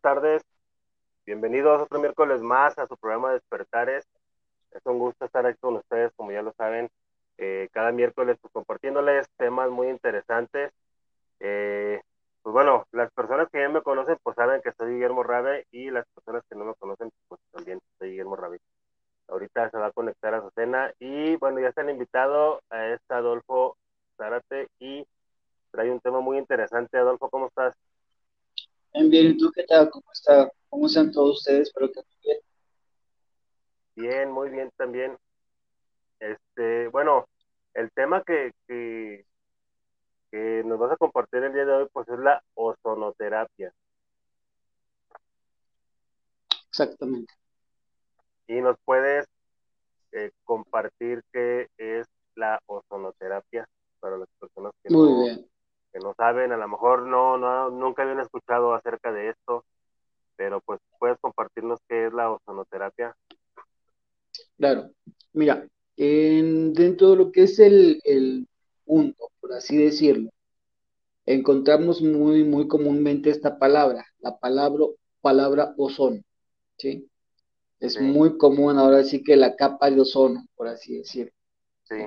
tardes. Bienvenidos otro miércoles más a su programa Despertares. Es un gusto estar aquí con ustedes, como ya lo saben, eh, cada miércoles pues, compartiéndoles temas muy interesantes. Eh, pues bueno, las personas que ya me conocen pues saben que soy Guillermo Rabe y las personas que no me conocen pues también soy Guillermo Rabe. Ahorita se va a conectar a su cena y bueno, ya están invitado a este Adolfo Zárate y trae un tema muy interesante. Adolfo, ¿cómo estás? Bien, ¿y tú qué tal? ¿Cómo está? ¿Cómo están todos ustedes? Espero que bien. Bien, muy bien también. Este, bueno, el tema que, que, nos vas a compartir el día de hoy, pues es la ozonoterapia. Exactamente. Y nos puedes eh, compartir qué es la ozonoterapia para las personas que Muy bien no saben, a lo mejor no, no, nunca habían escuchado acerca de esto, pero pues puedes compartirnos qué es la ozonoterapia. Claro, mira, en, dentro de lo que es el, el punto, por así decirlo, encontramos muy, muy comúnmente esta palabra, la palabra, palabra ozono, ¿sí? Es muy común ahora sí que la capa de ozono, por así decirlo. Sí.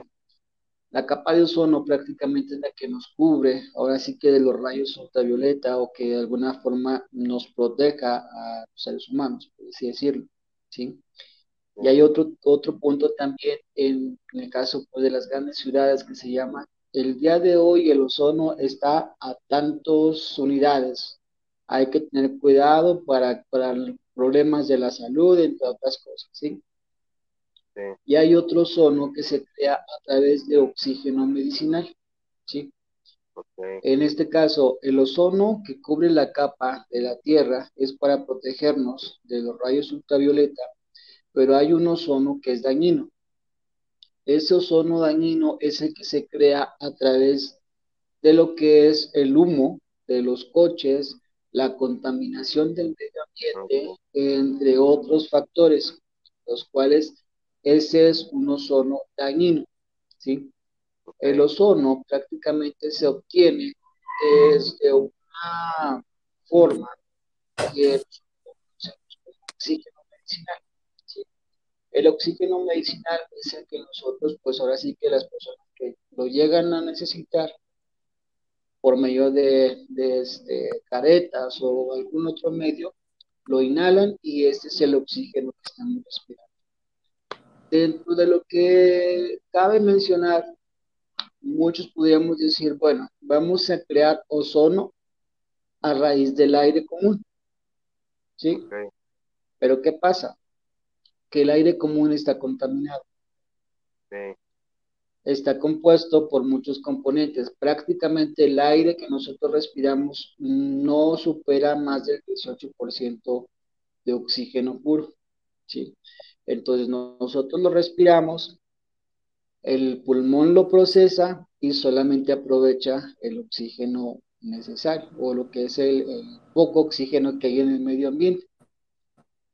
La capa de ozono prácticamente es la que nos cubre, ahora sí que de los rayos ultravioleta o que de alguna forma nos proteja a los seres humanos, por así decirlo, ¿sí? Y hay otro, otro punto también en, el caso pues, de las grandes ciudades que se llama, el día de hoy el ozono está a tantas unidades. Hay que tener cuidado para, para problemas de la salud, entre otras cosas, ¿sí? Y hay otro ozono que se crea a través de oxígeno medicinal, ¿sí? En este caso, el ozono que cubre la capa de la Tierra es para protegernos de los rayos ultravioleta, pero hay un ozono que es dañino. Ese ozono dañino es el que se crea a través de lo que es el humo de los coches, la contaminación del medio ambiente, entre otros factores, los cuales ese es un ozono dañino, ¿sí? El ozono prácticamente se obtiene de una forma que es el oxígeno medicinal. ¿sí? El oxígeno medicinal es el que nosotros, pues ahora sí que las personas que lo llegan a necesitar por medio de, de este, caretas o algún otro medio, lo inhalan y este es el oxígeno que estamos respirando. Dentro de lo que cabe mencionar, muchos podríamos decir, bueno, vamos a crear ozono a raíz del aire común. ¿Sí? Pero ¿qué pasa? Que el aire común está contaminado. Está compuesto por muchos componentes. Prácticamente el aire que nosotros respiramos no supera más del 18% de oxígeno puro. Entonces nosotros lo respiramos, el pulmón lo procesa y solamente aprovecha el oxígeno necesario o lo que es el, poco oxígeno que hay en el medio ambiente.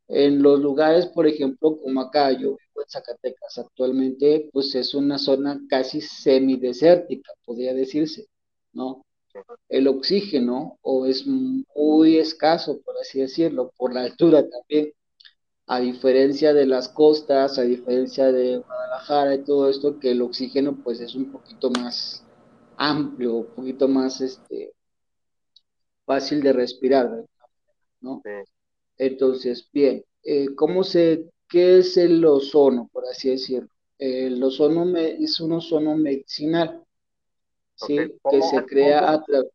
En los lugares, por ejemplo, como acá, yo vivo en Zacatecas, actualmente pues es una zona casi semidesértica, podría decirse, ¿no? El oxígeno o es muy escaso, por así decirlo, por la altura también a diferencia de las costas, a diferencia de Guadalajara y todo esto, que el oxígeno pues es un poquito más amplio, un poquito más este, fácil de respirar, ¿no? Entonces, bien, eh, ¿cómo se, qué es el ozono, por así decirlo? El ozono es un ozono medicinal. ¿sí? Que se crea a través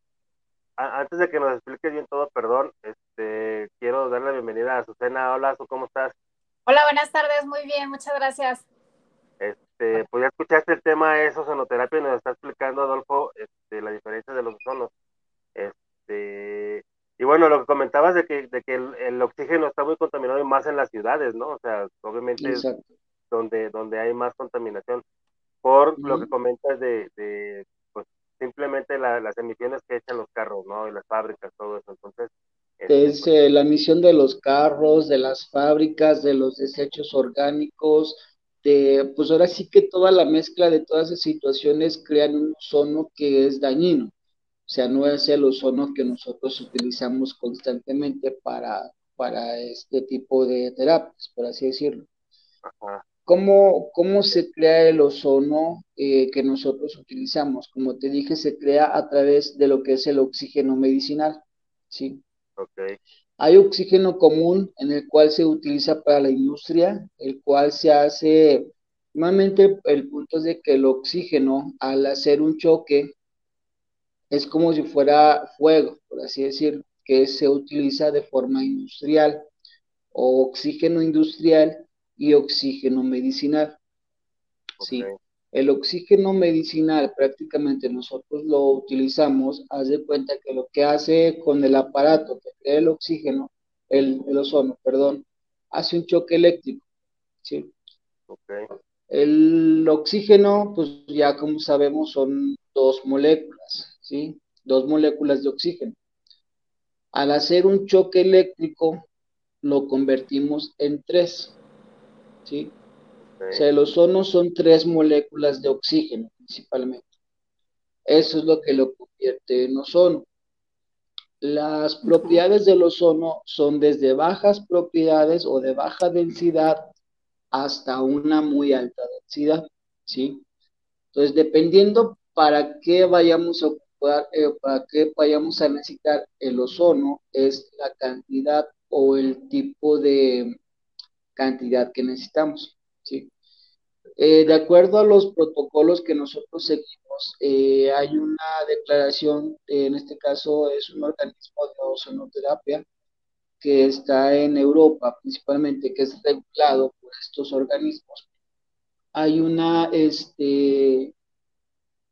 antes de que nos expliques bien todo, perdón, este, quiero darle la bienvenida a Susana. Hola, ¿cómo estás? Hola, buenas tardes, muy bien, muchas gracias. Este, pues ya escuchaste el tema de ozonoterapia y nos está explicando Adolfo este, la diferencia de los ozonos. Este, y bueno, lo que comentabas de que, de que el, oxígeno está muy contaminado y más en las ciudades, ¿no? O sea, obviamente es donde, donde hay más contaminación. Por lo que comentas de, de simplemente las emisiones que echan los carros, ¿no? Y las fábricas, todo eso. Entonces. Es este, eh, la emisión de los carros, de las fábricas, de los desechos orgánicos, de, pues ahora sí que toda la mezcla de todas esas situaciones crean un ozono que es dañino. O sea, no es el ozono que nosotros utilizamos constantemente para, para este tipo de terapias, por así decirlo. Ajá. ¿Cómo, ¿Cómo, se crea el ozono eh, que nosotros utilizamos? Como te dije, se crea a través de lo que es el oxígeno medicinal. ¿sí? Okay. Hay oxígeno común en el cual se utiliza para la industria, el cual se hace, normalmente el punto es de que el oxígeno al hacer un choque es como si fuera fuego, por así decir, que se utiliza de forma industrial o oxígeno industrial y oxígeno medicinal. Sí. El oxígeno medicinal prácticamente nosotros lo utilizamos, haz de cuenta que lo que hace con el aparato que crea el oxígeno, el, ozono, perdón, hace un choque eléctrico. ¿sí? Okay. El oxígeno, pues ya como sabemos, son dos moléculas, ¿sí? Dos moléculas de oxígeno. Al hacer un choque eléctrico, lo convertimos en tres. ¿Sí? O sea, el ozono son tres moléculas de oxígeno principalmente. Eso es lo que lo convierte en ozono. Las propiedades del ozono son desde bajas propiedades o de baja densidad hasta una muy alta densidad, ¿sí? Entonces, dependiendo para qué vayamos a ocupar, eh, para qué vayamos a necesitar el ozono, es la cantidad o el tipo de, cantidad que necesitamos. ¿sí? Eh, de acuerdo a los protocolos que nosotros seguimos, eh, hay una declaración, en este caso es un organismo de ozonoterapia que está en Europa principalmente, que es regulado por estos organismos. Hay una, este,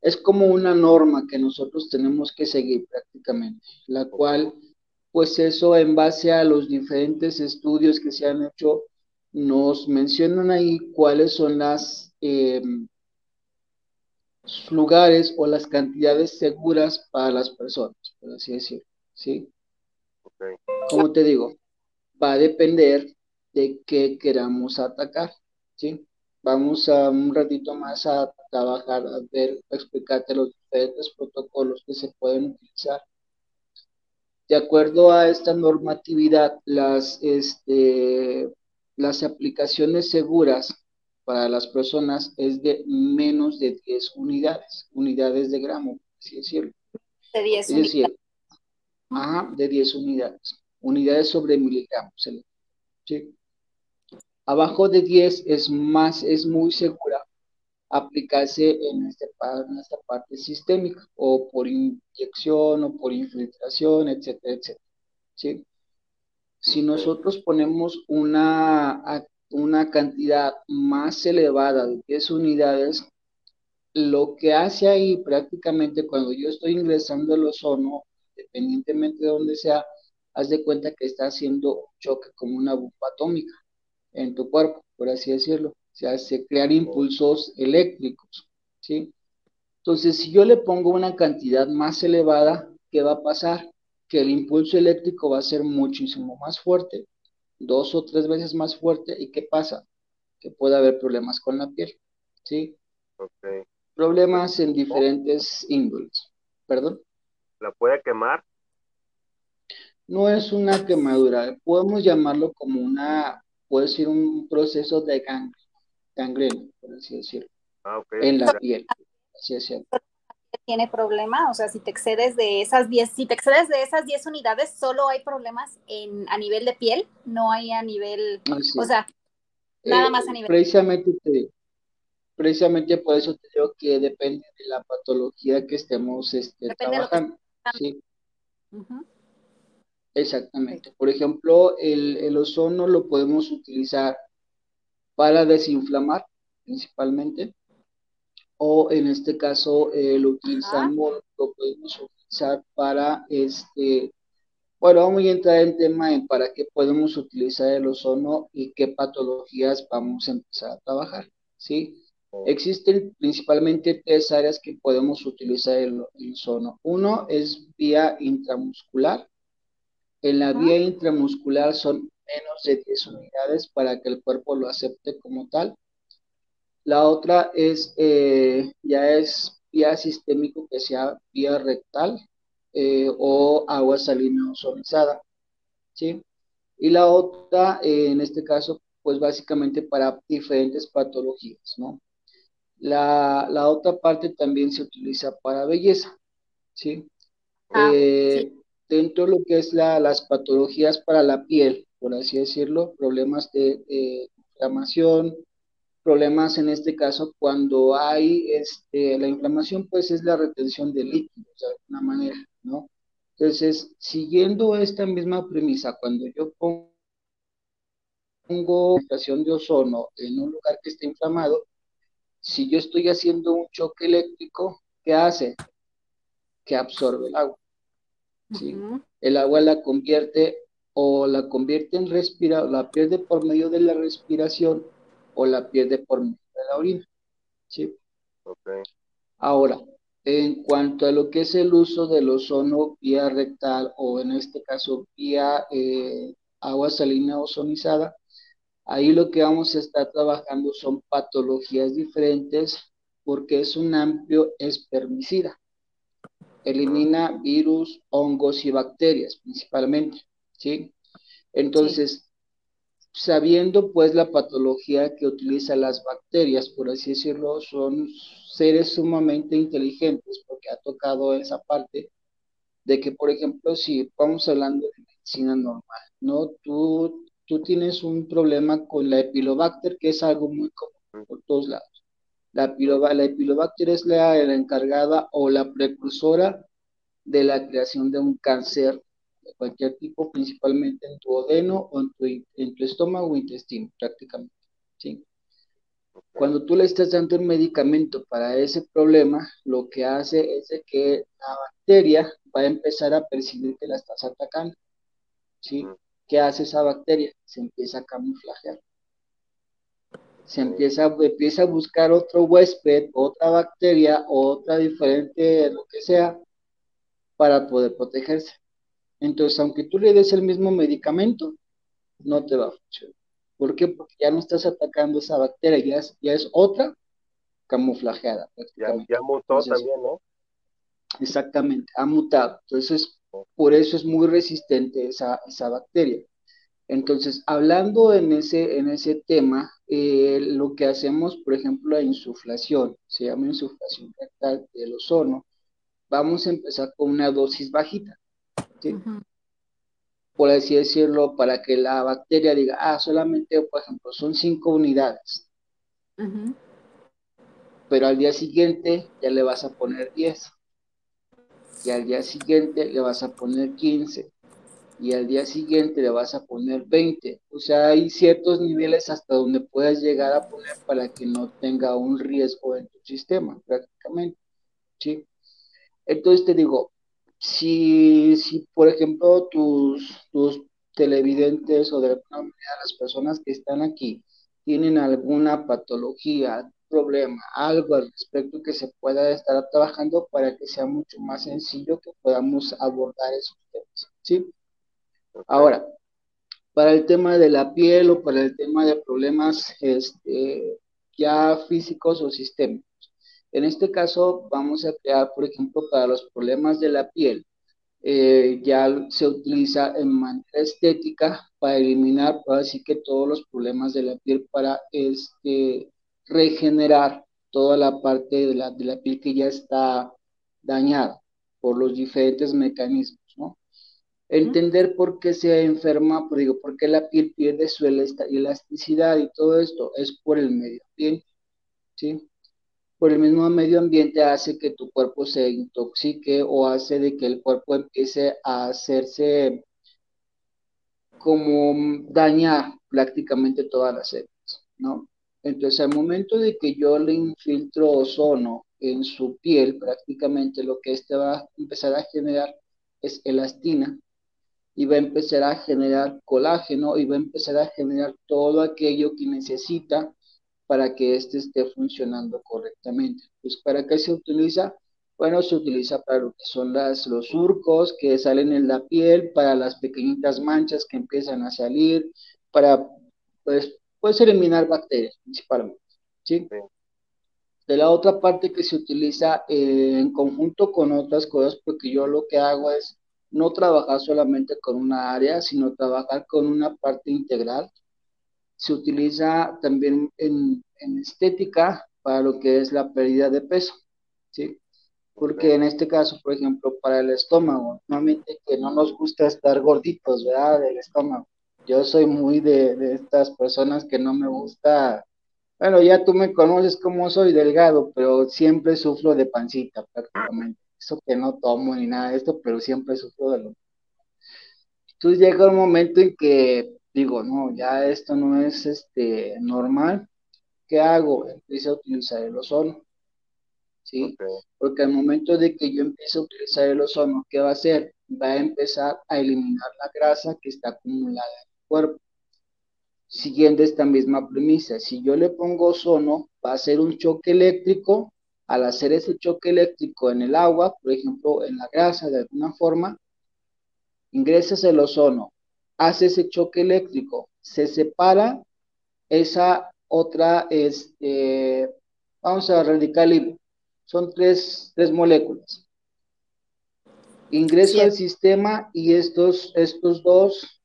es como una norma que nosotros tenemos que seguir prácticamente, la cual, pues eso en base a los diferentes estudios que se han hecho nos mencionan ahí cuáles son las eh, lugares o las cantidades seguras para las personas, por así decirlo, ¿sí? Como te digo, va a depender de qué queramos atacar, ¿sí? Vamos a un ratito más a trabajar, a ver, a explicarte los diferentes protocolos que se pueden utilizar. De acuerdo a esta normatividad, las, este, las aplicaciones seguras para las personas es de menos de 10 unidades, unidades de gramo, así decirlo. De 10 unidades. Ajá, de 10 unidades. Unidades sobre miligramos. ¿sí? Abajo de 10 es más, es muy segura aplicarse en, este, en esta parte sistémica o por inyección o por infiltración, etcétera, etcétera. ¿sí? Si nosotros ponemos una, una cantidad más elevada de 10 unidades, lo que hace ahí prácticamente cuando yo estoy ingresando el ozono, independientemente de donde sea, haz de cuenta que está haciendo choque como una bomba atómica en tu cuerpo, por así decirlo. Se hace crear impulsos eléctricos, ¿sí? Entonces, si yo le pongo una cantidad más elevada, ¿qué va a pasar? Que el impulso eléctrico va a ser muchísimo más fuerte, dos o tres veces más fuerte. ¿Y qué pasa? Que puede haber problemas con la piel, ¿sí? Problemas en diferentes índoles. ¿Perdón? ¿La puede quemar? No es una quemadura, podemos llamarlo como una, puede ser un proceso de gangrena, por así decirlo, ah, en la piel, así es cierto tiene problema, o sea, si te excedes de esas 10, si te excedes de esas 10 unidades, solo hay problemas en, a nivel de piel, no hay a nivel, o sea, nada más a nivel. Precisamente te, precisamente por eso te digo que depende de la patología que estemos este, trabajando. Sí. Exactamente. Por ejemplo, el, el ozono lo podemos utilizar para desinflamar principalmente, o en este caso eh, lo utilizamos, lo podemos utilizar para este, bueno, vamos a entrar en tema en para qué podemos utilizar el ozono y qué patologías vamos a empezar a trabajar, ¿sí? Existen principalmente tres áreas que podemos utilizar el, ozono. Uno es vía intramuscular. En la vía intramuscular son menos de 10 unidades para que el cuerpo lo acepte como tal. La otra es, eh, ya es vía sistémico, que sea vía rectal eh, o agua salina ozonizada, ¿sí? Y la otra, eh, en este caso, pues básicamente para diferentes patologías, ¿no? La, otra parte también se utiliza para belleza, ¿sí? Ah, dentro de lo que es la, las patologías para la piel, por así decirlo, problemas de inflamación, problemas en este caso cuando hay este, la inflamación, pues es la retención de líquidos de alguna manera, ¿no? Entonces, siguiendo esta misma premisa, cuando yo pongo estación de ozono en un lugar que está inflamado, si yo estoy haciendo un choque eléctrico, ¿qué hace? Que absorbe el agua. ¿sí? El agua la convierte o la convierte en respirar, la pierde por medio de la respiración o la pierde por medio de la orina. ¿sí? Ahora, en cuanto a lo que es el uso del ozono vía rectal o en este caso vía eh, agua salina ozonizada, ahí lo que vamos a estar trabajando son patologías diferentes porque es un amplio espermicida. Elimina virus, hongos y bacterias principalmente, ¿sí? Entonces, sabiendo pues la patología que utilizan las bacterias, por así decirlo, son seres sumamente inteligentes, porque ha tocado esa parte de que, por ejemplo, si vamos hablando de medicina normal, ¿no? Tú, tú tienes un problema con la epilobacter, que es algo muy común por todos lados. La, la epilobacter es la encargada o la precursora de la creación de un cáncer cualquier tipo, principalmente en tu odeno o en tu, en tu estómago o intestino, prácticamente. ¿sí? Cuando tú le estás dando un medicamento para ese problema, lo que hace es que la bacteria va a empezar a percibir que la estás atacando. ¿sí? ¿Qué hace esa bacteria? Se empieza a camuflajear. Se empieza, empieza a buscar otro huésped, otra bacteria, otra diferente, lo que sea, para poder protegerse. Entonces, aunque tú le des el mismo medicamento, no te va a funcionar. ¿Por qué? Porque ya no estás atacando esa bacteria, ya es, ya es otra camuflajeada. Ya, ya mutó también, ¿no? Exactamente, ha mutado. Entonces, por eso es muy resistente esa, esa bacteria. Entonces, hablando en ese, en ese tema, eh, lo que hacemos, por ejemplo, la insuflación, se llama insuflación rectal del ozono, vamos a empezar con una dosis bajita por así decirlo, para que la bacteria diga, ah, solamente, por ejemplo, son cinco unidades. Pero al día siguiente ya le vas a poner 10. Y al día siguiente le vas a poner 15. Y al día siguiente le vas a poner 20. O sea, hay ciertos niveles hasta donde puedas llegar a poner para que no tenga un riesgo en tu sistema, prácticamente. ¿sí? Entonces te digo, si, si por ejemplo, tus, tus televidentes o de alguna manera las personas que están aquí tienen alguna patología, problema, algo al respecto que se pueda estar trabajando para que sea mucho más sencillo que podamos abordar esos temas, ¿sí? Ahora, para el tema de la piel o para el tema de problemas este, ya físicos o sistémicos, en este caso, vamos a crear, por ejemplo, para los problemas de la piel, eh, ya se utiliza en manera estética para eliminar, así que todos los problemas de la piel para este, regenerar toda la parte de la, de la piel que ya está dañada por los diferentes mecanismos, ¿no? Entender por qué se enferma, por, digo, por qué la piel pierde su elasticidad y todo esto es por el medio ambiente. ¿sí? Por el mismo medio ambiente hace que tu cuerpo se intoxique o hace de que el cuerpo empiece a hacerse como dañar prácticamente todas las células, ¿no? Entonces, al momento de que yo le infiltro ozono en su piel, prácticamente lo que este va a empezar a generar es elastina y va a empezar a generar colágeno y va a empezar a generar todo aquello que necesita para que éste esté funcionando correctamente. Pues, ¿para qué se utiliza? Bueno, se utiliza para lo que son las, los surcos que salen en la piel, para las pequeñitas manchas que empiezan a salir, para, pues, puedes eliminar bacterias principalmente, ¿sí? De la otra parte que se utiliza eh, en conjunto con otras cosas, porque yo lo que hago es no trabajar solamente con una área, sino trabajar con una parte integral. Se utiliza también en, en estética para lo que es la pérdida de peso, ¿sí? porque en este caso, por ejemplo, para el estómago, normalmente que no nos gusta estar gorditos, ¿verdad? Del estómago. Yo soy muy de, de, estas personas que no me gusta, bueno, ya tú me conoces como soy delgado, pero siempre sufro de pancita prácticamente. Eso que no tomo ni nada de esto, pero siempre sufro de lo. Entonces llega un momento en que digo, no, ya esto no es este normal. ¿Qué hago? Empiezo a utilizar el ozono ¿sí? Porque al momento de que yo empiece a utilizar el ozono, ¿qué va a hacer? Va a empezar a eliminar la grasa que está acumulada en el cuerpo. Siguiendo esta misma premisa, si yo le pongo ozono, va a hacer un choque eléctrico. Al hacer ese choque eléctrico en el agua, por ejemplo, en la grasa de alguna forma, ingresas el ozono, hace ese choque eléctrico, se separa esa otra, este, vamos a radical libre, son tres, tres moléculas. Ingreso al sistema y estos, estos dos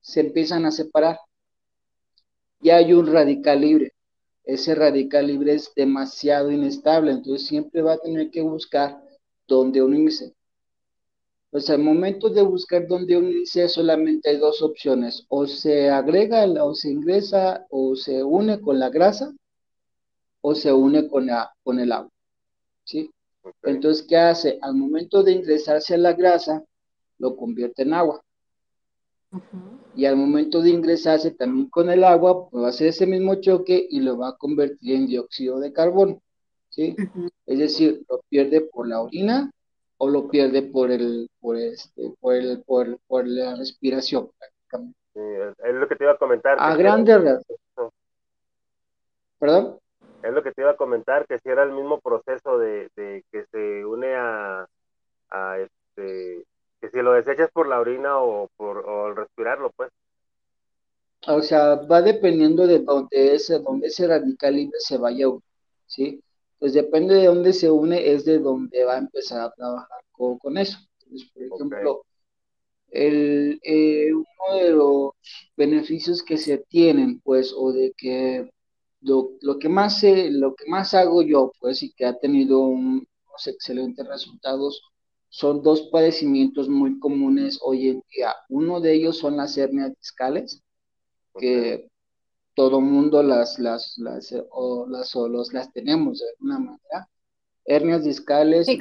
se empiezan a separar. Y hay un radical libre. Ese radical libre es demasiado inestable, entonces siempre va a tener que buscar dónde unirse. Pues al momento de buscar dónde unirse solamente hay dos opciones, o se agrega o se ingresa o se une con la grasa o se une con, la, con el agua. ¿sí? Entonces, ¿qué hace? Al momento de ingresarse a la grasa, lo convierte en agua. Y al momento de ingresarse también con el agua, pues va a hacer ese mismo choque y lo va a convertir en dióxido de carbono. ¿sí? Es decir, lo pierde por la orina o lo pierde por el, por este, por el, por, por la respiración prácticamente. es lo que te iba a comentar. A grandes rasgos. ¿Perdón? es lo que te iba a comentar, que si era el mismo proceso de, que se une a, este, que si lo desechas por la orina o por o al respirarlo, pues. O sea, va dependiendo de dónde ese, dónde ese radical libre se vaya a ¿sí? Pues depende de dónde se une, es de donde va a empezar a trabajar con, eso. por ejemplo, el, eh, uno de los beneficios que se tienen, pues, o de que lo, que más lo que más hago yo, pues, y que ha tenido unos excelentes resultados, son dos padecimientos muy comunes hoy en día. Uno de ellos son las hernias discales, que todo mundo las, las, las, o las, o los, las tenemos de alguna manera. Hernias discales, sí.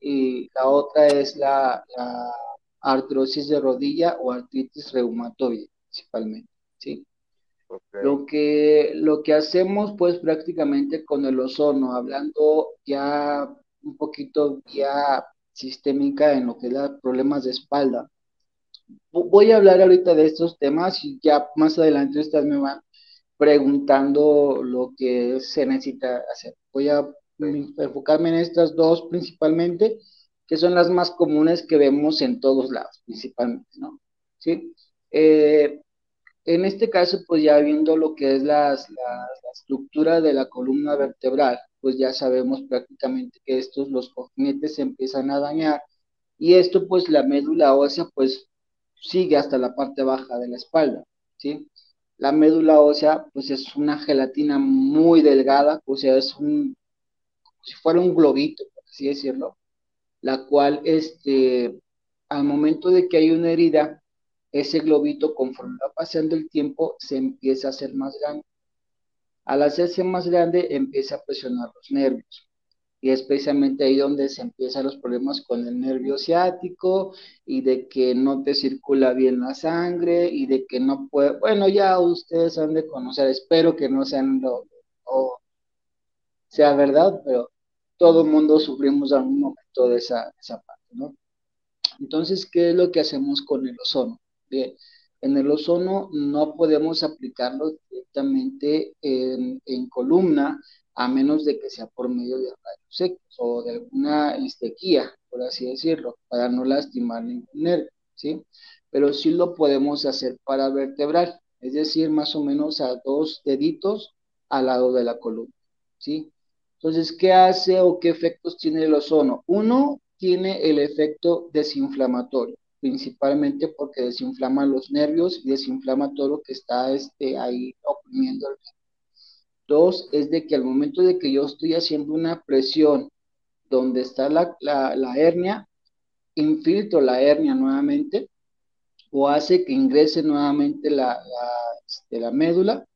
y la otra es la, la artrosis de rodilla o artritis reumatoide, principalmente, ¿sí? Lo, que, lo que hacemos pues prácticamente con el ozono, hablando ya un poquito ya sistémica en lo que da problemas de espalda. Voy a hablar ahorita de estos temas y ya más adelante ustedes me van preguntando lo que se necesita hacer. Voy a enfocarme en estas dos principalmente, que son las más comunes que vemos en todos lados, principalmente, ¿no? ¿Sí? Eh, en este caso, pues ya viendo lo que es la, estructura de la columna vertebral, pues ya sabemos prácticamente que estos, los cojinetes se empiezan a dañar y esto pues la médula ósea pues sigue hasta la parte baja de la espalda, ¿sí? La médula ósea pues es una gelatina muy delgada, o sea, es un, si fuera un globito, por así decirlo, la cual este, al momento de que hay una herida, ese globito, conforme va pasando el tiempo, se empieza a hacer más grande. Al hacerse más grande, empieza a presionar los nervios. Y es precisamente ahí donde se empiezan los problemas con el nervio ciático y de que no te circula bien la sangre y de que no puede, bueno, ya ustedes han de conocer, espero que no sean lo, sea verdad, pero todo el mundo sufrimos algún momento de esa, esa parte, ¿no? Entonces, ¿qué es lo que hacemos con el ozono? Bien, en el ozono no podemos aplicarlo directamente en, en columna, a menos de que sea por medio de rayos secos o de alguna estequía, por así decirlo, para no lastimar ningún nervio, ¿sí? Pero sí lo podemos hacer para vertebral, es decir, más o menos a dos deditos al lado de la columna, ¿sí? Entonces, ¿qué hace o qué efectos tiene el ozono? Uno, tiene el efecto desinflamatorio, principalmente porque desinflama los nervios y desinflama todo lo que está este, ahí oprimiendo el Dos, es de que al momento de que yo estoy haciendo una presión donde está la, hernia, infiltro la hernia nuevamente o hace que ingrese nuevamente la, este, la médula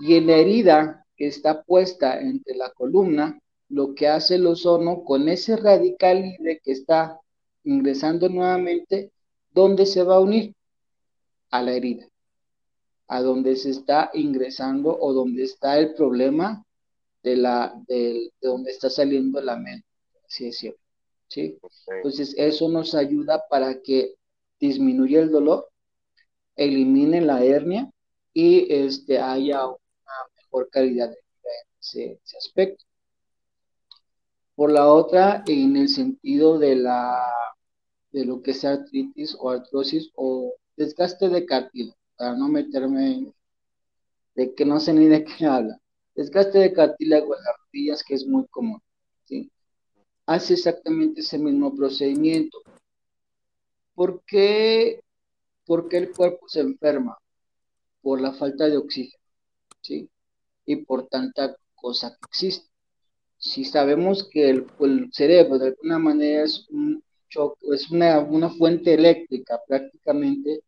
y en la herida que está puesta entre la columna, lo que hace el ozono con ese radical libre que está ingresando nuevamente, ¿dónde se va a unir? A la herida a donde se está ingresando o donde está el problema de, la, de, donde está saliendo la mente, así es cierto. ¿sí? Entonces, eso nos ayuda para que disminuya el dolor, elimine la hernia y este, haya una mejor calidad de vida en ese, ese aspecto. Por la otra, en el sentido de la de lo que es artritis o artrosis o desgaste de cartílago para no meterme de que no sé ni de qué habla. Desgaste de cartílago en las rodillas, que es muy común. ¿sí? Hace exactamente ese mismo procedimiento. ¿Por qué, ¿Por qué el cuerpo se enferma? Por la falta de oxígeno. ¿sí? Y por tanta cosa que existe. Si sabemos que el, el cerebro de alguna manera es un es una, una fuente eléctrica prácticamente,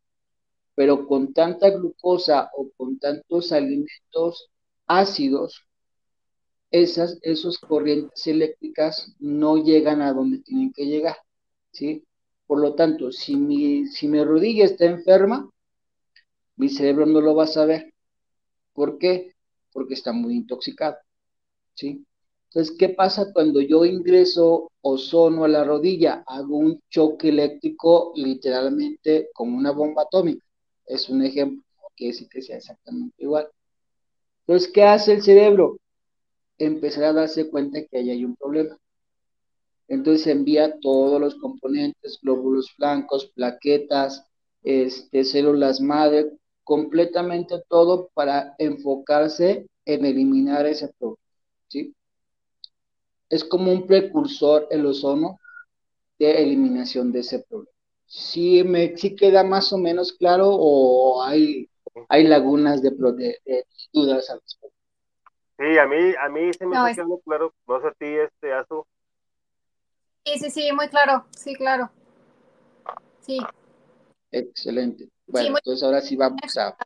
pero con tanta glucosa o con tantos alimentos ácidos, esas esos corrientes eléctricas no llegan a donde tienen que llegar, ¿sí? Por lo tanto, si mi, si mi rodilla está enferma, mi cerebro no lo va a saber. ¿Por qué? Porque está muy intoxicado, ¿sí? Entonces, ¿qué pasa cuando yo ingreso ozono a la rodilla? Hago un choque eléctrico literalmente como una bomba atómica es un ejemplo, quiere decir que sea exactamente igual. Entonces, ¿qué hace el cerebro? Empezar a darse cuenta que ahí hay un problema. Entonces envía todos los componentes, glóbulos blancos, plaquetas, este, células madre, completamente todo para enfocarse en eliminar ese problema. ¿sí? Es como un precursor el ozono de eliminación de ese problema sí me sí queda más o menos claro o hay, hay lagunas de, de, dudas al respecto. Sí, a mí, a mí se me no, está claro, no sé a ti, este, Azu. Sí, sí, sí, muy claro, sí, claro. Sí. Excelente. Bueno, entonces ahora sí vamos a,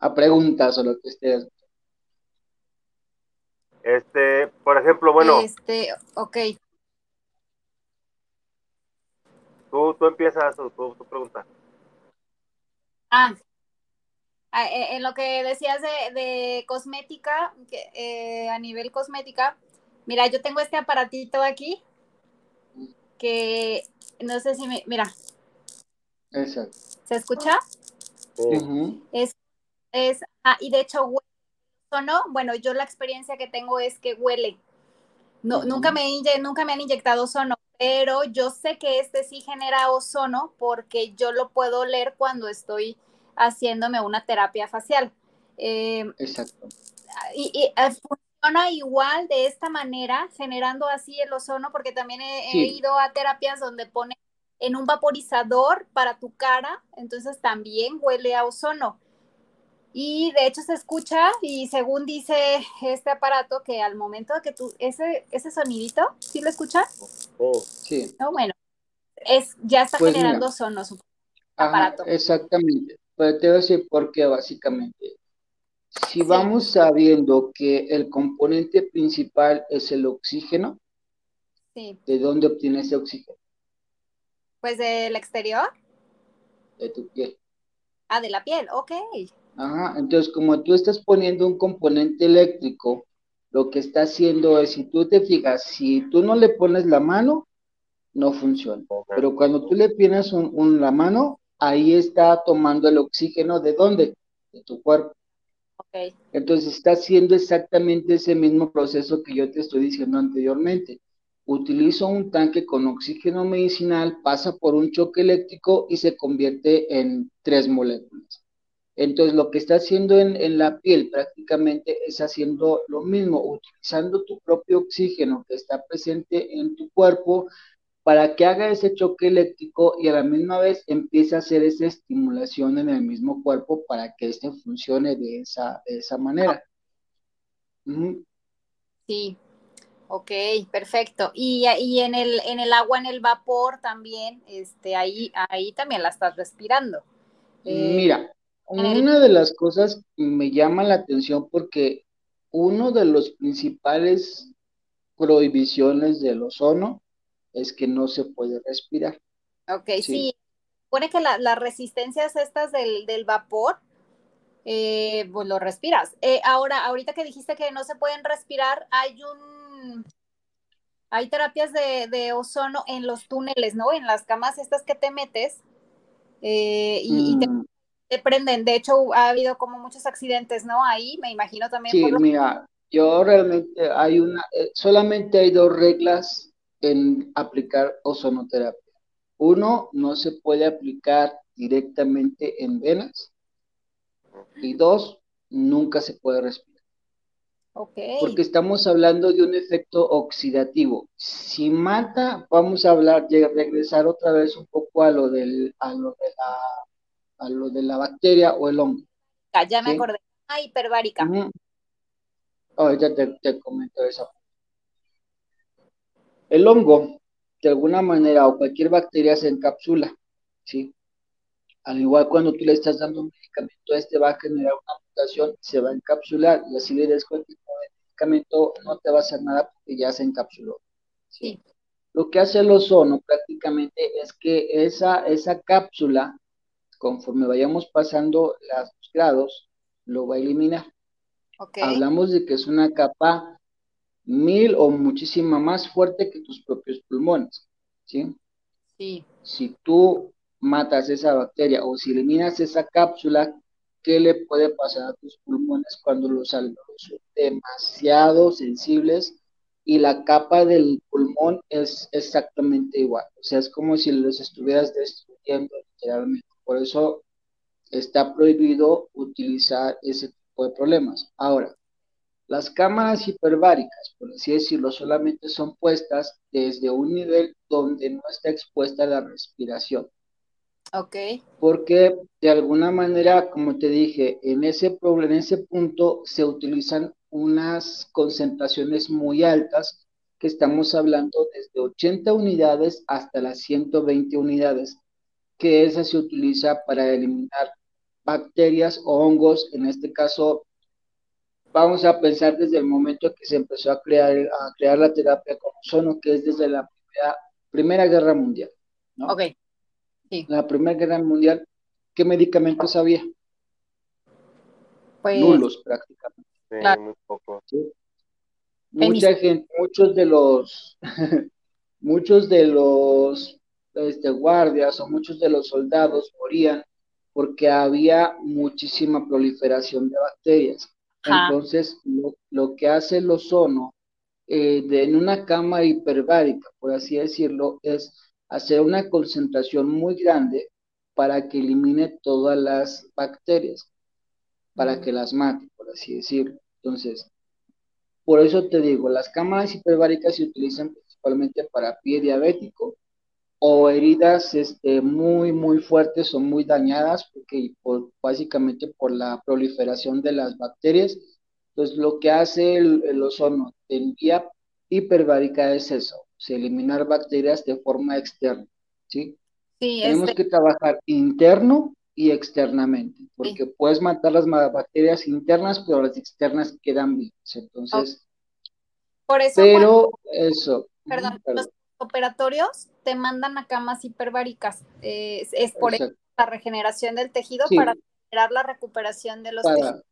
a preguntas o lo que estés. Este, por ejemplo, bueno. Este, ok. Tú, tú empiezas tu, tu, pregunta. Ah, ah eh, en lo que decías de, cosmética, eh, a nivel cosmética, mira, yo tengo este aparatito aquí que no sé si me, mira. Exacto. ¿Se escucha? Es, es, ah, y de hecho huele, ¿no? Bueno, yo la experiencia que tengo es que huele. No, nunca, me, nunca me han inyectado sono, pero yo sé que este sí genera ozono porque yo lo puedo leer cuando estoy haciéndome una terapia facial. Eh, Exacto. Y, eh, funciona igual de esta manera, generando así el ozono, porque también he, ido a terapias donde pone en un vaporizador para tu cara, entonces también huele a ozono. Y de hecho se escucha y según dice este aparato que al momento que tú, ese, ese sonidito, ¿sí lo escuchas? Oh, sí. No, bueno, es, ya está pues generando sonos aparato. Exactamente. Pero te voy a decir por qué básicamente. si vamos sabiendo que el componente principal es el oxígeno, ¿de dónde obtienes ese oxígeno? Pues del exterior. De tu piel. Ah, de la piel, ok. Ajá, entonces como tú estás poniendo un componente eléctrico, lo que está haciendo es, si tú te fijas, si tú no le pones la mano, no funciona. Pero cuando tú le pones un, la mano, ahí está tomando el oxígeno de dónde? De tu cuerpo. Okay. Entonces está haciendo exactamente ese mismo proceso que yo te estoy diciendo anteriormente. Utilizo un tanque con oxígeno medicinal, pasa por un choque eléctrico y se convierte en tres moléculas. Entonces lo que está haciendo en, en la piel prácticamente es haciendo lo mismo, utilizando tu propio oxígeno que está presente en tu cuerpo, para que haga ese choque eléctrico y a la misma vez empiece a hacer esa estimulación en el mismo cuerpo para que este funcione de esa, de esa manera. Sí, ok, perfecto. Y, y, en, el, en el agua, en el vapor también, este, ahí, ahí también la estás respirando. Eh, Mira, una de las cosas que me llama la atención porque uno de los principales prohibiciones del ozono es que no se puede respirar. Ok, sí. Pone que las resistencias estas del, vapor, eh, pues lo respiras. Eh, ahora, ahorita que dijiste que no se pueden respirar, hay un, hay terapias de, ozono en los túneles, ¿no? En las camas estas que te metes eh, y, mm. te, prenden. De hecho, ha habido como muchos accidentes, ¿no? Ahí, me imagino también. Sí, mira, yo realmente hay una, solamente hay dos reglas en aplicar ozonoterapia. Uno, no se puede aplicar directamente en venas. Y dos, nunca se puede respirar. Porque estamos hablando de un efecto oxidativo. Si mata, vamos a hablar, regresar otra vez un poco a lo, del, a lo, de, la, a lo de la bacteria o el hongo. Ah, ya me acordé. Ah, hiperbárica. Ahorita te, te comento esa el hongo, de alguna manera, o cualquier bacteria se encapsula, ¿sí? Al igual cuando tú le estás dando un medicamento, este va a generar una mutación, se va a encapsular, y así le des el medicamento no te va a hacer nada porque ya se encapsuló. ¿sí? Lo que hace el ozono prácticamente es que esa, esa cápsula, conforme vayamos pasando los grados, lo va a eliminar. Hablamos de que es una capa mil o muchísima más fuerte que tus propios pulmones, ¿sí? Sí. Si tú matas esa bacteria o si eliminas esa cápsula, ¿qué le puede pasar a tus pulmones cuando los alveolos son demasiado sensibles y la capa del pulmón es exactamente igual? O sea, es como si los estuvieras destruyendo literalmente. Por eso está prohibido utilizar ese tipo de problemas. Ahora, las cámaras hiperbáricas, por así decirlo, solamente son puestas desde un nivel donde no está expuesta la respiración. Ok. Porque de alguna manera, como te dije, en ese, en ese punto se utilizan unas concentraciones muy altas, que estamos hablando desde 80 unidades hasta las 120 unidades, que esa se utiliza para eliminar bacterias o hongos, en este caso vamos a pensar desde el momento que se empezó a crear, a crear la terapia con ozono, que es desde la primera, Guerra Mundial. ¿no? Ok. La Primera Guerra Mundial, ¿qué medicamentos había? Pues, Nulos prácticamente. muy poco. Mucha gente, muchos de los, muchos de los este, guardias o muchos de los soldados morían porque había muchísima proliferación de bacterias. Entonces, lo, que hace el ozono eh, en una cámara hiperbárica, por así decirlo, es hacer una concentración muy grande para que elimine todas las bacterias, para que las mate, por así decirlo. Entonces, por eso te digo, las cámaras hiperbáricas se utilizan principalmente para pie diabético, o heridas este, muy, muy fuertes o muy dañadas, porque básicamente por la proliferación de las bacterias. Entonces, lo que hace el, ozono en vía hiperbárica es eso, eliminar bacterias de forma externa, ¿sí? Sí, Tenemos este que trabajar interno y externamente, porque puedes matar las bacterias internas, pero las externas quedan vivas. Entonces, por eso, pero eso. Perdón, los operatorios te mandan a camas hiperbáricas. es, por la regeneración del tejido para acelerar la recuperación de los tejidos.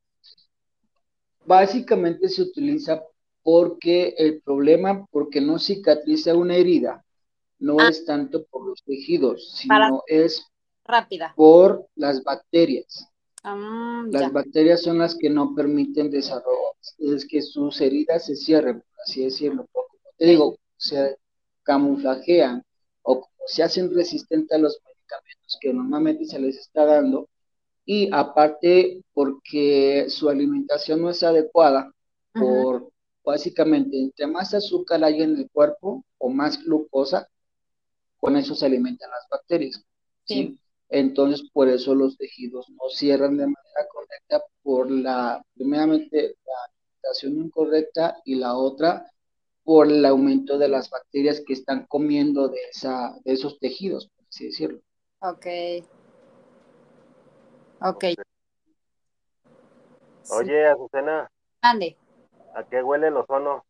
Básicamente se utiliza porque el problema, porque no cicatriza una herida, no ah. es tanto por los tejidos, sino es rápida por las bacterias. Ah, las bacterias son las que no permiten desarrollo, es que sus heridas se cierren, por así decirlo. Te digo, se camuflajean o se hacen resistentes a los medicamentos que normalmente se les está dando y aparte porque su alimentación no es adecuada por básicamente entre más azúcar hay en el cuerpo o más glucosa, con eso se alimentan las bacterias. ¿sí? Entonces, por eso los tejidos no cierran de manera correcta por la, primeramente, la alimentación incorrecta y la otra, por el aumento de las bacterias que están comiendo de, esa, de esos tejidos, por así decirlo. Ok. Ok. Oye, Azucena. Ande. ¿A qué huele el ozono?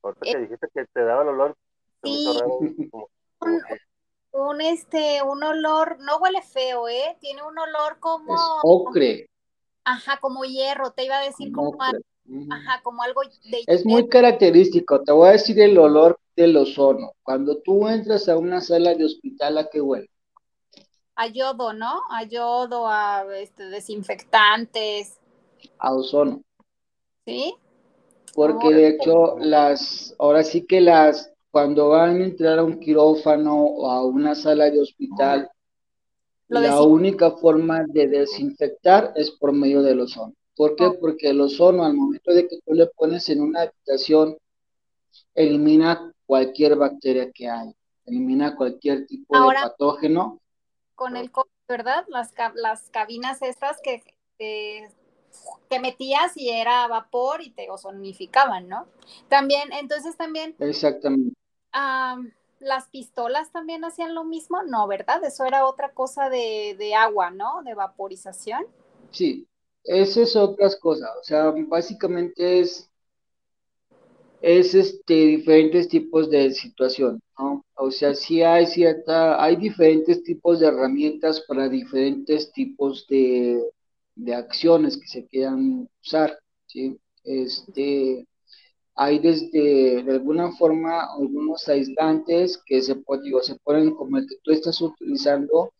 Porque eh, dijiste que te daba el olor. Sí. un, este, un olor, no huele feo, ¿eh? Tiene un olor como... Es ocre. ajá, como hierro, te iba a decir como... ajá, como algo de... Es muy característico, te voy a decir el olor del ozono. Cuando tú entras a una sala de hospital, ¿a qué huele? A yodo, ¿no? A yodo, a este, desinfectantes. A ozono. ¿Sí? Porque de hecho, las, ahora sí que las cuando van a entrar a un quirófano o a una sala de hospital, la única forma de desinfectar es por medio del ozono. ¿Por qué? Porque el ozono, al momento de que tú le pones en una habitación, elimina cualquier bacteria que hay, elimina cualquier tipo de patógeno. Con el COVID, ¿verdad? Las, las cabinas estas que, que, metías y era vapor y te ozonificaban, ¿no? También, entonces también. Exactamente las pistolas también hacían lo mismo, no, ¿verdad? Eso era otra cosa de, agua, ¿no? De vaporización. Sí, eso es otras cosas, o sea, básicamente es, es este, diferentes tipos de situación, ¿no? O sea, sí hay cierta, hay diferentes tipos de herramientas para diferentes tipos de, de acciones que se quieran usar, ¿sí? Este, hay desde, de alguna forma, algunos aislantes que se, digo, se ponen como el que tú estás utilizando.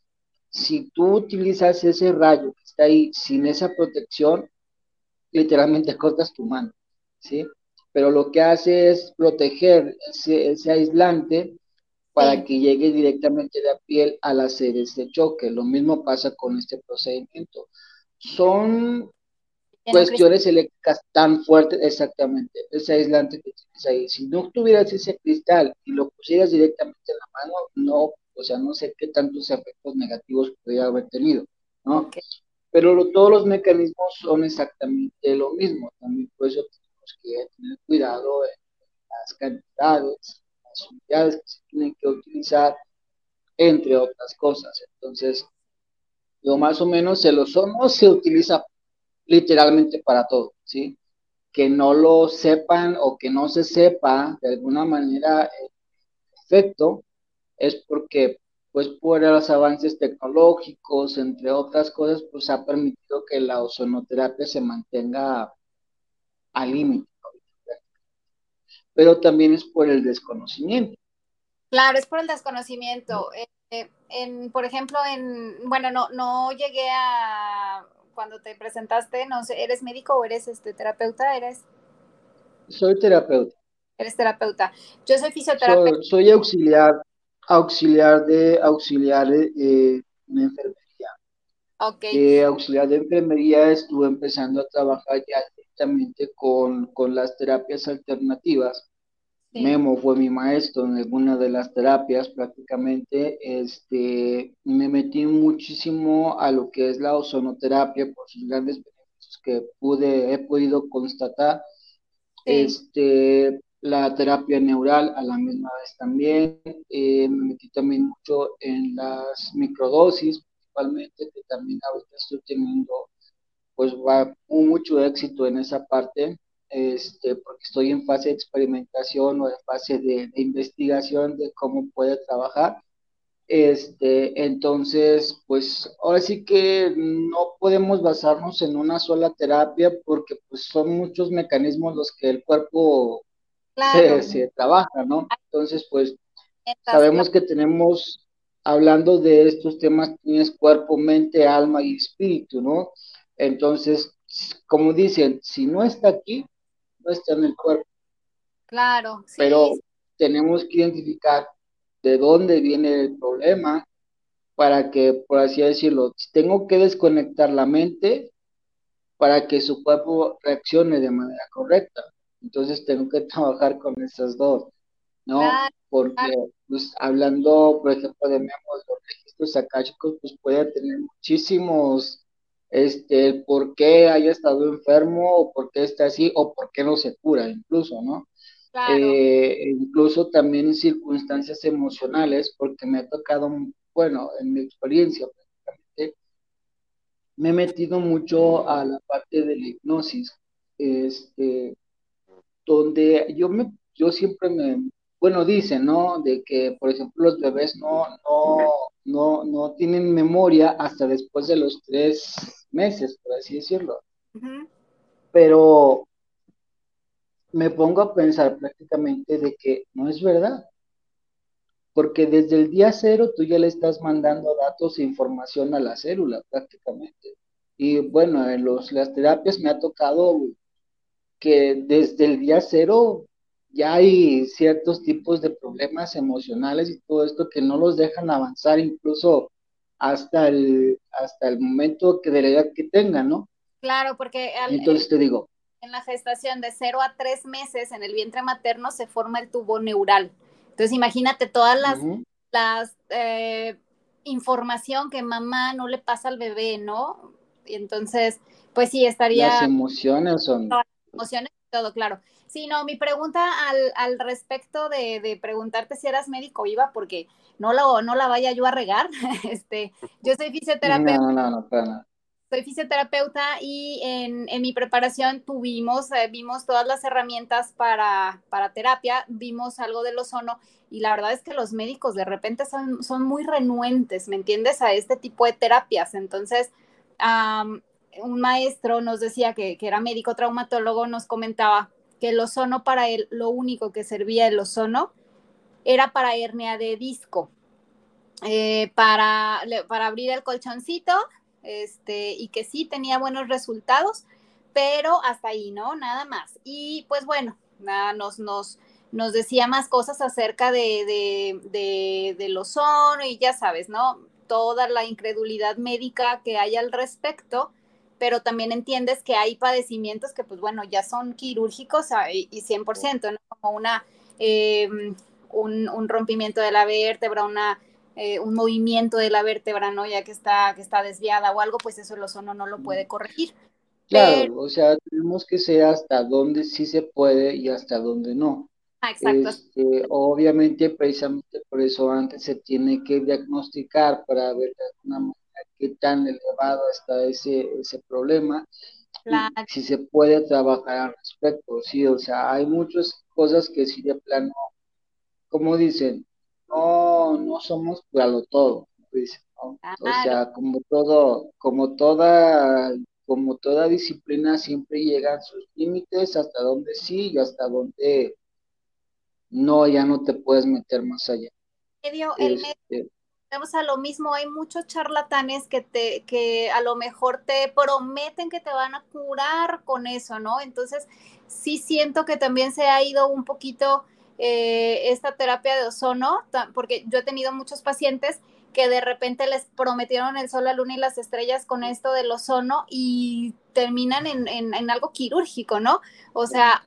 Si tú utilizas ese rayo que está ahí sin esa protección, literalmente cortas tu mano, ¿sí? Pero lo que hace es proteger ese, aislante para que llegue directamente de la piel al hacer ese choque. Lo mismo pasa con este procedimiento. Son cuestiones eléctricas tan fuertes, exactamente, ese aislante que tienes ahí. Si no tuvieras ese cristal y lo pusieras directamente en la mano, no, o sea, no sé qué tantos efectos negativos podría haber tenido, ¿no? Pero todos los mecanismos son exactamente lo mismo, también por eso tenemos que tener cuidado en las cantidades, las unidades que se tienen que utilizar, entre otras cosas. Entonces, lo más o menos el ozono se utiliza literalmente para todo, ¿sí? Que no lo sepan o que no se sepa de alguna manera el efecto es porque pues por los avances tecnológicos, entre otras cosas, pues ha permitido que la ozonoterapia se mantenga al límite. Pero también es por el desconocimiento. Claro, es por el desconocimiento. Eh, en, por ejemplo, en, bueno, no, no llegué a cuando te presentaste, no sé, ¿eres médico o eres este terapeuta? ¿Eres? Soy terapeuta. Eres terapeuta. Yo soy fisioterapeuta. Soy, auxiliar, auxiliar de auxiliar de enfermería. Ok. auxiliar de enfermería estuve empezando a trabajar ya directamente con, con las terapias alternativas Memo fue mi maestro en alguna de las terapias prácticamente. Este, me metí muchísimo a lo que es la ozonoterapia por sus grandes beneficios que pude, he podido constatar. Este, la terapia neural a la misma vez también. Eh, me metí también mucho en las microdosis, principalmente, que también ahorita estoy teniendo pues va mucho éxito en esa parte, este, porque estoy en fase de experimentación o en fase de, investigación de cómo puede trabajar. Este, entonces, pues ahora sí que no podemos basarnos en una sola terapia porque pues son muchos mecanismos los que el cuerpo se, se, trabaja, ¿no? Entonces, pues sabemos que tenemos, hablando de estos temas, tienes cuerpo, mente, alma y espíritu, ¿no? Entonces, como dicen, si no está aquí, no está en el cuerpo. Claro, sí. Pero tenemos que identificar de dónde viene el problema para que, por así decirlo, tengo que desconectar la mente para que su cuerpo reaccione de manera correcta. Entonces tengo que trabajar con esas dos, ¿no? Porque pues, hablando, por ejemplo, de memoria, los registros akáshicos, pues puede tener muchísimos este, por qué haya estado enfermo o por qué está así o por qué no se cura incluso, ¿no? Eh, incluso también en circunstancias emocionales, porque me ha tocado, bueno, en mi experiencia prácticamente, me he metido mucho a la parte de la hipnosis, este, donde yo me, yo siempre me, bueno, dicen, ¿no? De que, por ejemplo, los bebés no, no, no, no tienen memoria hasta después de los tres meses, por así decirlo. Pero me pongo a pensar prácticamente de que no es verdad. Porque desde el día cero tú ya le estás mandando datos e información a la célula prácticamente. Y bueno, en los, las terapias me ha tocado que desde el día cero ya hay ciertos tipos de problemas emocionales y todo esto que no los dejan avanzar incluso hasta el, hasta el momento que de la edad que tengan, ¿no? Claro, porque entonces te digo, en la gestación de 0 a 3 meses en el vientre materno se forma el tubo neural. Entonces imagínate todas las, las eh, información que mamá no le pasa al bebé, ¿no? Y entonces, pues sí, estaría... Las emociones son... Emociones todo, claro. Sí, no, mi pregunta al, al respecto de, de, preguntarte si eras médico iba porque no, lo, no la vaya yo a regar. este, yo soy fisioterapeuta. No, no, no, nada. Soy fisioterapeuta y en, en mi preparación tuvimos, eh, vimos todas las herramientas para, para terapia, vimos algo del ozono y la verdad es que los médicos de repente son, son muy renuentes, ¿me entiendes? A este tipo de terapias. Entonces, un maestro nos decía que, era médico traumatólogo, nos comentaba que el ozono para él, lo único que servía el ozono era para hernia de disco, eh, para, para abrir el colchoncito, este, y que sí tenía buenos resultados, pero hasta ahí, ¿no? Nada más. Y pues bueno, nada, nos, nos, nos decía más cosas acerca de, de, de, del ozono y ya sabes, ¿no? Toda la incredulidad médica que hay al respecto pero también entiendes que hay padecimientos que, pues bueno, ya son quirúrgicos y 100%, ¿no? Como una, eh, un, rompimiento de la vértebra, una, eh, un movimiento de la vértebra, ¿no? Ya que está, que está desviada o algo, pues eso el ozono no lo puede corregir. Claro, o sea, tenemos que ser hasta dónde sí se puede y hasta dónde no. Ah, exacto. Este, obviamente, precisamente por eso antes se tiene que diagnosticar para ver de alguna manera qué tan elevado está ese, ese problema, si se puede trabajar al respecto, sí, o sea, hay muchas cosas que sí de plano, como dicen, no, no somos para lo todo, o sea, como todo, como toda, como toda disciplina siempre llegan sus límites, hasta donde sí y hasta donde no, ya no te puedes meter más allá. Este, a lo mismo, hay muchos charlatanes que te, que a lo mejor te prometen que te van a curar con eso, ¿no? Entonces, sí siento que también se ha ido un poquito eh, esta terapia de ozono, porque yo he tenido muchos pacientes que de repente les prometieron el sol, la luna y las estrellas con esto del ozono y terminan en, en algo quirúrgico, ¿no? O sea,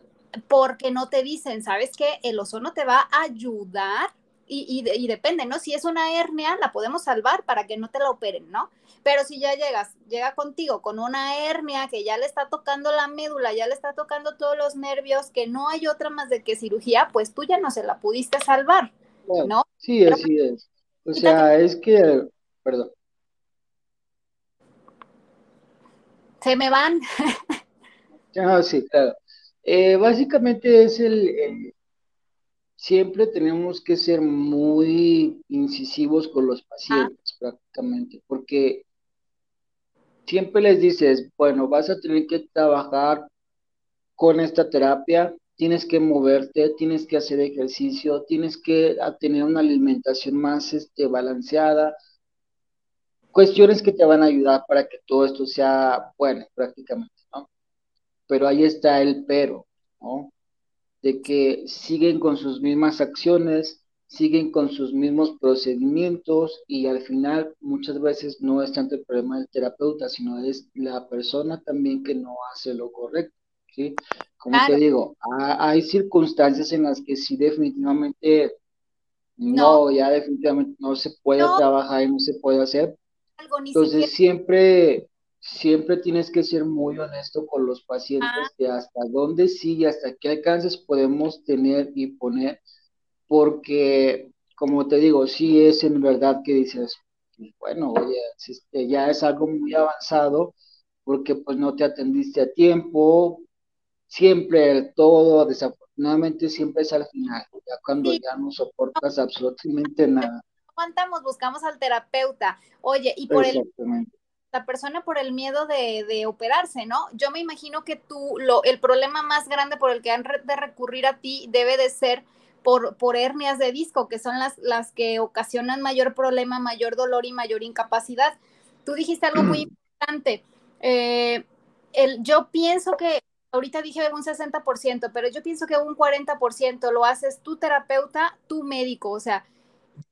porque no te dicen, ¿sabes qué? El ozono te va a ayudar y, y, depende, ¿no? Si es una hernia, la podemos salvar para que no te la operen, ¿no? Pero si ya llegas, llega contigo con una hernia que ya le está tocando la médula, ya le está tocando todos los nervios, que no hay otra más de que cirugía, pues tú ya no se la pudiste salvar, ¿no? Sí, así es. O sea, es que, perdón. se me van. ah, sí, claro. Eh, básicamente es el, siempre tenemos que ser muy incisivos con los pacientes prácticamente, porque siempre les dices, bueno, vas a tener que trabajar con esta terapia, tienes que moverte, tienes que hacer ejercicio, tienes que tener una alimentación más este, balanceada, cuestiones que te van a ayudar para que todo esto sea bueno prácticamente, ¿no? Pero ahí está el pero, ¿no? De que siguen con sus mismas acciones, siguen con sus mismos procedimientos y al final muchas veces no es tanto el problema del terapeuta, sino es la persona también que no hace lo correcto, ¿sí? Como te digo, hay circunstancias en las que sí definitivamente no, ya definitivamente no se puede trabajar y no se puede hacer. Entonces siempre siempre tienes que ser muy honesto con los pacientes ah. de hasta dónde sí y hasta qué alcances podemos tener y poner, porque como te digo, sí es en verdad que dices, bueno, oye, este, ya es algo muy avanzado, porque pues no te atendiste a tiempo, siempre el todo, desafortunadamente siempre es al final, ya cuando ya no soportas absolutamente nada. Aguantamos, buscamos al terapeuta, oye, y por el la persona por el miedo de, operarse, ¿no? Yo me imagino que tú, lo, el problema más grande por el que han de recurrir a ti debe de ser por, por hernias de disco, que son las, las que ocasionan mayor problema, mayor dolor y mayor incapacidad. Tú dijiste algo muy importante. Eh, el, yo pienso que, ahorita dije un 60%, pero yo pienso que un 40% lo haces tu terapeuta, tu médico, o sea,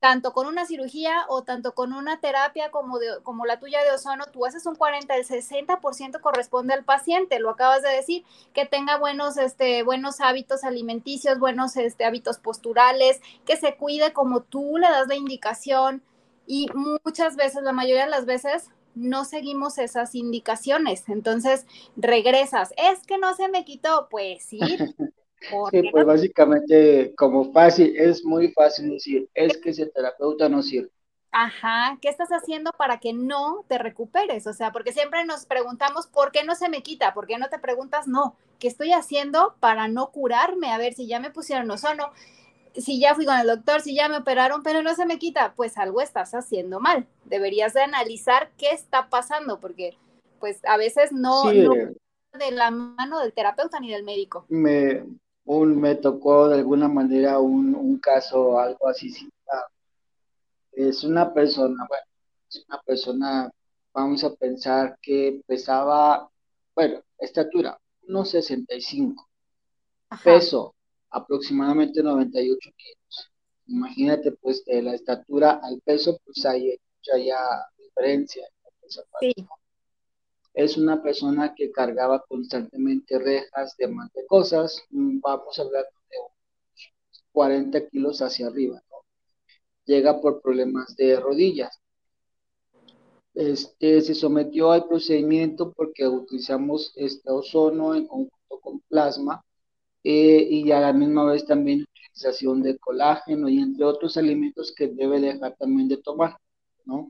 tanto con una cirugía o tanto con una terapia como, de, como la tuya de ozono, tú haces un 40, el 60% corresponde al paciente, lo acabas de decir, que tenga buenos, este, buenos hábitos alimenticios, buenos este, hábitos posturales, que se cuide como tú le das la indicación y muchas veces, la mayoría de las veces, no seguimos esas indicaciones. Entonces regresas, es que no se me quitó, pues sí, Sí, pues básicamente como fácil, es muy fácil decir, es que ese terapeuta no sirve. Ajá, ¿qué estás haciendo para que no te recuperes? O sea, porque siempre nos preguntamos, ¿por qué no se me quita? ¿Por qué no te preguntas, no, ¿qué estoy haciendo para no curarme? A ver, si ya me pusieron ozono, si ya fui con el doctor, si ya me operaron, pero no se me quita, pues algo estás haciendo mal. Deberías de analizar qué está pasando, porque pues a veces no, no de la mano del terapeuta ni del médico. Me, un, me tocó de alguna manera un, un caso, algo así Es una persona, bueno, es una persona, vamos a pensar que pesaba, bueno, estatura, unos 65, peso aproximadamente 98 kilos. Imagínate, pues, de la estatura al peso, pues hay mucha ya diferencia. Sí es una persona que cargaba constantemente rejas de más de cosas, mm, vamos a hablar de 40 kilos hacia arriba, Llega por problemas de rodillas. Este, se sometió al procedimiento porque utilizamos este ozono en conjunto con plasma eh, y a la misma vez también utilización de colágeno y entre otros alimentos que debe dejar también de tomar, ¿no?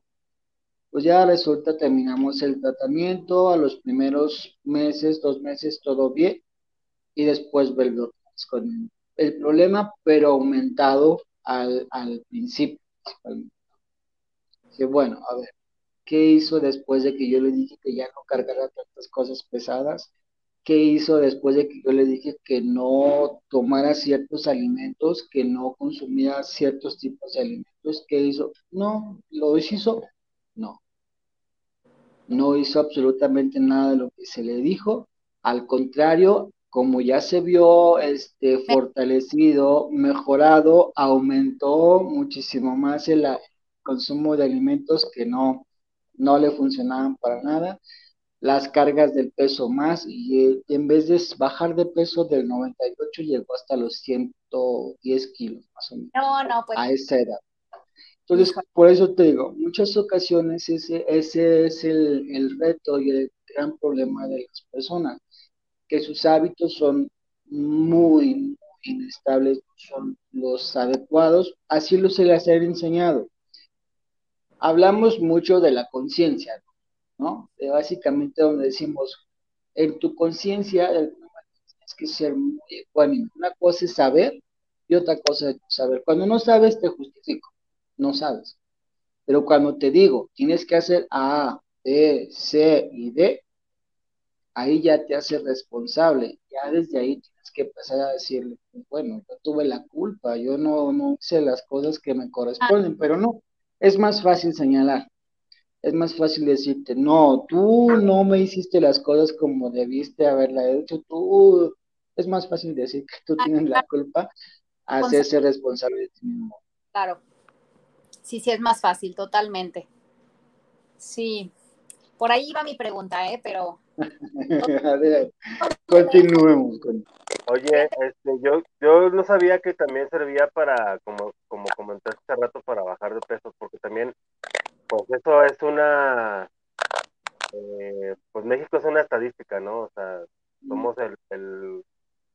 Pues ya resulta, terminamos el tratamiento, a los primeros meses, dos meses, todo bien, y después vuelve con el problema, pero aumentado al, al principio. Bueno, a ver, ¿qué hizo después de que yo le dije que ya no cargara tantas cosas pesadas? ¿Qué hizo después de que yo le dije que no tomara ciertos alimentos, que no consumiera ciertos tipos de alimentos? ¿Qué hizo? No, lo hizo, no no hizo absolutamente nada de lo que se le dijo, al contrario, como ya se vio este fortalecido, mejorado, aumentó muchísimo más el, consumo de alimentos que no, no le funcionaban para nada, las cargas del peso más, y, en vez de bajar de peso del 98 llegó hasta los 110 kilos más o menos. No, no, pues. A esa edad. Entonces, por eso te digo, muchas ocasiones ese, ese es el, el reto y el gran problema de las personas, que sus hábitos son muy, muy inestables, son los adecuados, así lo se les ha enseñado. Hablamos mucho de la conciencia, ¿no? básicamente donde decimos, en tu conciencia, tienes que ser muy ecuánime. Una cosa es saber y otra cosa es saber. Cuando no sabes, te justifico, no sabes. Pero cuando te digo, tienes que hacer A, B, C y D, ahí ya te hace responsable. Ya desde ahí tienes que empezar a decirle, bueno, yo tuve la culpa, yo no, no hice las cosas que me corresponden, pero no, es más fácil señalar. Es más fácil decirte, no, tú no me hiciste las cosas como debiste haberla hecho, tú, es más fácil decir que tú tienes la culpa, hacerse responsable de ti mismo. Claro. Sí, sí, es más fácil, totalmente. Sí. Por ahí iba mi pregunta, ¿eh? Pero continuemos con... Oye, este, yo, yo no sabía que también servía para, como, como comentaste hace rato, para bajar de peso, porque también, pues eso es una, eh, pues México es una estadística, ¿no? O sea, somos el, el,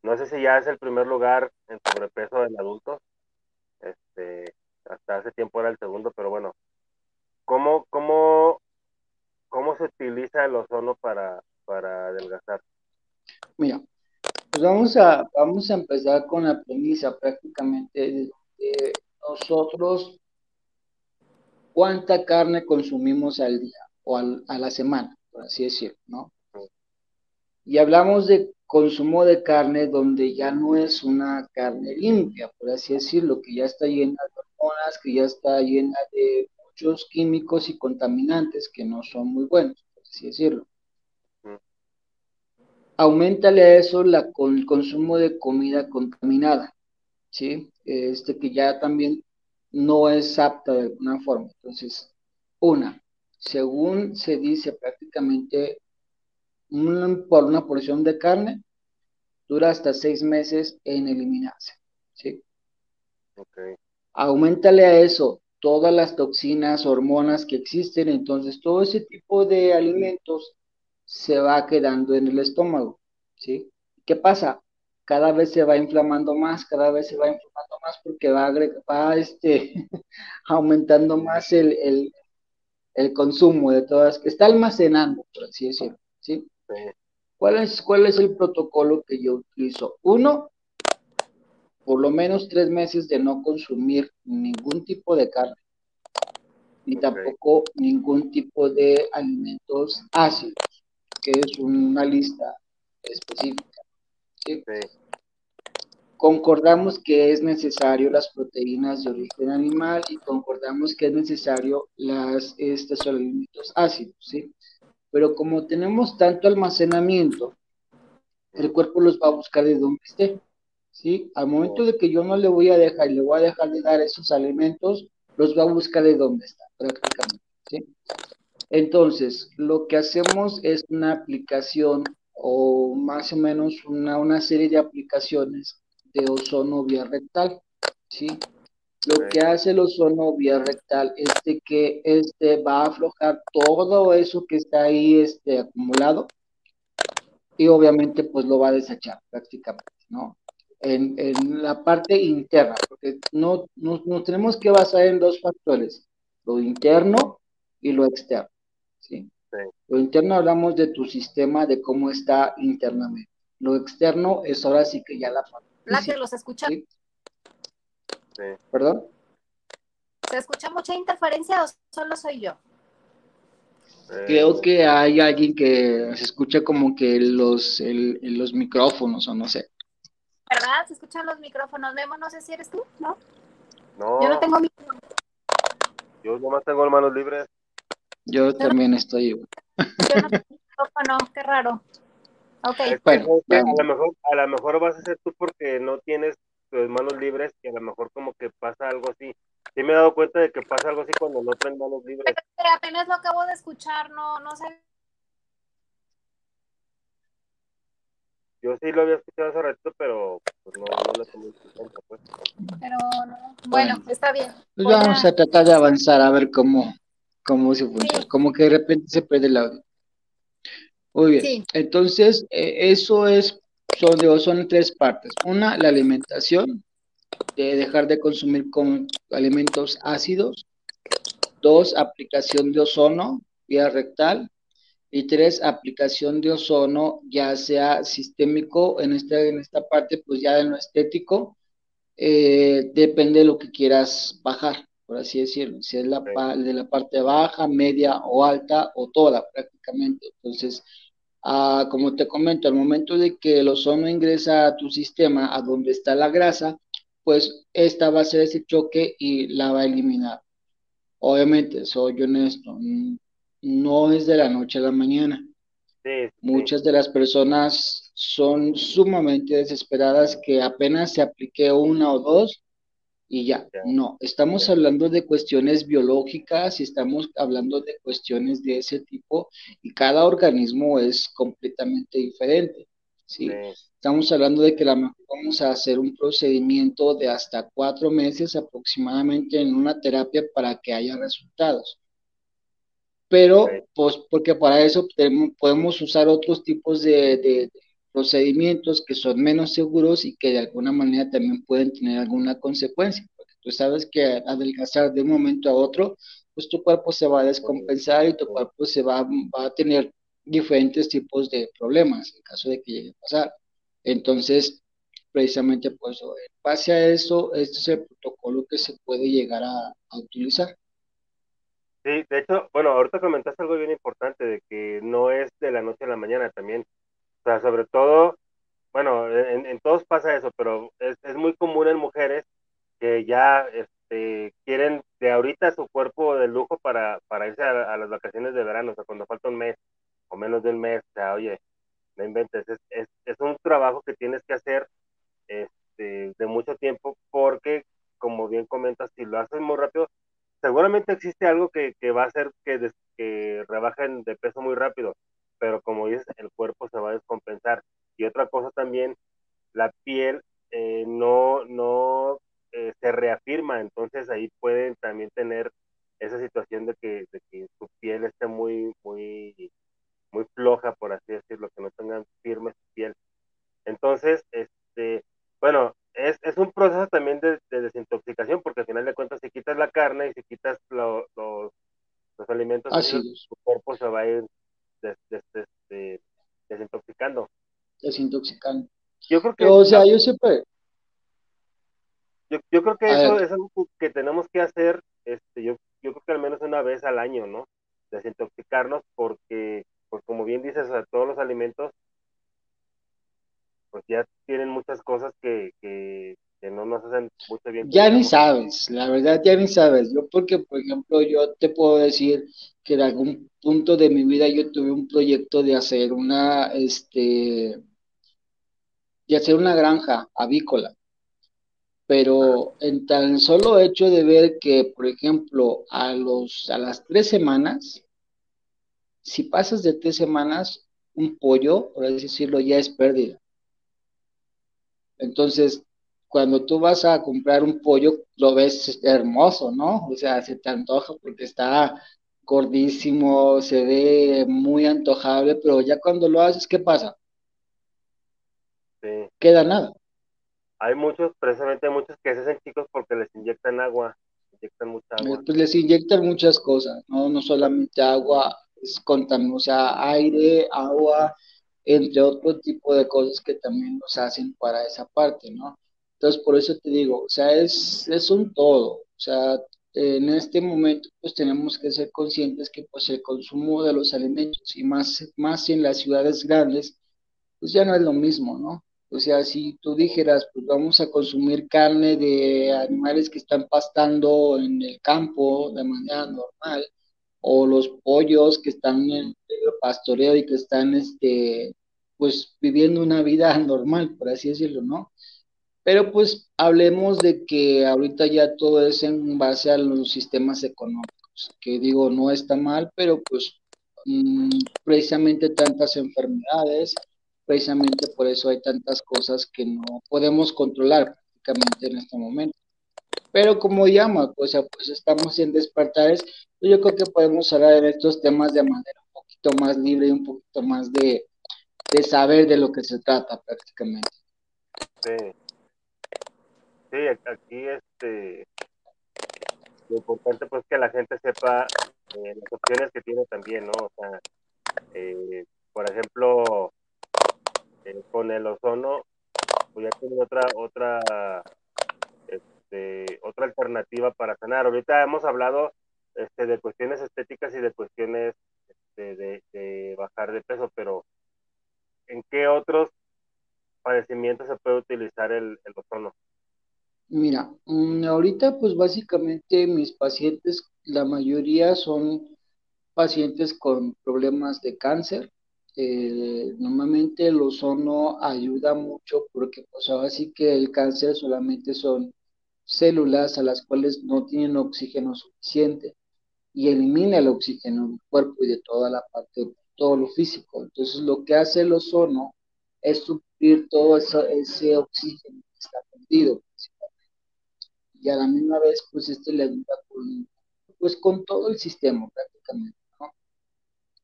no sé si ya es el primer lugar en sobrepeso en adultos, este, hasta hace tiempo era el segundo, pero bueno, ¿cómo, cómo, cómo se utiliza el ozono para, para adelgazar? Mira, pues vamos a, vamos a empezar con la premisa prácticamente de, nosotros cuánta carne consumimos al día o a la semana, por así decirlo, ¿no? Y hablamos de consumo de carne donde ya no es una carne limpia, por así decirlo, que ya está llena de que ya está llena de muchos químicos y contaminantes que no son muy buenos, por así decirlo aumentale a eso la, el consumo de comida contaminada, ¿sí? Este que ya también no es apta de alguna forma. Entonces, una, según se dice prácticamente por una porción de carne, dura hasta seis meses en eliminarse, ¿sí? Okay. Aumentale a eso todas las toxinas, hormonas que existen, entonces todo ese tipo de alimentos se va quedando en el estómago, ¿sí? ¿Qué pasa? Cada vez se va inflamando más, cada vez se va inflamando más porque va, va este, aumentando más el, consumo de todas, que está almacenando, por así decirlo, ¿sí? ¿Cuál es, ¿Cuál es el protocolo que yo utilizo? Uno, por lo menos tres meses de no consumir ningún tipo de carne, ni tampoco ningún tipo de alimentos ácidos que es una lista específica. Concordamos que es necesario las proteínas de origen animal y concordamos que es necesario las, estos alimentos ácidos, ¿sí? Pero como tenemos tanto almacenamiento, el cuerpo los va a buscar de donde esté, ¿sí? Al momento de que yo no le voy a dejar y le voy a dejar de dar esos alimentos, los va a buscar de donde está, prácticamente, ¿sí? Entonces, lo que hacemos es una aplicación o más o menos una, serie de aplicaciones de ozono vía rectal, ¿sí? Lo que hace el ozono vía rectal es que este va a aflojar todo eso que está ahí este, acumulado y obviamente pues lo va a desechar prácticamente, ¿no? En, la parte interna, porque no, nos tenemos que basar en dos factores, lo interno y lo externo. ¿sí? Lo interno hablamos de tu sistema, de cómo está internamente. Lo externo es ahora sí que ya la La que los escucha. ¿sí? ¿Perdón? ¿Se escucha mucha interferencia o solo soy yo? Creo que hay alguien que se escucha como que los, los micrófonos o no sé. ¿Verdad? Se escuchan los micrófonos. Memo, no sé si eres tú, ¿no? No. Yo no tengo micrófono. Yo nomás tengo manos libres. Yo también estoy igual. Yo no, no, qué raro. Okay. Bueno, a lo mejor, a lo mejor vas a ser tú porque no tienes tus manos libres y a lo mejor como que pasa algo así. Sí me he dado cuenta de que pasa algo así cuando no traen manos libres. Pero apenas lo acabo de escuchar, no, no sé. Yo sí lo había escuchado hace rato, pero pues no, no lo en cuenta, pues. Pero no. Bueno, está bien. Pues vamos a tratar de avanzar a ver cómo, cómo se como que de repente se pierde el audio. Muy bien, entonces eh, eso es, son, son tres partes. Una, la alimentación, de dejar de consumir con alimentos ácidos. Dos, aplicación de ozono vía rectal. Y tres, aplicación de ozono, ya sea sistémico, en esta, en esta parte, pues ya de lo estético, eh, depende de lo que quieras bajar, por así decirlo, si es la, de la parte baja, media o alta o toda prácticamente. Entonces, ah, como te comento, al momento de que el ozono ingresa a tu sistema, a donde está la grasa, pues esta va a hacer ese choque y la va a eliminar. Obviamente, soy honesto, no es de la noche a la mañana. Muchas de las personas son sumamente desesperadas que apenas se aplique una o dos y ya. No, estamos hablando de cuestiones biológicas y estamos hablando de cuestiones de ese tipo y cada organismo es completamente diferente. ¿sí? Estamos hablando de que la vamos a hacer un procedimiento de hasta cuatro meses aproximadamente en una terapia para que haya resultados pero pues porque para eso podemos usar otros tipos de, procedimientos que son menos seguros y que de alguna manera también pueden tener alguna consecuencia, porque tú sabes que adelgazar de un momento a otro, pues tu cuerpo se va a descompensar y tu cuerpo se va, va a tener diferentes tipos de problemas en caso de que llegue a pasar. Entonces, precisamente pues en base a eso, este es el protocolo que se puede llegar a utilizar. Sí, de hecho, bueno, ahorita comentaste algo bien importante de que no es de la noche a la mañana también. O sea, sobre todo, bueno, en, todos pasa eso, pero es, es, muy común en mujeres que ya este, quieren de ahorita su cuerpo de lujo para, para irse a, las vacaciones de verano, o sea, cuando falta un mes o menos de un mes, o sea, oye, no inventes, es, es, es un trabajo que tienes que hacer este, de mucho tiempo porque, como bien comentas, si lo haces muy rápido, seguramente existe algo que, va a hacer que, que rebajen de peso muy rápido, pero como dices, el cuerpo se va a descompensar. Y otra cosa también, la piel eh, no, no eh, se reafirma, entonces ahí pueden también tener esa situación de que, de que su piel esté muy, muy, muy floja, por así decirlo, que no tengan firme su piel. Entonces, este, bueno, es, es un proceso también de, desintoxicación, porque al final de cuentas, si quitas la carne y si quitas los, los alimentos, tu cuerpo se va a ir desintoxicando. Desintoxicando. Yo creo que. o sea, yo siempre. Yo, yo creo que eso es algo que tenemos que hacer, este, yo, yo creo que al menos una vez al año, ¿no? Desintoxicarnos, porque, pues como bien dices, todos los alimentos pues ya tienen muchas cosas que, que, no nos hacen mucho bien. Ya ni sabes, la verdad ya ni sabes. Yo porque, por ejemplo, yo te puedo decir que en algún punto de mi vida yo tuve un proyecto de hacer una, este, de hacer una granja avícola. Pero en tan solo hecho de ver que, por ejemplo, a los, a las tres semanas, si pasas de tres semanas, un pollo, por así decirlo, ya es pérdida. Entonces, cuando tú vas a comprar un pollo, lo ves hermoso, ¿no? O sea, se te antoja porque está gordísimo, se ve muy antojable, pero ya cuando lo haces, ¿qué pasa? Sí. Queda nada. Hay muchos, precisamente muchos que se hacen chicos porque les inyectan agua, inyectan mucha agua. Pues les inyectan muchas cosas, no, no solamente agua, es contaminado, o sea, aire, agua, entre otro tipo de cosas que también nos hacen para esa parte, ¿no? Entonces, por eso te digo, o sea, es, es un todo, o sea, en este momento pues tenemos que ser conscientes que pues el consumo de los alimentos y más, más en las ciudades grandes, pues ya no es lo mismo, ¿no? O sea, si tú dijeras, pues vamos a consumir carne de animales que están pastando en el campo de manera normal, o los pollos que están en el pastoreo y que están, este, pues, viviendo una vida normal, por así decirlo, ¿no? Pero pues hablemos de que ahorita ya todo es en base a los sistemas económicos, que digo, no está mal, pero pues mm, precisamente tantas enfermedades, precisamente por eso hay tantas cosas que no podemos controlar prácticamente en este momento. Pero como llama, pues, pues estamos en despertares, yo creo que podemos hablar de estos temas de manera un poquito más libre y un poquito más de, de saber de lo que se trata prácticamente. Sí. Sí, aquí este lo importante pues que la gente sepa eh, las opciones que tiene también, ¿no? O sea, Eh, por ejemplo, eh, con el ozono, pues ya tengo otra, otra, este, otra alternativa para sanar. Ahorita hemos hablado este, de cuestiones estéticas y de cuestiones este, de, bajar de peso, pero ¿en qué otros padecimientos se puede utilizar el, el ozono? Mira, mm, ahorita pues básicamente mis pacientes, la mayoría son pacientes con problemas de cáncer. Eh, normalmente el ozono ayuda mucho porque pues ahora sí que el cáncer solamente son células a las cuales no tienen oxígeno suficiente y elimina el oxígeno del cuerpo y de toda la parte, todo lo físico. Entonces lo que hace el ozono es suplir todo ese oxígeno que está perdido y a la misma vez pues este le ayuda con, pues con todo el sistema prácticamente, ¿no?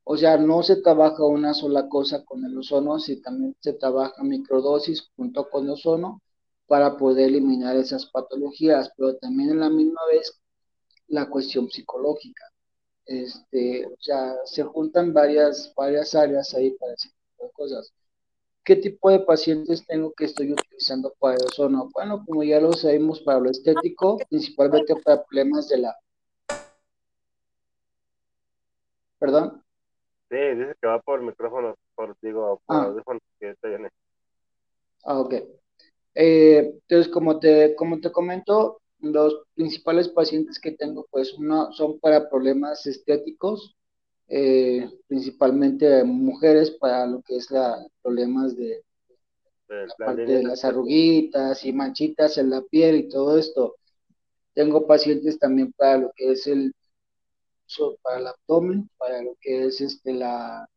O sea, no se trabaja una sola cosa con el ozono, sino también se trabaja microdosis junto con el ozono para poder eliminar esas patologías, pero también en la misma vez la cuestión psicológica. Este, o sea, se juntan varias, varias áreas ahí para ese tipo de cosas. ¿Qué tipo de pacientes tengo que estoy utilizando para el ozono? Bueno, como ya lo sabemos, para lo estético, principalmente para problemas de la... ¿Perdón? Sí, dice que va por micrófono, por, digo, por ah. que te viene. Ah, ok. Eh, entonces, como te, como te comento, los principales pacientes que tengo, pues, uno son para problemas estéticos, eh, principalmente mujeres para lo que es la problemas de la parte de las arruguitas y manchitas en la piel y todo esto. Tengo pacientes también para lo que es el para el abdomen, para lo que es este la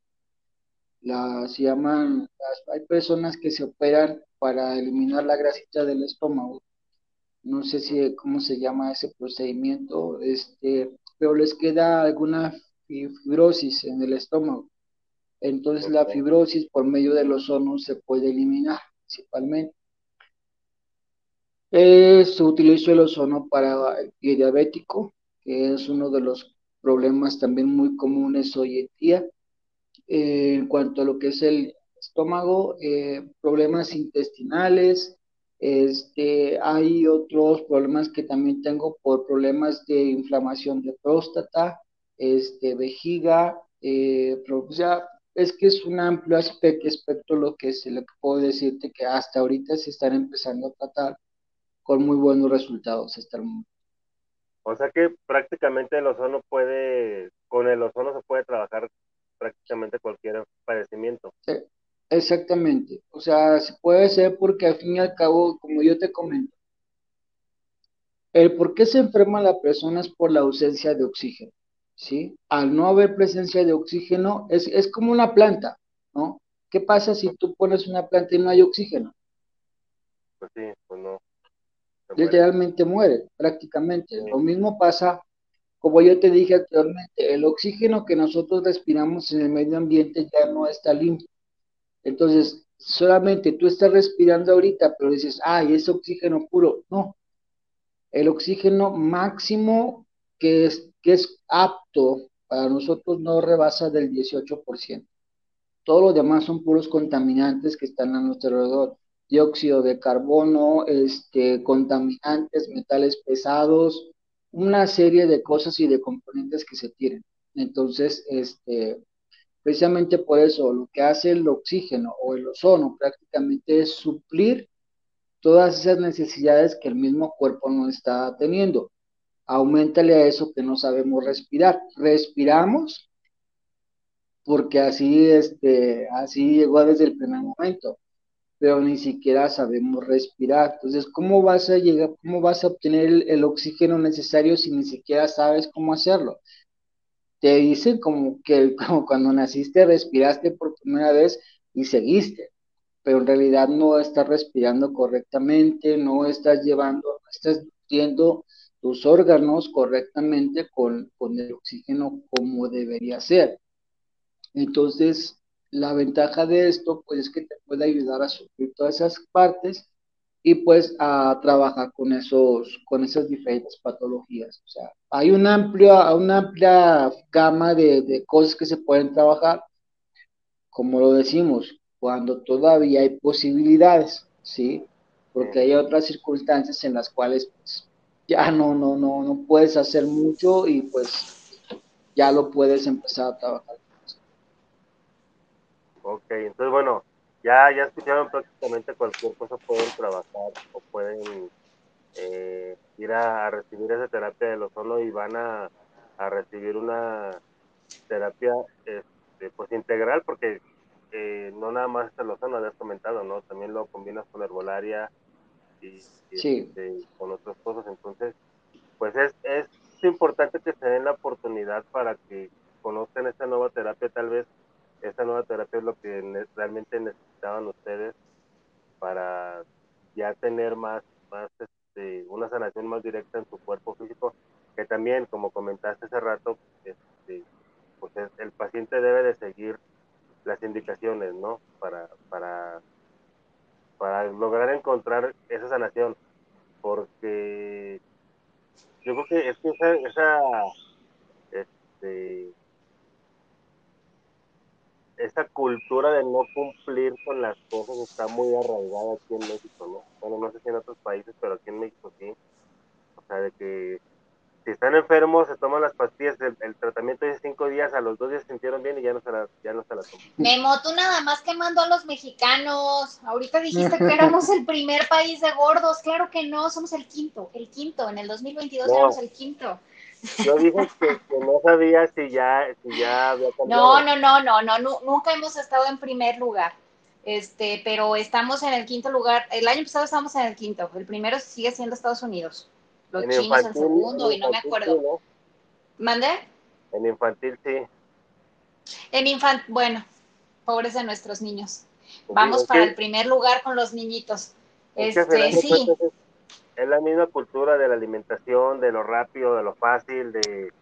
la se llaman hay personas que se operan para eliminar la grasita del estómago. No sé si cómo se llama ese procedimiento, este, pero les queda alguna fibrosis en el estómago. Entonces la fibrosis por medio del ozono se puede eliminar principalmente. Eh, se utiliza el ozono para el pie diabético, que es uno de los problemas también muy comunes hoy en día. Eh, en cuanto a lo que es el estómago, eh, problemas intestinales, este, hay otros problemas que también tengo por problemas de inflamación de próstata, este, vejiga, eh, o sea, es que es un amplio aspecto, espectro lo que, es, lo que puedo decirte que hasta ahorita se están empezando a tratar con muy buenos resultados hasta el momento. O sea que prácticamente el ozono puede, con el ozono se puede trabajar prácticamente cualquier padecimiento. exactamente, o sea, se puede hacer porque al fin y al cabo, como yo te comento, el por qué se enferma la persona es por la ausencia de oxígeno. ¿sí? Al no haber presencia de oxígeno, es, es como una planta, ¿no? ¿Qué pasa si tú pones una planta y no hay oxígeno? Pues sí, pues no. Literalmente muere, prácticamente. Lo mismo pasa, como yo te dije actualmente, el oxígeno que nosotros respiramos en el medio ambiente ya no está limpio. Entonces, solamente tú estás respirando ahorita, pero dices, ay, es oxígeno puro. No. El oxígeno máximo que es que es apto para nosotros no rebasa del 18%. Todo lo demás son puros contaminantes que están a nuestro alrededor. Dióxido de carbono, este, contaminantes, metales pesados, una serie de cosas y de componentes que se tienen. Entonces, este, precisamente por eso, lo que hace el oxígeno o el ozono prácticamente es suplir todas esas necesidades que el mismo cuerpo no está teniendo aumentale a eso que no sabemos respirar. Respiramos porque así, este, así llegó desde el primer momento, pero ni siquiera sabemos respirar. Entonces, ¿cómo vas a llegar, cómo vas a obtener el, oxígeno necesario si ni siquiera sabes cómo hacerlo? Te dicen como que como cuando naciste respiraste por primera vez y seguiste, pero en realidad no estás respirando correctamente, no estás llevando, no estás nutriendo tus órganos correctamente con, con el oxígeno como debería ser. Entonces, la ventaja de esto, pues es que te puede ayudar a suplir todas esas partes y pues a trabajar con esos, con esas diferentes patologías. O sea, hay una amplia, una amplia gama de, de cosas que se pueden trabajar, como lo decimos, cuando todavía hay posibilidades, ¿sí? Porque hay otras circunstancias en las cuales pues, ya no, no, no, no puedes hacer mucho y pues ya lo puedes empezar a trabajar. Ok, entonces bueno, ya, ya escucharon prácticamente cualquier cosa pueden trabajar o pueden eh, ir a, recibir esa terapia del ozono y van a, recibir una terapia este, pues integral porque eh, no nada más el ozono habías comentado, ¿no? También lo combinas con herbolaria y, este, con otras cosas, entonces pues es, es importante que se den la oportunidad para que conozcan esta nueva terapia, tal vez esta nueva terapia es lo que realmente necesitaban ustedes para ya tener más, más este, una sanación más directa en su cuerpo físico, que también, como comentaste hace rato, este, pues el paciente debe de seguir las indicaciones, ¿no? Para, para, para lograr encontrar esa sanación, porque yo creo que es que esa, esa este, esa cultura de no cumplir con las cosas está muy arraigada aquí en México, ¿no? Bueno, no sé si en otros países, pero aquí en México sí. O sea, de que si están enfermos, se toman las pastillas, el, tratamiento es cinco días, a los dos días se sintieron bien y ya no se la, ya no se la toman. Memo, tú nada más quemando a los mexicanos. Ahorita dijiste que éramos el primer país de gordos. Claro que no, somos el quinto, el quinto. En el 2022 éramos el quinto. Yo dije que, no sabía si ya, si ya había cambiado. No, no, no, no, no, nunca hemos estado en primer lugar. Este, pero estamos en el quinto lugar. El año pasado estábamos en el quinto. El primero sigue siendo Estados Unidos. Los chinos el segundo y no me acuerdo. ¿Mande? En infantil sí. En infantil, bueno, pobres de nuestros niños. Vamos para el primer lugar con los niñitos. Este, sí es la misma cultura de la alimentación, de lo rápido, de lo fácil, de...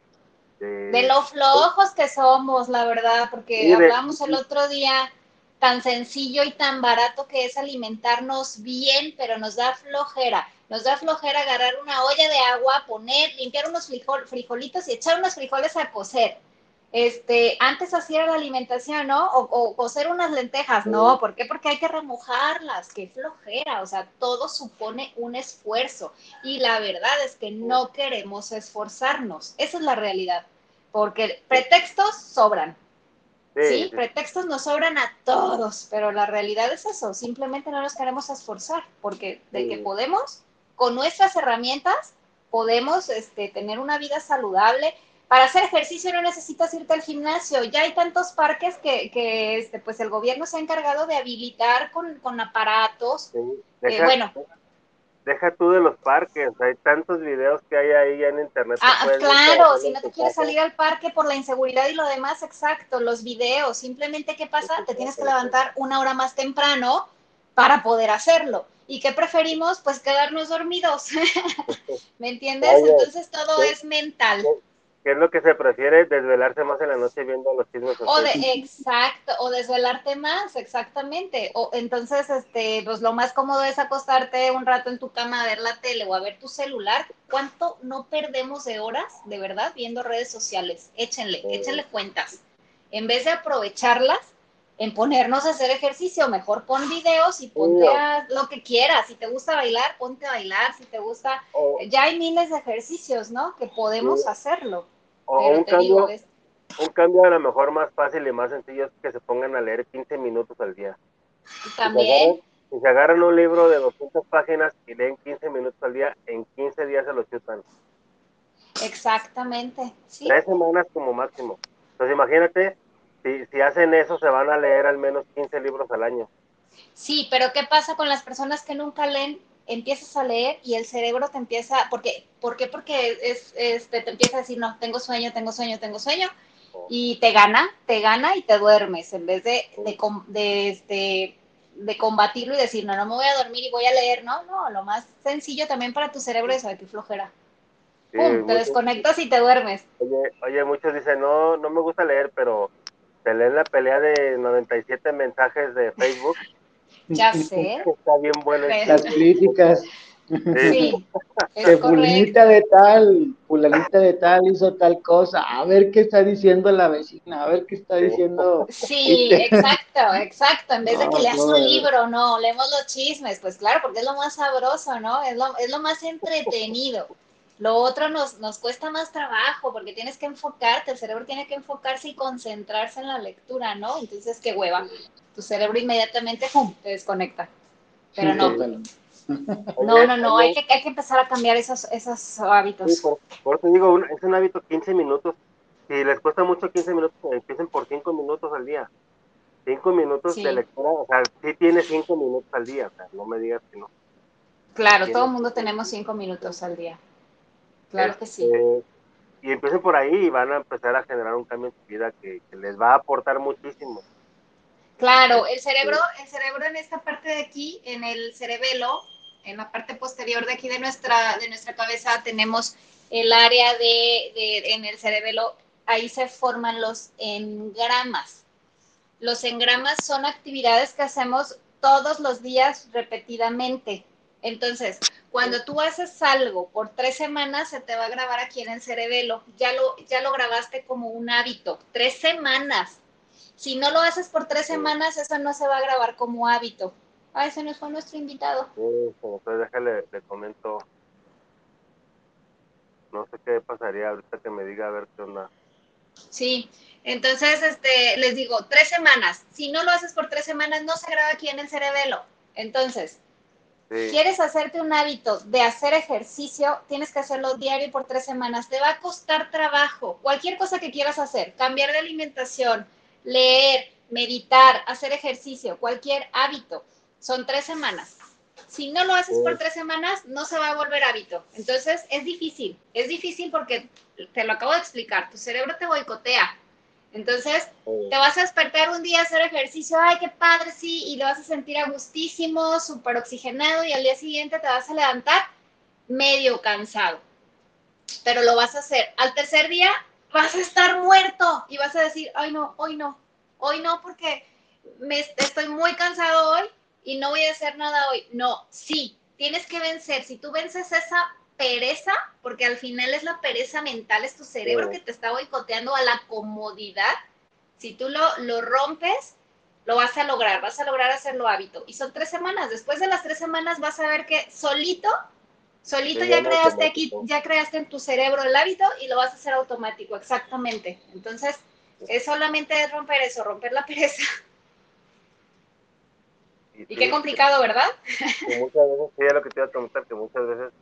De, lo flojos que somos, la verdad, porque hablamos el otro día tan sencillo y tan barato que es alimentarnos bien, pero nos da flojera. Nos da flojera agarrar una olla de agua, poner, limpiar unos frijolitos y echar unos frijoles a cocer este, antes hacía la alimentación, ¿no? O, o cocer unas lentejas, no, ¿por qué? Porque hay que remojarlas, qué flojera, o sea, todo supone un esfuerzo. Y la verdad es que no queremos esforzarnos, esa es la realidad, porque pretextos sobran, ¿sí? Pretextos nos sobran a todos, pero la realidad es eso, simplemente no nos queremos esforzar, porque de que podemos, con nuestras herramientas, podemos este, tener una vida saludable, para hacer ejercicio no necesitas irte al gimnasio. Ya hay tantos parques que, que este, pues el gobierno se ha encargado de habilitar con, aparatos. Eh, deja, bueno. Deja tú de los parques, hay tantos videos que hay ahí en internet. Ah, claro, si no te quieres salir al parque por la inseguridad y lo demás, exacto, los videos. Simplemente, ¿qué pasa? Te tienes que levantar una hora más temprano para poder hacerlo. ¿Y qué preferimos? Pues quedarnos dormidos. ¿Me entiendes? Entonces todo es mental. ¿Qué es lo que se prefiere? Desvelarse más en la noche viendo los chismes. O de, exacto, o desvelarte más, exactamente. O entonces, este, pues lo más cómodo es acostarte un rato en tu cama a ver la tele o a ver tu celular. ¿Cuánto no perdemos de horas, de verdad, viendo redes sociales? Échenle, échenle cuentas. En vez de aprovecharlas en ponernos a hacer ejercicio, mejor pon videos y ponte a lo que quieras. Si te gusta bailar, ponte a bailar. Si te gusta, ya hay miles de ejercicios, ¿no? Que podemos hacerlo. O un, cambio, un cambio a lo mejor más fácil y más sencillo es que se pongan a leer 15 minutos al día. También. Si se, agarran, un libro de 200 páginas y leen 15 minutos al día, en 15 días se lo chutan. Exactamente. Tres semanas como máximo. Entonces imagínate si, si hacen eso, se van a leer al menos 15 libros al año. Sí, pero ¿qué pasa con las personas que nunca leen? Empiezas a leer y el cerebro te empieza, porque, ¿por qué? Porque es, este, te empieza a decir, no, tengo sueño, tengo sueño, tengo sueño, oh. y te gana, te gana y te duermes, en vez de, de, de, este, de combatirlo y decir, no, no me voy a dormir y voy a leer, no, no, lo más sencillo también para tu cerebro es, saber qué flojera. Pum, te desconectas y te duermes. Oye, oye, muchos dicen, no, no me gusta leer, pero se leen la pelea de 97 mensajes de Facebook. Ya sé. Está bien bueno. Las críticas. Sí, que fulanita de tal, fulanita de tal hizo tal cosa, a ver qué está diciendo la vecina, a ver qué está diciendo. Sí, exacto, exacto. En vez de que leas un libro, no, leemos los chismes, pues claro, porque es lo más sabroso, ¿no? Es lo, es lo más entretenido. Lo otro nos, nos cuesta más trabajo porque tienes que enfocarte, el cerebro tiene que enfocarse y concentrarse en la lectura, ¿no? Entonces, qué hueva. Tu cerebro inmediatamente ¡pum! te desconecta. Pero no. No, no, no, hay que, hay que empezar a cambiar esos, esos hábitos. por, eso digo, es un hábito 15 minutos. Si les cuesta mucho 15 minutos, empiecen por 5 minutos al día. 5 minutos de lectura, o sea, sí tienes 5 minutos al día, o sea, no me digas que no. Claro, todo el mundo tenemos 5 minutos al día. Claro que sí. Este, y empiecen por ahí y van a empezar a generar un cambio en su vida que, les va a aportar muchísimo. Claro, el cerebro, el cerebro en esta parte de aquí, en el cerebelo, en la parte posterior de aquí de nuestra, de nuestra cabeza, tenemos el área de, de, en el cerebelo, ahí se forman los engramas. Los engramas son actividades que hacemos todos los días repetidamente. Entonces, cuando tú haces algo por tres semanas, se te va a grabar aquí en el cerebelo. Ya lo, ya lo grabaste como un hábito. Tres semanas. Si no lo haces por tres semanas, eso no se va a grabar como hábito. Ah, ese no fue nuestro invitado. Sí, como déjale, le comento. No sé qué pasaría ahorita que me diga a ver qué onda. Sí, entonces este, les digo, tres semanas. Si no lo haces por tres semanas, no se graba aquí en el cerebelo. Entonces, quieres hacerte un hábito de hacer ejercicio, tienes que hacerlo diario por tres semanas. Te va a costar trabajo. Cualquier cosa que quieras hacer, cambiar de alimentación, leer, meditar, hacer ejercicio, cualquier hábito, son tres semanas. Si no lo haces por tres semanas, no se va a volver hábito. Entonces, es difícil. Es difícil porque, te lo acabo de explicar, tu cerebro te boicotea entonces, te vas a despertar un día a hacer ejercicio, ay, qué padre, sí, y lo vas a sentir a gustísimo, súper oxigenado, y al día siguiente te vas a levantar medio cansado. Pero lo vas a hacer. Al tercer día vas a estar muerto y vas a decir, ay, no, hoy no, hoy no, porque me, estoy muy cansado hoy y no voy a hacer nada hoy. No, sí, tienes que vencer. Si tú vences esa pereza, porque al final es la pereza mental, es tu cerebro que te está boicoteando a la comodidad. Si tú lo, lo rompes, lo vas a lograr, vas a lograr hacerlo hábito. Y son tres semanas. Después de las tres semanas vas a ver que solito, solito ya creaste aquí, ya creaste en tu cerebro el hábito y lo vas a hacer automático, exactamente. Entonces, es solamente romper eso, romper la pereza. Y, qué complicado, ¿verdad? muchas veces, sí, es lo que te iba a que muchas veces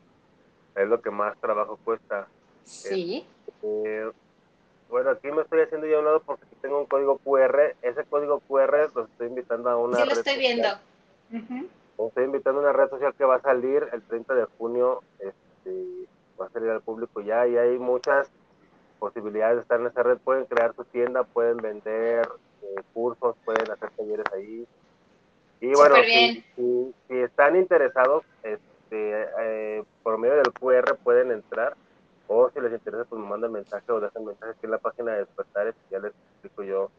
es lo que más trabajo cuesta. Sí. Eh, bueno, aquí me estoy haciendo ya a un lado porque tengo un código QR. Ese código QR lo estoy invitando a una. Sí, lo estoy viendo. Estoy invitando a una red social que va a salir el 30 de junio. Este, va a salir al público ya y hay muchas posibilidades de estar en esa red. Pueden crear su tienda, pueden vender eh, cursos, pueden hacer talleres ahí. Y bueno, si, si, están interesados, este, este, eh, por medio del QR pueden entrar o si les interesa pues me mandan mensaje o dejan mensaje aquí en la página de despertares ya les explico yo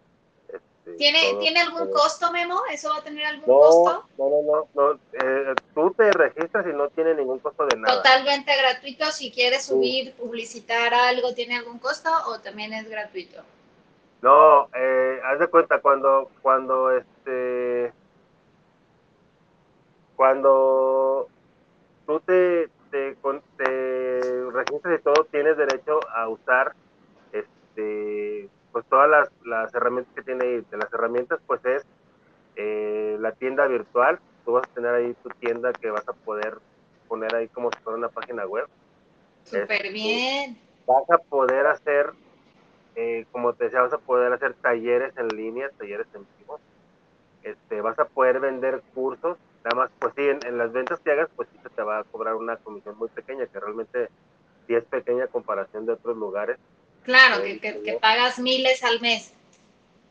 este, ¿Tiene, ¿Tiene algún costo, Memo? ¿Eso va a tener algún costo? No, no, no, no. Eh, tú te registras y no tiene ningún costo de nada. Totalmente gratuito. Si quieres subir, publicitar algo, ¿tiene algún costo o también es gratuito? No, eh, haz de cuenta, cuando, cuando, este, cuando tú te, te, registras y todo, tienes derecho a usar este, pues todas las, las herramientas que tiene ahí. De las herramientas, pues es eh, la tienda virtual. Tú vas a tener ahí tu tienda que vas a poder poner ahí como si fuera una página web. Súper este, bien. Vas a poder hacer, eh, como te decía, vas a poder hacer talleres en línea, talleres en vivo. Este, vas a poder vender cursos Nada más, pues sí, en, las ventas que hagas, pues sí se te va a cobrar una comisión muy pequeña, que realmente sí es pequeña a comparación de otros lugares. Claro, que, que, pagas miles al mes.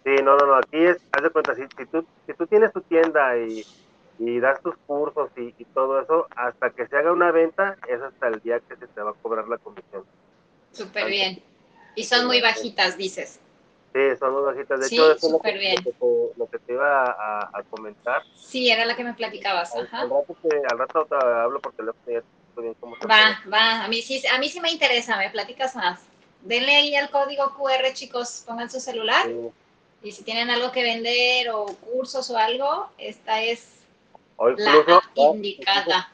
Sí, no, no, no, aquí es, haz de cuenta, si, si, tú, si tú tienes tu tienda y, y das tus cursos y, y, todo eso, hasta que se haga una venta, es hasta el día que se te va a cobrar la comisión. Súper bien. Y son muy bajitas, dices. Sí, son muy bajitas. De Sí, hecho, eso es lo que, bien. lo que te, lo que te iba a, a comentar. Sí, era la que me platicabas. Al, Ajá. al rato, te, al rato te hablo por teléfono y ya explico bien cómo Va, va, a mí sí, a mí sí me interesa, me platicas más. Denle ahí al código QR, chicos, pongan su celular. Sí. y si tienen algo que vender o cursos o algo, esta es O la incluso, app incluso, indicada.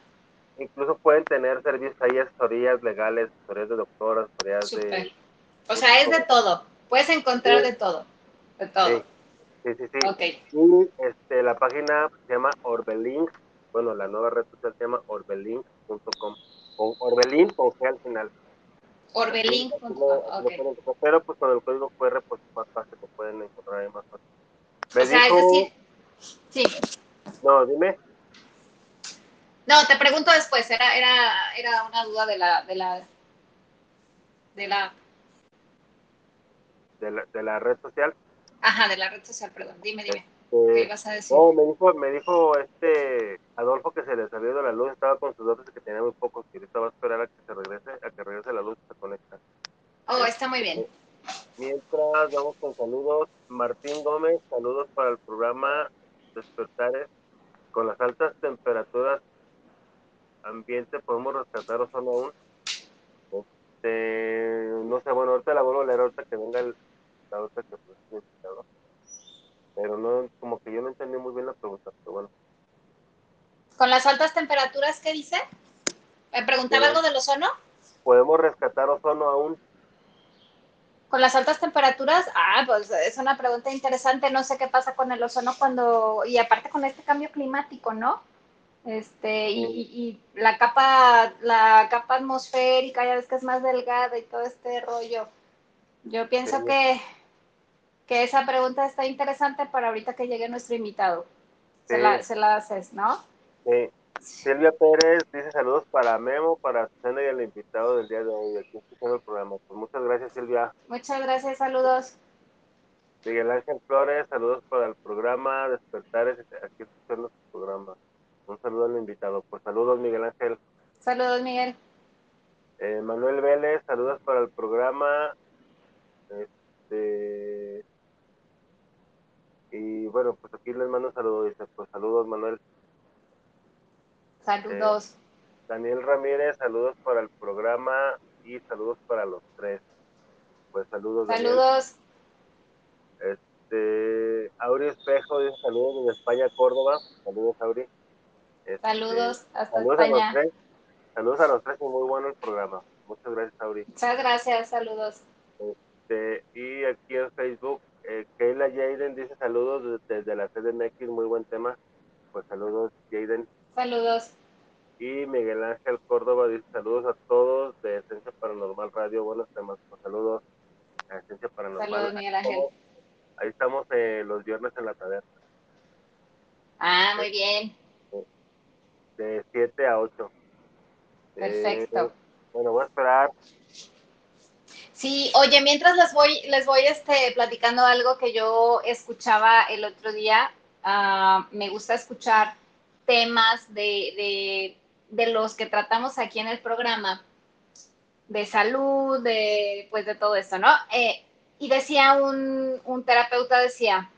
incluso pueden tener servicios ahí, asesorías legales, asesorías de doctoras, asesorías Súper. de... O sea, es de todo. Puedes encontrar Sí. de todo. De todo. Sí, sí, sí. sí. Ok. Y este, la página se llama Orbelink, bueno, la nueva red social se llama orbelink.com, o Orbelink con G al final. Orbelink. Así lo- así lo Ok. pueden encontrar, pero pues con el código QR pues más fácil lo pueden encontrar ahí más fácil. Me O sea, es decir, sí. no, dime, No, te pregunto después, era, era, era una duda de la, de la, de la, de la, de la red social. ajá, de la red social, perdón. Dime, dime, ¿qué Eh, ibas a decir? no, me dijo, me dijo este Adolfo que se les había ido la luz, estaba con sus datos y que tenía muy pocos, que ahorita va a esperar a que se regrese, a que regrese la luz y se conecta. Oh, está muy bien. Mientras vamos con saludos, Martín Gómez, saludos para el programa Despertares. Con las altas temperaturas ambiente podemos rescatar ozono aún. Este, no sé, bueno, ahorita la vuelvo a leer ahorita que venga el, la otra que fue el invitado. Pero no, como que yo no entendí muy bien la pregunta, pero bueno. Con las altas temperaturas, ¿qué dice? ¿Me preguntaba Sí. algo del ozono? ¿Podemos rescatar ozono aún? Con las altas temperaturas, ah, pues es una pregunta interesante. No sé qué pasa con el ozono cuando, y aparte con este cambio climático, ¿no? Este, y, y- y la capa, la capa atmosférica, ya ves que es más delgada y todo este rollo. Yo pienso Sí. que, que esa pregunta está interesante para ahorita que llegue nuestro invitado. Se, la, se la haces, ¿no? Sí. Silvia Pérez dice saludos para Memo, para Susana y el invitado del día de hoy. Aquí escuchando el programa. Pues muchas gracias, Silvia. Muchas gracias, saludos. Miguel Ángel Flores, saludos para el programa Despertares, aquí escuchando su programa. Un saludo al invitado. Pues saludos, Miguel Ángel. Saludos, Miguel. Eh, Manuel Vélez, saludos para el programa. Este. Y bueno, pues aquí les mando un saludo. Dice, pues saludos, Manuel. Saludos. Daniel Ramírez, saludos para el programa y saludos para los tres. Pues saludos, Daniel. Saludos. Este, Auri Espejo dice saludos desde España, Córdoba. Saludos, Auri. Este, Saludos hasta Saludos a los tres. Saludos a los tres y muy bueno el programa. Muchas gracias, Auri. Muchas gracias, saludos. Este, y aquí en Facebook, eh, Keila Jaden dice saludos desde, la CDMX, muy buen tema. Pues saludos, Jaden. Saludos. Y Miguel Ángel Córdoba dice saludos a todos de Esencia Paranormal Radio. Buenos temas. Pues saludos a Esencia Paranormal. Saludos, Miguel Ángel. Ahí estamos eh, los viernes en la taberna, Ah, muy bien. de 7 a 8. Perfecto. bueno, voy a esperar. Sí, oye, mientras les voy, les voy este, platicando algo que yo escuchaba el otro día, ah, me gusta escuchar temas de, de, de los que tratamos aquí en el programa, de salud, de, pues de todo esto, ¿no? Eh, y decía un, un terapeuta, decía,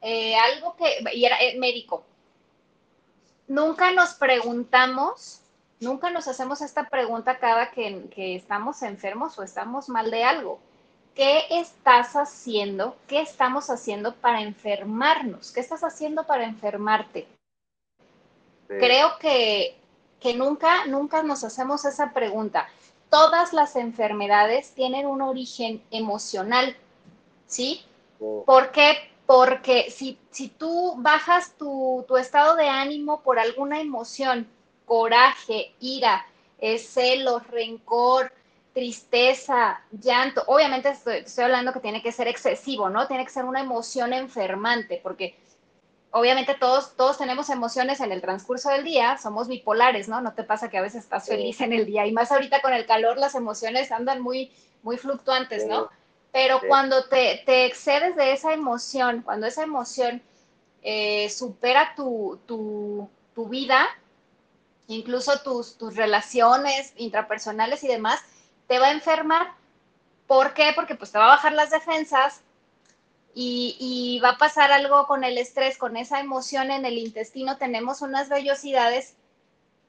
eh, algo que, y era eh, médico, nunca nos preguntamos, nunca nos hacemos esta pregunta cada que, que estamos enfermos o estamos mal de algo. ¿Qué estás haciendo? ¿Qué estamos haciendo para enfermarnos? ¿Qué estás haciendo para enfermarte? Sí, Creo que, que nunca, nunca nos hacemos esa pregunta. Todas las enfermedades tienen un origen emocional, ¿sí? sí, ¿Por qué? Porque si, si tú bajas tu, tu estado de ánimo por alguna emoción, coraje, ira, eh, celos, rencor, tristeza, llanto, obviamente estoy, estoy hablando que tiene que ser excesivo, ¿no? Tiene que ser una emoción enfermante, porque obviamente todos, todos tenemos emociones en el transcurso del día, somos bipolares, ¿no? No te pasa que a veces estás feliz en el día y más ahorita con el calor las emociones andan muy, muy fluctuantes, ¿no? Pero cuando te, te excedes de esa emoción, cuando esa emoción eh, supera tu, tu, tu vida, incluso tus, tus relaciones intrapersonales y demás, te va a enfermar. ¿Por qué? Porque pues te va a bajar las defensas, y, va a pasar algo con el estrés, con esa emoción en el intestino, tenemos unas vellosidades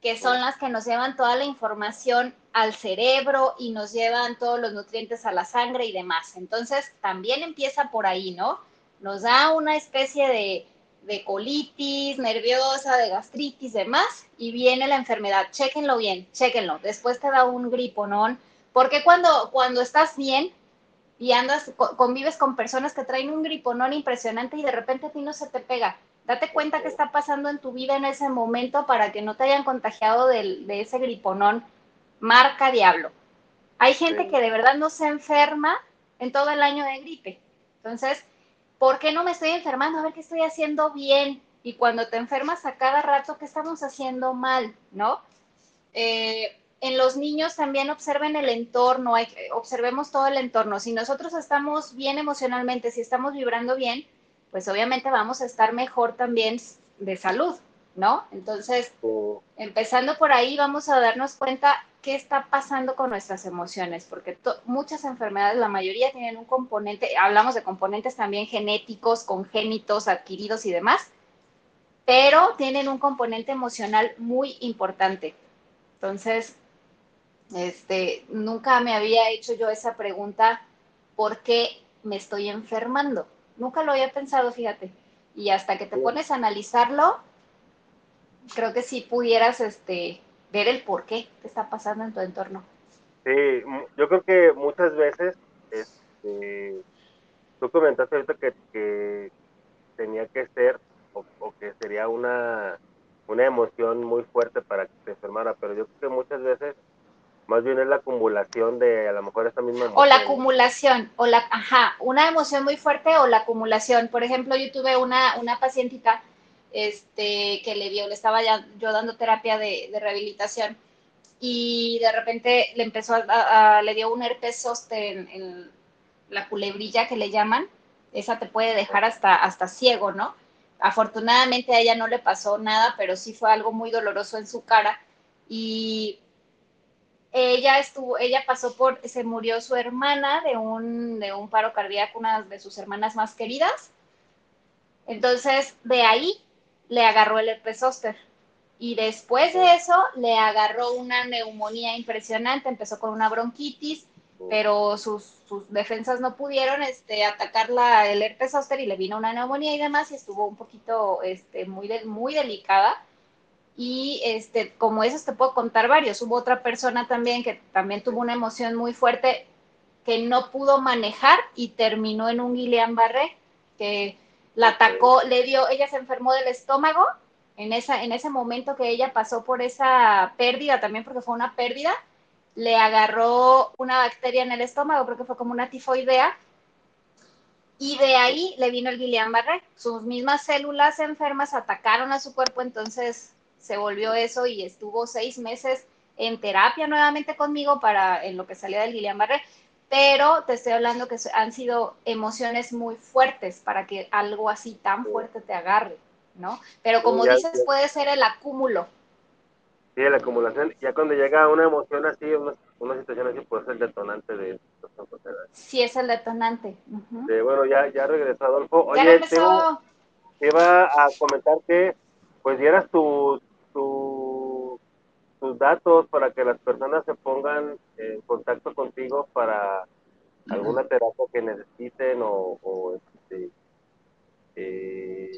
que son las que nos llevan toda la información al cerebro y nos llevan todos los nutrientes a la sangre y demás. Entonces, también empieza por ahí, ¿no? Nos da una especie de, de colitis nerviosa, de gastritis, demás, y viene la enfermedad. Chéquenlo bien, chéquenlo. Después te da un griponón, porque cuando, cuando estás bien, y andas, convives con personas que traen un griponón impresionante y de repente a ti no se te pega. Date cuenta qué está pasando en tu vida en ese momento para que no te hayan contagiado de, ese griponón. Marca diablo. Hay gente que de verdad no se enferma en todo el año de gripe. Entonces, ¿por qué no me estoy enfermando? A ver qué estoy haciendo bien. Y cuando te enfermas a cada rato, ¿qué estamos haciendo mal? ¿No? Eh, en los niños también observen el entorno, observemos todo el entorno. Si nosotros estamos bien emocionalmente, si estamos vibrando bien, pues obviamente vamos a estar mejor también de salud, ¿no? Entonces, empezando por ahí, vamos a darnos cuenta qué está pasando con nuestras emociones, porque muchas enfermedades, la mayoría tienen un componente, hablamos de componentes también genéticos, congénitos, adquiridos y demás, pero tienen un componente emocional muy importante. Entonces, este, nunca me había hecho yo esa pregunta, ¿por qué me estoy enfermando? Nunca lo había pensado, fíjate. Y hasta que te pones a analizarlo, creo que sí pudieras este, ver el por qué te está pasando en tu entorno. Sí, yo creo que muchas veces, este, tú comentaste ahorita que, tenía que ser o, o, que sería una, una emoción muy fuerte para que te enfermara, pero yo creo que muchas veces más bien es la acumulación de a lo mejor esta misma emoción. O la acumulación, o la, ajá, una emoción muy fuerte o la acumulación. Por ejemplo, yo tuve una, una pacientita este, que le dio, le estaba ya, yo dando terapia de, rehabilitación y de repente le empezó a, le dio un herpes zóster en, la culebrilla que le llaman. Esa te puede dejar hasta, hasta ciego, ¿no? Afortunadamente a ella no le pasó nada, pero sí fue algo muy doloroso en su cara. Y ella estuvo, ella pasó por, se murió su hermana de un, de un paro cardíaco, una de sus hermanas más queridas. Entonces, de ahí le agarró el herpes zóster. Y después de eso, le agarró una neumonía impresionante. Empezó con una bronquitis, pero sus, sus defensas no pudieron este, atacar la, el herpes zóster y le vino una neumonía y demás. Y estuvo un poquito este, muy, muy delicada y este, como esos te puedo contar varios. Hubo otra persona también que también tuvo una emoción muy fuerte que no pudo manejar y terminó en un Guillain-Barré que la atacó, le dio, ella se enfermó del estómago en, esa, en ese momento que ella pasó por esa pérdida, también porque fue una pérdida, le agarró una bacteria en el estómago, creo que fue como una tifoidea, y de ahí le vino el Guillain-Barré. Sus mismas células enfermas atacaron a su cuerpo, entonces se volvió eso y estuvo seis meses en terapia nuevamente conmigo para en lo que salía del Guillain-Barré, pero te estoy hablando que han sido emociones muy fuertes para que algo así tan fuerte te agarre, ¿no? Pero como dices, puede ser el acúmulo. Sí, la acumulación, ya cuando llega una emoción así, una, situación así, puede ser el detonante de Sí, es el detonante. bueno, ya, ya regresó Adolfo. Oye, ya Te, iba a comentar que pues dieras tu, tus datos para que las personas se pongan en contacto contigo para alguna terapia que necesiten o, este, eh,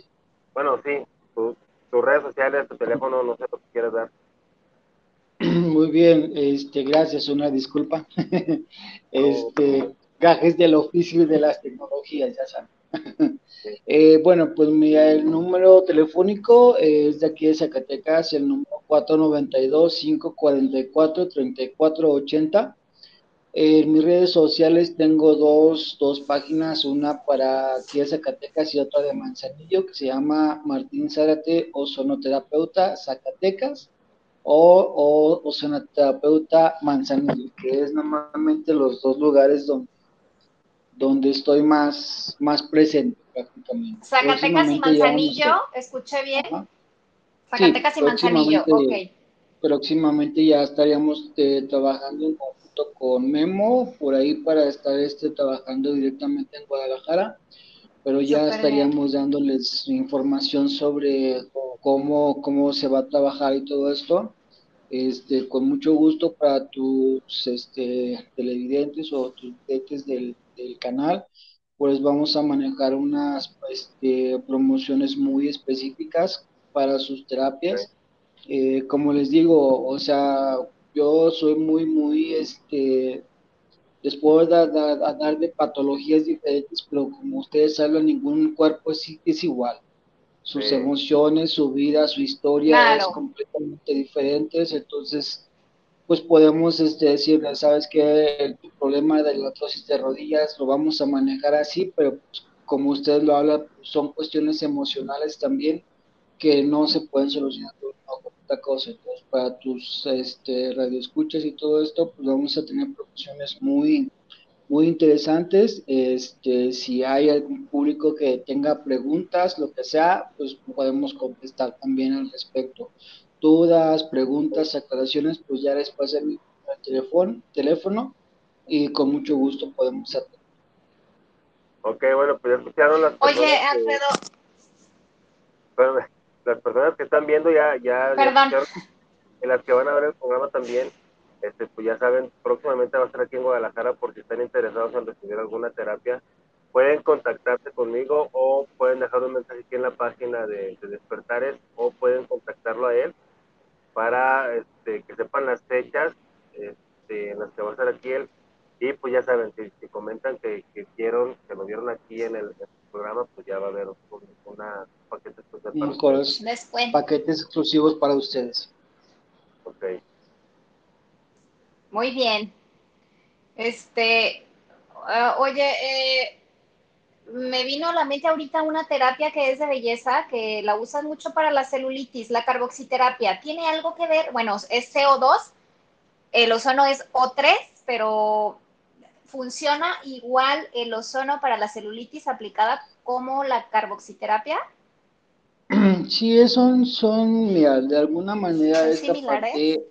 bueno, sí, tus redes sociales, tu teléfono, no sé lo que quieras dar. Muy bien, este, gracias, una disculpa. este, gajes del oficio y de las tecnologías, ya saben. Eh, bueno, pues mira, el número telefónico es de aquí de Zacatecas, el número 492-544-3480. En mis redes sociales tengo dos, dos páginas, una para aquí de Zacatecas y otra de Manzanillo, que se llama Martín Zárate, ozonoterapeuta Zacatecas, o, o ozonoterapeuta Manzanillo, que es normalmente los dos lugares donde donde estoy más, más presente prácticamente. Zacatecas y Manzanillo, escuché bien. Zacatecas y Manzanillo, ok. Próximamente ya estaríamos eh, trabajando en conjunto con Memo, por ahí para estar este, trabajando directamente en Guadalajara. pero ya estaríamos dándoles información sobre cómo, cómo se va a trabajar y todo esto. Este, con mucho gusto para tus este, televidentes o tus videntes del, del canal, pues vamos a manejar unas este, promociones muy específicas para sus terapias. Eh, como les digo, o sea, yo soy muy, muy, este, les puedo dar, dar, de patologías diferentes, pero como ustedes saben, ningún cuerpo es, es igual. Sus emociones, su vida, su historia es completamente diferentes, entonces pues podemos este, decir, sabes que el problema de la artrosis de rodillas lo vamos a manejar así, pero pues, como ustedes lo hablan, son cuestiones emocionales también que no se pueden solucionar con otra cosa. Entonces, para tus este, radioescuchas y todo esto, pues vamos a tener promociones muy, muy interesantes. Este, si hay algún público que tenga preguntas, lo que sea, pues podemos contestar también al respecto. Dudas, preguntas, aclaraciones, pues ya les pasé mi teléfono, teléfono y con mucho gusto podemos hacer. Ok, bueno, pues ya escucharon las Oye, Alfredo. Las personas que están viendo ya, ya, en las que van a ver el programa también, este, pues ya saben, próximamente va a estar aquí en Guadalajara por si están interesados en recibir alguna terapia, pueden contactarse conmigo o pueden dejar un mensaje aquí en la página de, Despertares o pueden contactarlo a él para este, que sepan las fechas este, en las que va a estar aquí él. Y pues ya saben, si, comentan que, que quieren, que lo vieron aquí en el, programa, pues ya va a haber una paquete para paquetes exclusivos para ustedes. Ok. Muy bien. Este, ah, oye, eh, me vino a la mente ahorita una terapia que es de belleza, que la usan mucho para la celulitis, la carboxiterapia. ¿Tiene algo que ver? Bueno, es CO2, el ozono es O3, pero ¿Funciona igual el ozono para la celulitis aplicada como la carboxiterapia? Sí, son, son, mira, de alguna manera esta parte,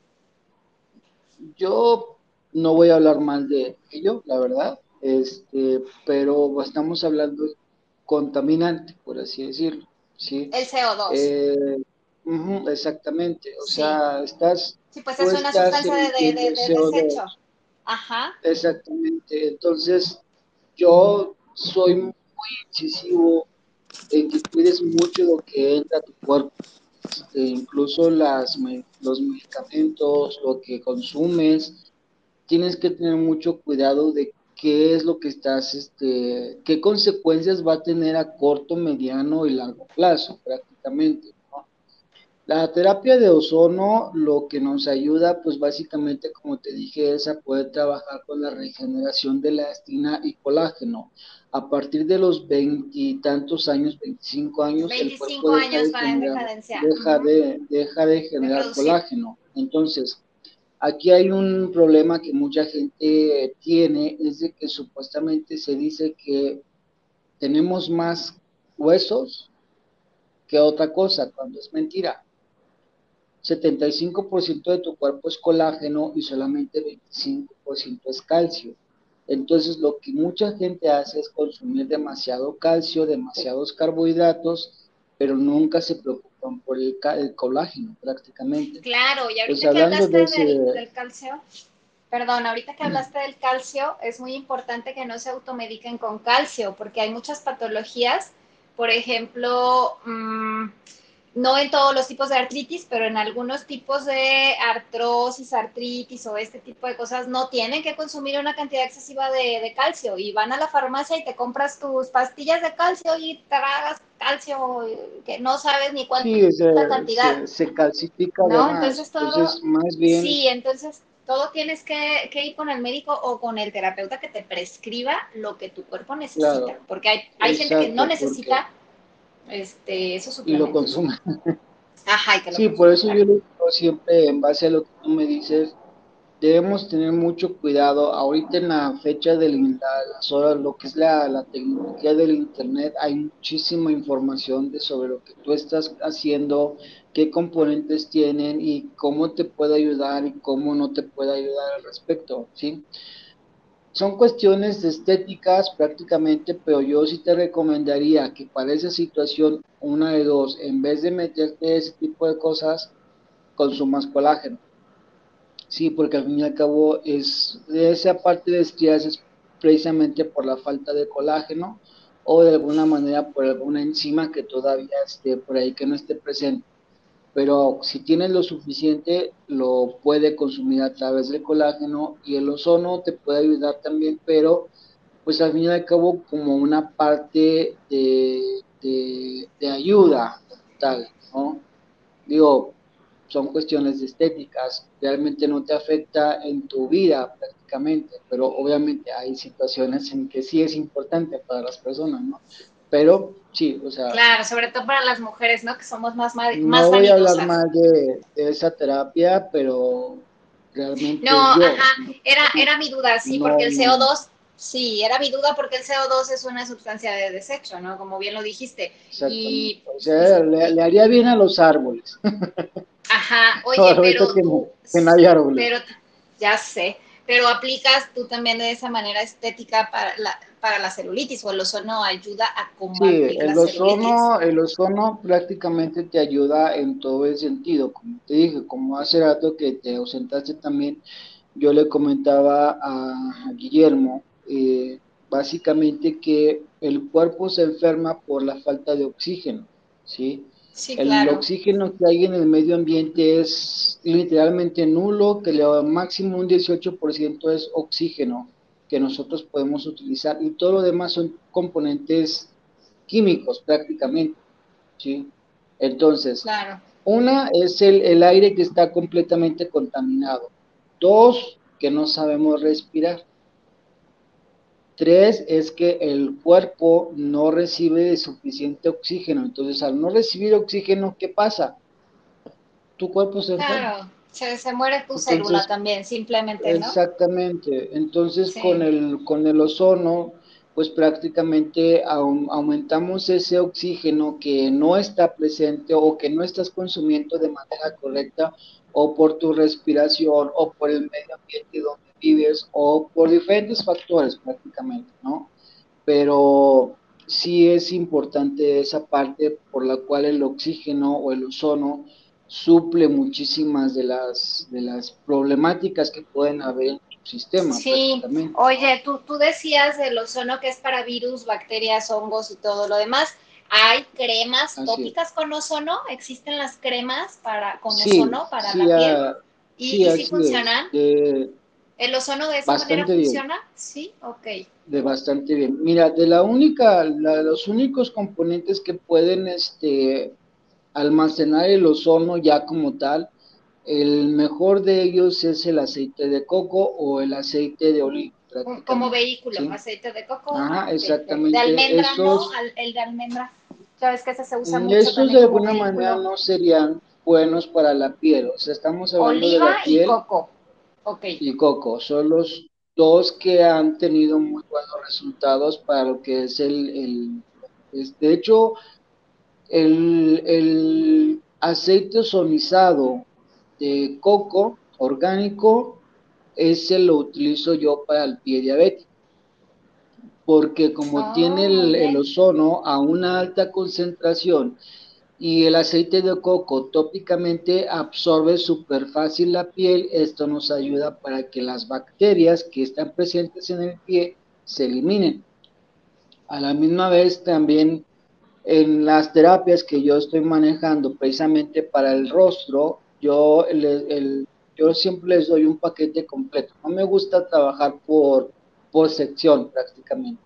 yo no voy a hablar mal de ello, la verdad, este, pero estamos hablando de contaminante, por así decirlo, ¿sí? El CO2. Eh, exactamente, o sea, estás... Sí, pues es una sustancia de, de, desecho. Ajá. Exactamente. Entonces, yo soy muy incisivo en que cuides mucho lo que entra a tu cuerpo. Este, incluso las, los medicamentos, lo que consumes, tienes que tener mucho cuidado de qué es lo que estás, este, qué consecuencias va a tener a corto, mediano y largo plazo, prácticamente. La terapia de ozono lo que nos ayuda, pues básicamente, como te dije, es a poder trabajar con la regeneración de elastina y colágeno. A partir de los veintitantos años, 25 años, el cuerpo deja, años de, generar, deja, de, deja de generar colágeno. Entonces, aquí hay un problema que mucha gente tiene, es de que supuestamente se dice que tenemos más huesos que otra cosa, cuando es mentira 75% de tu cuerpo es colágeno y solamente 25% es calcio. Entonces lo que mucha gente hace es consumir demasiado calcio, demasiados carbohidratos, pero nunca se preocupan por el, colágeno prácticamente. Claro, y ahorita que hablaste del, calcio, perdón, ahorita que hablaste del calcio, es muy importante que no se automediquen con calcio, porque hay muchas patologías, por ejemplo, mmm, no en todos los tipos de artritis, pero en algunos tipos de artrosis, artritis o este tipo de cosas, no tienen que consumir una cantidad excesiva de, calcio y van a la farmacia y te compras tus pastillas de calcio y tragas calcio que no sabes ni cuánta cantidad. Se, calcifica. ¿no? Entonces todo. más bien. Sí, entonces todo tienes que, ir con el médico o con el terapeuta que te prescriba lo que tu cuerpo necesita, porque hay, hay gente que no necesita este, esos Y lo consume. Ajá, Sí, por eso yo digo siempre, en base a lo que tú me dices, debemos tener mucho cuidado. Ahorita en la fecha de las horas, lo que es la, tecnología del Internet, hay muchísima información de sobre lo que tú estás haciendo, qué componentes tienen y cómo te puede ayudar y cómo no te puede ayudar al respecto, ¿sí? Son cuestiones estéticas prácticamente, pero yo sí te recomendaría que para esa situación, una de dos, en vez de meterte ese tipo de cosas, consumas colágeno. Sí, porque al fin y al cabo es esa parte de estrías es precisamente por la falta de colágeno o de alguna manera por alguna enzima que todavía esté por ahí que no esté presente pero si tienes lo suficiente, lo puede consumir a través del colágeno y el ozono te puede ayudar también, pero pues al fin y al cabo como una parte de, de, ayuda tal, ¿no? Digo, son cuestiones estéticas, realmente no te afecta en tu vida prácticamente, pero obviamente hay situaciones en que sí es importante para las personas, ¿no? Pero sí, o sea. Claro, sobre todo para las mujeres, ¿no? Que somos más más No voy a hablar más de, esa terapia, pero realmente. No, ajá, era, era mi duda, sí, porque el CO2, sí, era mi duda porque el CO2 es una sustancia de desecho, ¿no? Como bien lo dijiste. Y, o sea, le, haría bien a los árboles. Ajá, oye, pero. Que no, que no hay árboles. Pero, ya sé pero aplicas tú también de esa manera estética para la, para la celulitis o el ozono ayuda a combatir sí, el ozono, el ozono prácticamente te ayuda en todo el sentido, como te dije, como hace rato que te ausentaste también, yo le comentaba a, Guillermo, eh, básicamente que el cuerpo se enferma por la falta de oxígeno, ¿sí? el oxígeno que hay en el medio ambiente es literalmente nulo, que el máximo un 18% es oxígeno que nosotros podemos utilizar y todo lo demás son componentes químicos prácticamente. ¿sí? Entonces, una es el, el aire que está completamente contaminado. Dos, que no sabemos respirar. Tres es que el cuerpo no recibe suficiente oxígeno. Entonces, al no recibir oxígeno, ¿qué pasa? Tu cuerpo se Claro, se, se muere tu célula también, simplemente, ¿no? Exactamente. Entonces, con, el, con el ozono, pues prácticamente aumentamos ese oxígeno que no está presente o que no estás consumiendo de manera correcta o por tu respiración o por el medio ambiente donde vives o por diferentes factores prácticamente, ¿no? Pero sí es importante esa parte por la cual el oxígeno o el ozono suple muchísimas de las, de las problemáticas que pueden haber en tu sistema. Sí, oye, tú, tú decías del ozono que es para virus, bacterias, hongos y todo lo demás. ¿Hay cremas tópicas con ozono? ¿Existen las cremas para con ozono para la piel? Ah, ¿Y, sí, ¿y funcionan? ¿El ozono de esa manera funciona? Sí, ok. De bastante bien. Mira, de la única, los únicos componentes que pueden este, almacenar el ozono ya como tal, el mejor de ellos es el aceite de coco o el aceite de oliva. Como vehículo, aceite de coco. Ajá, exactamente. De almendra, ¿no? El de almendra. Sabes que ese se usa mucho. Estos de alguna manera no serían buenos para la piel. O sea, estamos hablando de la piel. y coco y Coco. Son los dos que han tenido muy buenos resultados para lo que es el, de hecho, el, aceite ozonizado de coco orgánico, ese lo utilizo yo para el pie diabético. Porque como tiene el, el, ozono a una alta concentración y el aceite de coco tópicamente absorbe súper fácil la piel. Esto nos ayuda para que las bacterias que están presentes en el pie se eliminen. A la misma vez también en las terapias que yo estoy manejando precisamente para el rostro, yo, siempre les doy un paquete completo. No me gusta trabajar por, por sección prácticamente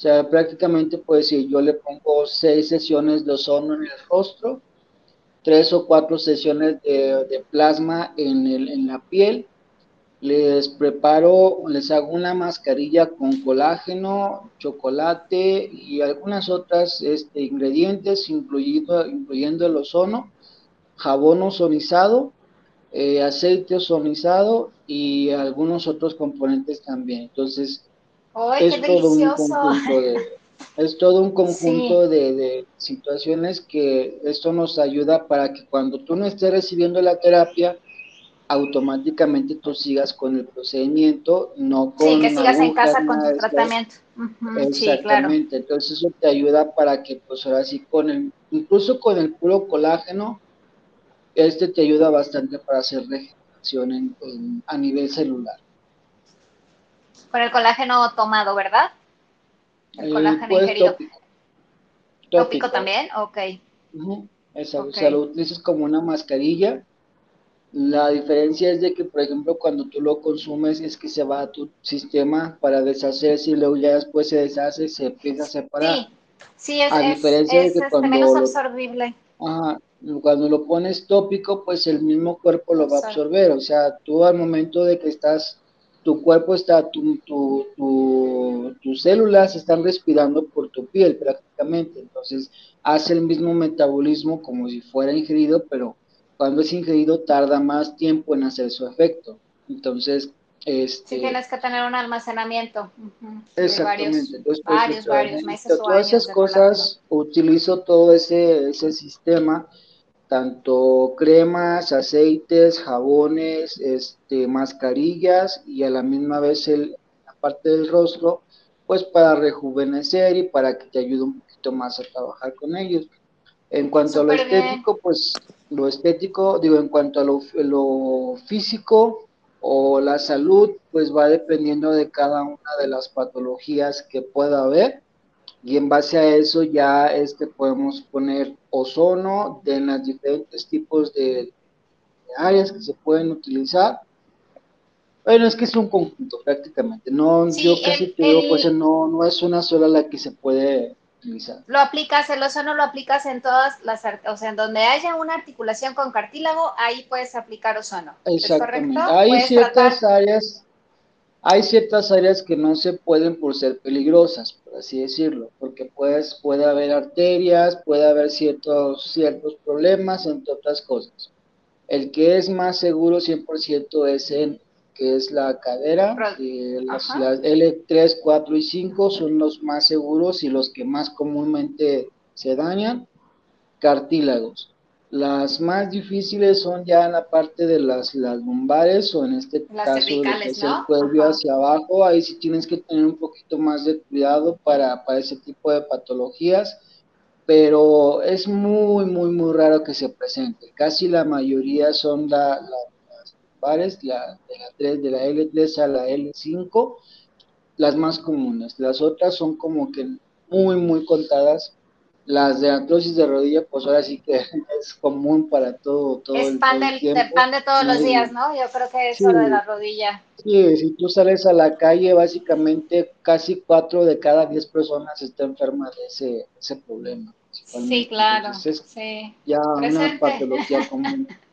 o sea, prácticamente pues si yo le pongo seis sesiones de ozono en el rostro, tres o cuatro sesiones de, plasma en, el, en la piel, les preparo, les hago una mascarilla con colágeno, chocolate y algunas otras este, ingredientes, incluyendo, incluyendo el ozono, jabón ozonizado, eh, aceite ozonizado y algunos otros componentes también. Entonces, es, todo un conjunto de, es todo un conjunto de, situaciones que esto nos ayuda para que cuando tú no estés recibiendo la terapia, automáticamente tú sigas con el procedimiento, no con... Sí, que sigas en casa con tu tratamiento. Exactamente, entonces eso te ayuda para que pues ahora sí con el, incluso con el puro colágeno, este te ayuda bastante para hacer regeneración a nivel celular. Con el colágeno tomado, ¿verdad? El eh, colágeno pues, ingerido. Tópico. también? Ok. Exacto, o sea, lo utilizas como una mascarilla la diferencia es de que, por ejemplo, cuando tú lo consumes es que se va a tu sistema para deshacerse y luego ya después se deshace, se empieza a separar. Sí, sí es, a diferencia de que este, menos absorbible. cuando lo pones tópico, pues el mismo cuerpo lo va a absorber. O sea, tú al momento de que estás, tu cuerpo está, tu, tu, tu, tus células están respirando por tu piel prácticamente. Entonces, hace el mismo metabolismo como si fuera ingerido, pero cuando es ingerido tarda más tiempo en hacer su efecto. Entonces, este... Sí, tienes que tener un almacenamiento. Exactamente. Entonces, pues, varios, meses todas esas cosas, utilizo todo ese, ese sistema, tanto cremas, aceites, jabones, este, mascarillas y a la misma vez el, la parte del rostro, pues para rejuvenecer y para que te ayude un poquito más a trabajar con ellos. En cuanto a lo estético, pues lo estético, digo, en cuanto a lo, físico o la salud, pues va dependiendo de cada una de las patologías que pueda haber y en base a eso ya este podemos poner ozono de los diferentes tipos de, áreas que se pueden utilizar. Bueno, es que es un conjunto prácticamente. No, yo casi te digo, pues no, no es una sola la que se puede lo aplicas, el ozono lo aplicas en todas las, o sea, en donde haya una articulación con cartílago, ahí puedes aplicar ozono. Exactamente. Hay ciertas áreas, hay ciertas áreas que no se pueden por ser peligrosas, por así decirlo, porque pues, puede haber arterias, puede haber ciertos, ciertos problemas, entre otras cosas. El que es más seguro 100% es en que es la cadera, las, L3, 4 y 5 son los más seguros y los que más comúnmente se dañan, cartílagos. Las más difíciles son ya en la parte de las, las lumbares o en este caso que es el cuello hacia abajo, ahí sí tienes que tener un poquito más de cuidado para, para ese tipo de patologías, pero es muy, muy, muy raro que se presente. Casi la mayoría son la, la pares, la, de la 3, de la L3 a la L5, las más comunes. Las otras son como que muy, muy contadas. Las de artrosis de rodilla, pues ahora sí que es común para todo, todo es pan, pan de todos los días, ¿no? Yo creo que es solo de la rodilla. Sí, si tú sales a la calle, básicamente casi cuatro de cada diez personas están enfermas de ese, ese problema. Sí, claro. sí. Ya una patología común.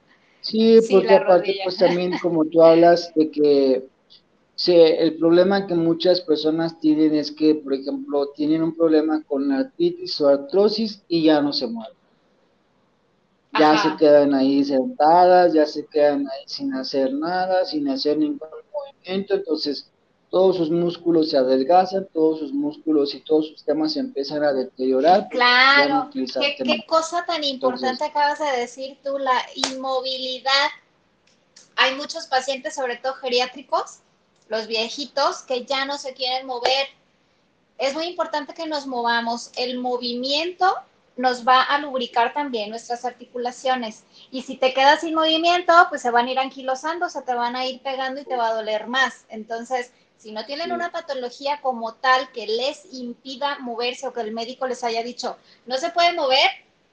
Sí, porque aparte, pues también como tú hablas de que el problema que muchas personas tienen es que, por ejemplo, tienen un problema con artritis o artrosis y ya no se mueven. Ya se quedan ahí sentadas, ya se quedan ahí sin hacer nada, sin hacer ningún movimiento, entonces todos sus músculos se adelgazan, todos sus músculos y todos sus temas se empiezan a deteriorar. Claro, ¿Qué, cosa tan importante acabas de decir tú, la inmovilidad. Hay muchos pacientes, sobre todo geriátricos, los viejitos, que ya no se quieren mover. Es muy importante que nos movamos. El movimiento nos va a lubricar también nuestras articulaciones. Y si te quedas sin movimiento, pues se van a ir anquilosando, se te van a ir pegando y te va a doler más. Entonces, si no tienen una patología como tal que les impida moverse o que el médico les haya dicho, no se puede mover,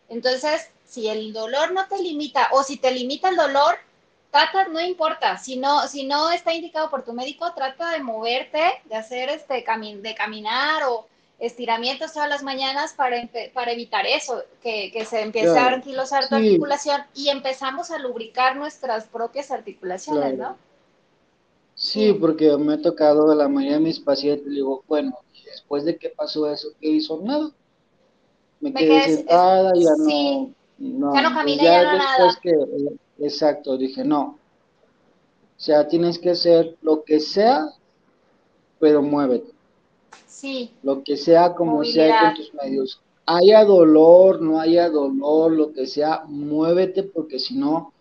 entonces si el dolor no te limita o si te limita el dolor, trata, no importa, si no, si no está indicado por tu médico, trata de moverte, de hacer este de caminar o estiramientos todas las mañanas para, para evitar eso, que, se empiece a anquilosar tu articulación y empezamos a lubricar nuestras propias articulaciones, ¿no? Sí, porque me ha tocado a la mayoría de mis pacientes, digo, bueno, después de que pasó eso, ¿qué hizo? Nada. Me, quedé, sentada, ya no, no, Ya no caminé, ya, no nada. Que, exacto, dije, no. O sea, tienes que hacer lo que sea, pero muévete. Sí. Lo que sea, como sea con tus medios. Haya dolor, no haya dolor, lo que sea, muévete, porque si no,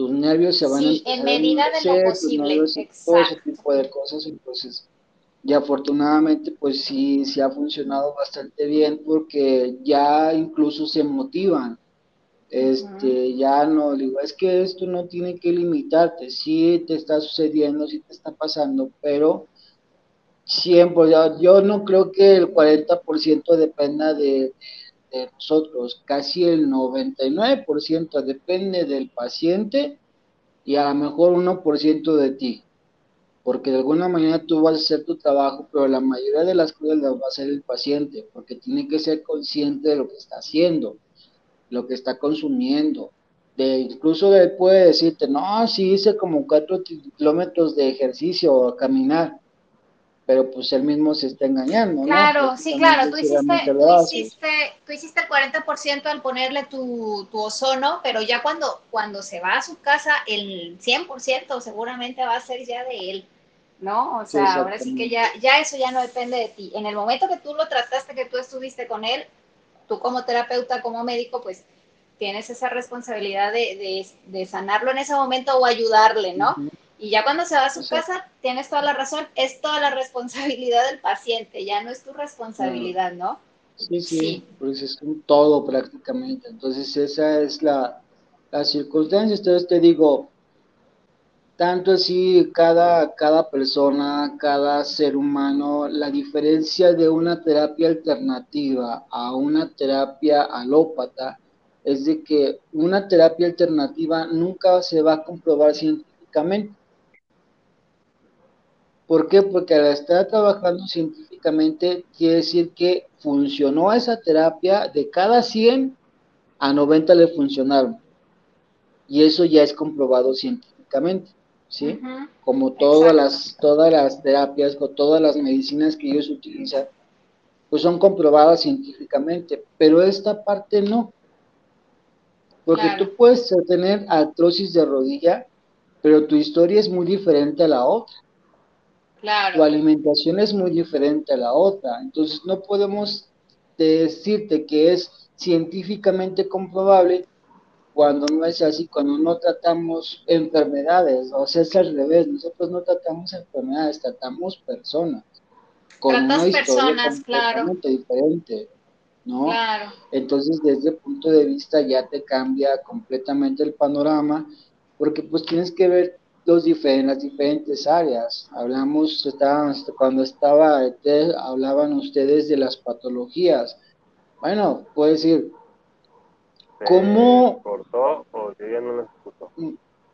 tus nervios se van a en medida de lo posible, todo ese tipo de cosas, entonces y afortunadamente pues sí, sí ha funcionado bastante bien porque ya incluso se motivan. Este, ya no, digo, es que esto no tiene que limitarte, sí te está sucediendo, sí te está pasando, pero siempre, yo no creo que el 40% dependa de, de, nosotros, casi el 99% depende del paciente y a lo mejor 1% de ti porque de alguna manera tú vas a hacer tu trabajo, pero la mayoría de las cosas las va a hacer el paciente, porque tiene que ser consciente de lo que está haciendo, lo que está consumiendo. De, incluso él puede decirte, no, sí hice como cuatro kilómetros de ejercicio a caminar, pero pues él mismo se está engañando. Claro, sí, claro, tú hiciste, tú hiciste, tú hiciste, el 40% al ponerle tu, tu, ozono, pero ya cuando, cuando se va a su casa, el 100% seguramente va a ser ya de él. ¿no? O sea, ahora sí que ya, ya eso ya no depende de ti. En el momento que tú lo trataste, que tú estuviste con él, tú como terapeuta, como médico, pues tienes esa responsabilidad de, de, sanarlo en ese momento o ayudarle, ¿no? Y ya cuando se va a su casa, tienes toda la razón, es toda la responsabilidad del paciente, ya no es tu responsabilidad, ¿no? Sí, sí, pues es un todo prácticamente. Entonces esa es la, la circunstancia. Entonces te digo, tanto así cada, cada persona, cada ser humano, la diferencia de una terapia alternativa a una terapia alópata es de que una terapia alternativa nunca se va a comprobar científicamente. ¿Por qué? Porque al estar trabajando científicamente quiere decir que funcionó esa terapia, de cada 100 a 90 le funcionaron. Y eso ya es comprobado científicamente. ¿sí? Como todas las, todas las terapias o todas las medicinas que ellos utilizan, pues son comprobadas científicamente, pero esta parte no. Porque tú puedes tener artrosis de rodilla, pero tu historia es muy diferente a la otra. Claro. Tu alimentación es muy diferente a la otra. Entonces no podemos decirte que es científicamente comprobable cuando no es así, cuando no tratamos enfermedades, o sea, es al revés, nosotros no tratamos enfermedades, tratamos personas. Con Tratas una personas, claro. diferente, ¿no? Claro. Entonces, desde ese punto de vista ya te cambia completamente el panorama, porque pues tienes que ver los diferentes, las diferentes áreas. Hablamos, cuando estaba, hablaban ustedes de las patologías. Bueno, puedo decir, ¿Cómo? cortó o yo ya no lo escucho?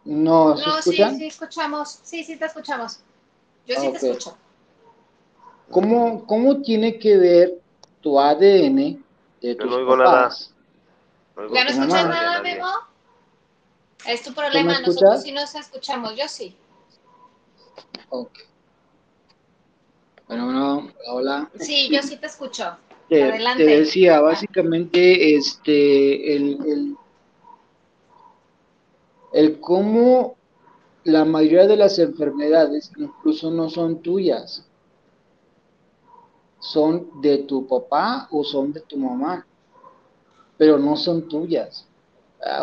No, ¿se no, escuchan? Sí, sí, escuchamos. Sí, sí, te escuchamos. Yo sí te escucho. ¿Cómo, ¿Cómo tiene que ver tu ADN de tus no oigo papás? Nada. ¿Ya no escuchas nada, Memo? Es tu problema, nosotros sí nos escuchamos, yo sí. Ok. Bueno, bueno, hola. Sí, yo sí te escucho te, decía, básicamente, este, el, el, el cómo la mayoría de las enfermedades incluso no son tuyas, son de tu papá o son de tu mamá, pero no son tuyas.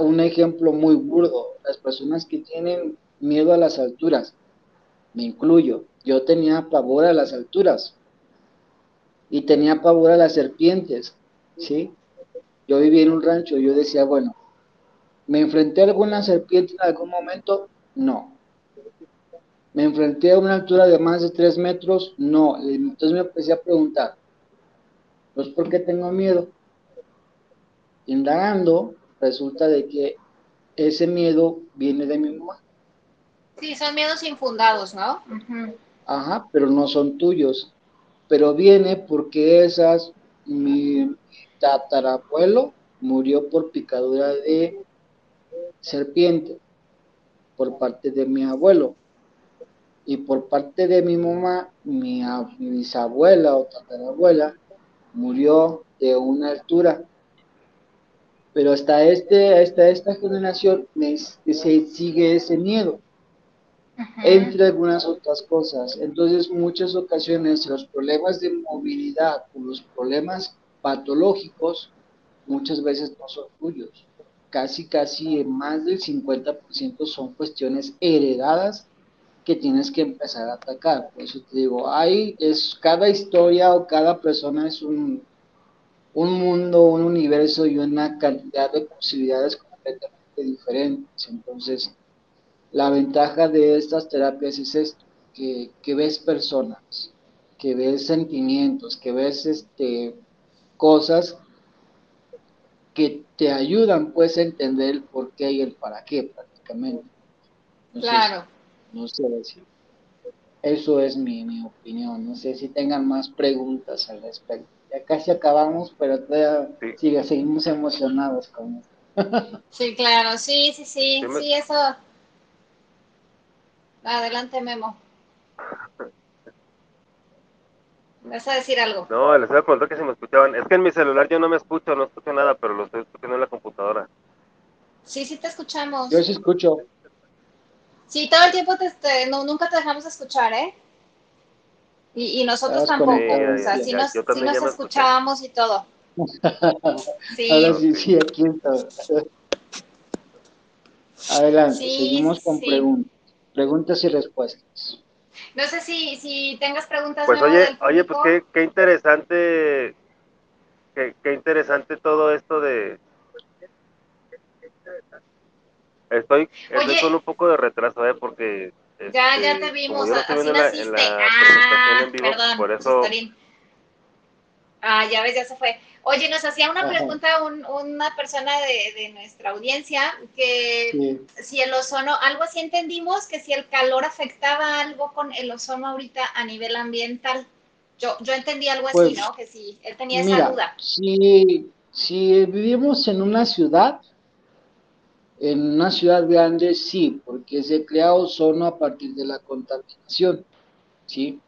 Un ejemplo muy burdo, las personas que tienen miedo a las alturas, me incluyo, yo tenía pavor a las alturas, y tenía pavor a las serpientes, ¿sí? Yo vivía en un rancho yo decía, bueno, ¿me enfrenté a alguna serpiente en algún momento? No. ¿Me enfrenté a una altura de más de tres metros? No. Entonces me empecé a preguntar, pues ¿por qué tengo miedo? Indagando, resulta de que ese miedo viene de mi mamá. Sí, son miedos infundados, ¿no? Ajá, pero no son tuyos pero viene porque esas, mi tatarabuelo murió por picadura de serpiente por parte de mi abuelo y por parte de mi mamá, mi bisabuela o tatarabuela murió de una altura. Pero hasta, este, hasta esta generación se sigue ese miedo entre algunas otras cosas. Entonces, muchas ocasiones los problemas de movilidad o los problemas patológicos muchas veces no son tuyos. casi, casi más del 50% son cuestiones heredadas que tienes que empezar a atacar. Por eso te digo, hay, es, cada historia o cada persona es un, un mundo, un universo y una cantidad de posibilidades completamente diferentes. Entonces, la ventaja de estas terapias es esto, que, que ves personas, que ves sentimientos, que ves este, cosas que te ayudan pues a entender el por qué y el para qué prácticamente. claro. No sé decir. Eso es mi, mi, opinión. No sé si tengan más preguntas al respecto. Ya casi acabamos, pero todavía sigue, seguimos emocionados con esto. sí, claro, sí, sí, sí, sí, eso. Adelante, Memo. ¿Vas a decir algo? No, les voy a preguntar que si me escuchaban. Es que en mi celular yo no me escucho, no escucho nada, pero lo estoy escuchando en la computadora. Sí, sí te escuchamos. Yo sí escucho. Sí, todo el tiempo te, este, no, nunca te dejamos escuchar, ¿eh? Y, y nosotros tampoco. o sea, sí nos, sí nos escuchábamos y todo. Sí. Ahora sí, sí, aquí está. Adelante, seguimos con preguntas. Preguntas y respuestas. No sé si, si tengas preguntas. Pues oye, oye, pues qué, qué interesante, qué, qué interesante todo esto de, Estoy, estoy con un poco de retraso, ¿eh? Porque... ya, ya este, te vimos, así naciste. ah, perdón, por eso... Ah, ya ves, ya se fue. Oye, nos hacía una pregunta un, una persona de, de, nuestra audiencia que si el ozono, algo así entendimos, que si el calor afectaba algo con el ozono ahorita a nivel ambiental. Yo, yo entendí algo así, pues, ¿no? Que si él tenía esa duda. Si, si vivimos en una ciudad, en una ciudad grande sí, porque se crea ozono a partir de la contaminación, ¿sí?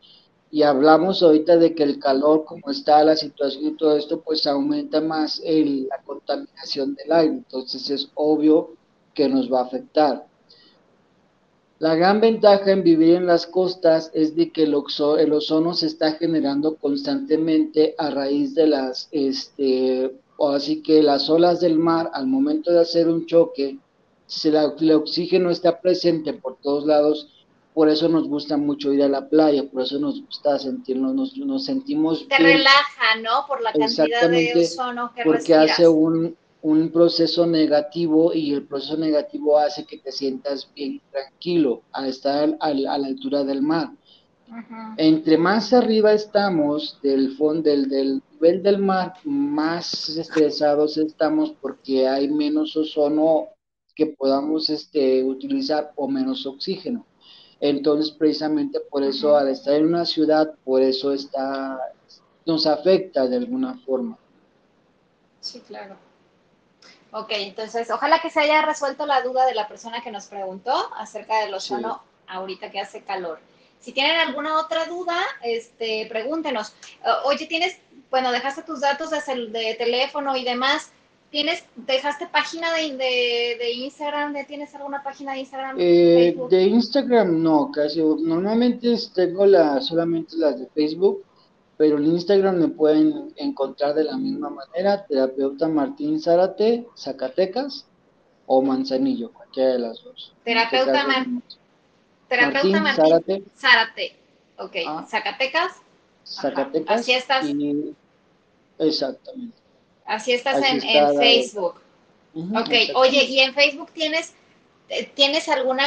Y hablamos ahorita de que el calor, como está la situación y todo esto, pues aumenta más la contaminación del aire, entonces es obvio que nos va a afectar. La gran ventaja en vivir en las costas es de que el, ozono se está generando constantemente a raíz de las, este, así que las olas del mar, al momento de hacer un choque, si el oxígeno está presente por todos lados, por eso nos gusta mucho ir a la playa, por eso nos gusta sentirnos, nos, nos sentimos Te relaja, ¿no? Por la cantidad de ozono que porque hace un, un proceso negativo y el proceso negativo hace que te sientas bien tranquilo al estar a, la altura del mar. Entre más arriba estamos del fondo del, del nivel del mar, más estresados estamos porque hay menos ozono que podamos este, utilizar o menos oxígeno. Entonces, precisamente por eso, al estar en una ciudad, por eso está, nos afecta de alguna forma. Sí, claro. Ok, entonces, ojalá que se haya resuelto la duda de la persona que nos preguntó acerca del ozono ahorita que hace calor. Si tienen alguna otra duda, este, pregúntenos. Oye, tienes, bueno, dejaste tus datos de, de teléfono y demás. ¿Tienes, dejaste página de, de, Instagram? ¿Tienes alguna página de Instagram? Eh, de Instagram no, casi. Normalmente tengo la, solamente las de Facebook, pero en Instagram me pueden encontrar de la misma manera, terapeuta Martín Zárate, Zacatecas o Manzanillo, cualquiera de las dos. Terapeuta, Martín, Martín Zárate. Ok, ah. Zacatecas. Zacatecas. Así estás. exactamente. Así estás en, Facebook. ok, oye, ¿y en Facebook tienes, tienes alguna,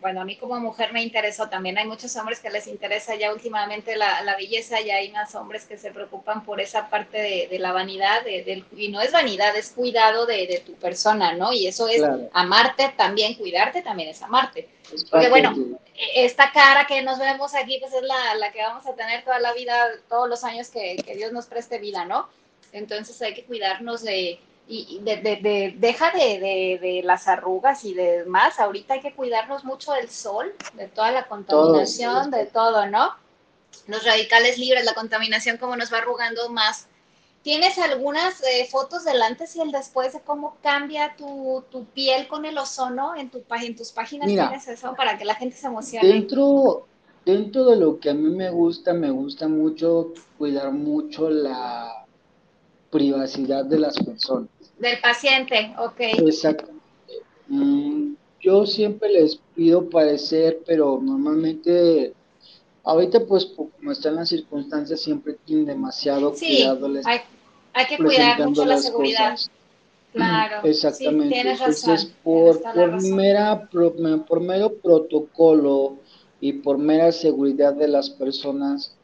bueno, a mí como mujer me interesó también, hay muchos hombres que les interesa ya últimamente la, belleza y hay más hombres que se preocupan por esa parte de, la vanidad, de, y no es vanidad, es cuidado de, tu persona, ¿no? Y eso es amarte también, cuidarte también es amarte. Porque bueno, e, esta cara que nos vemos aquí, pues es la, la, que vamos a tener toda la vida, todos los años que, que Dios nos preste vida, ¿no? Entonces hay que cuidarnos de, y de, de, deja de, de, las arrugas y de más. Ahorita hay que cuidarnos mucho del sol, de toda la contaminación, de todo, ¿no? Los radicales libres, la contaminación, como nos va arrugando más. ¿Tienes algunas eh, fotos del antes y el después de cómo cambia tu, tu piel con el ozono en, tu, en tus páginas? ¿Tienes eso para que la gente se emocione? Dentro, dentro de lo que a mí me gusta, me gusta mucho cuidar mucho la privacidad de las personas. Del paciente, ok. Exactamente. Mm, yo siempre les pido parecer, pero normalmente, ahorita pues como están las circunstancias, siempre tienen demasiado sí, cuidado. hay, hay, que cuidar mucho la seguridad. Claro. Exactamente. Entonces, por, por, mera, por mero protocolo y por mera seguridad de las personas,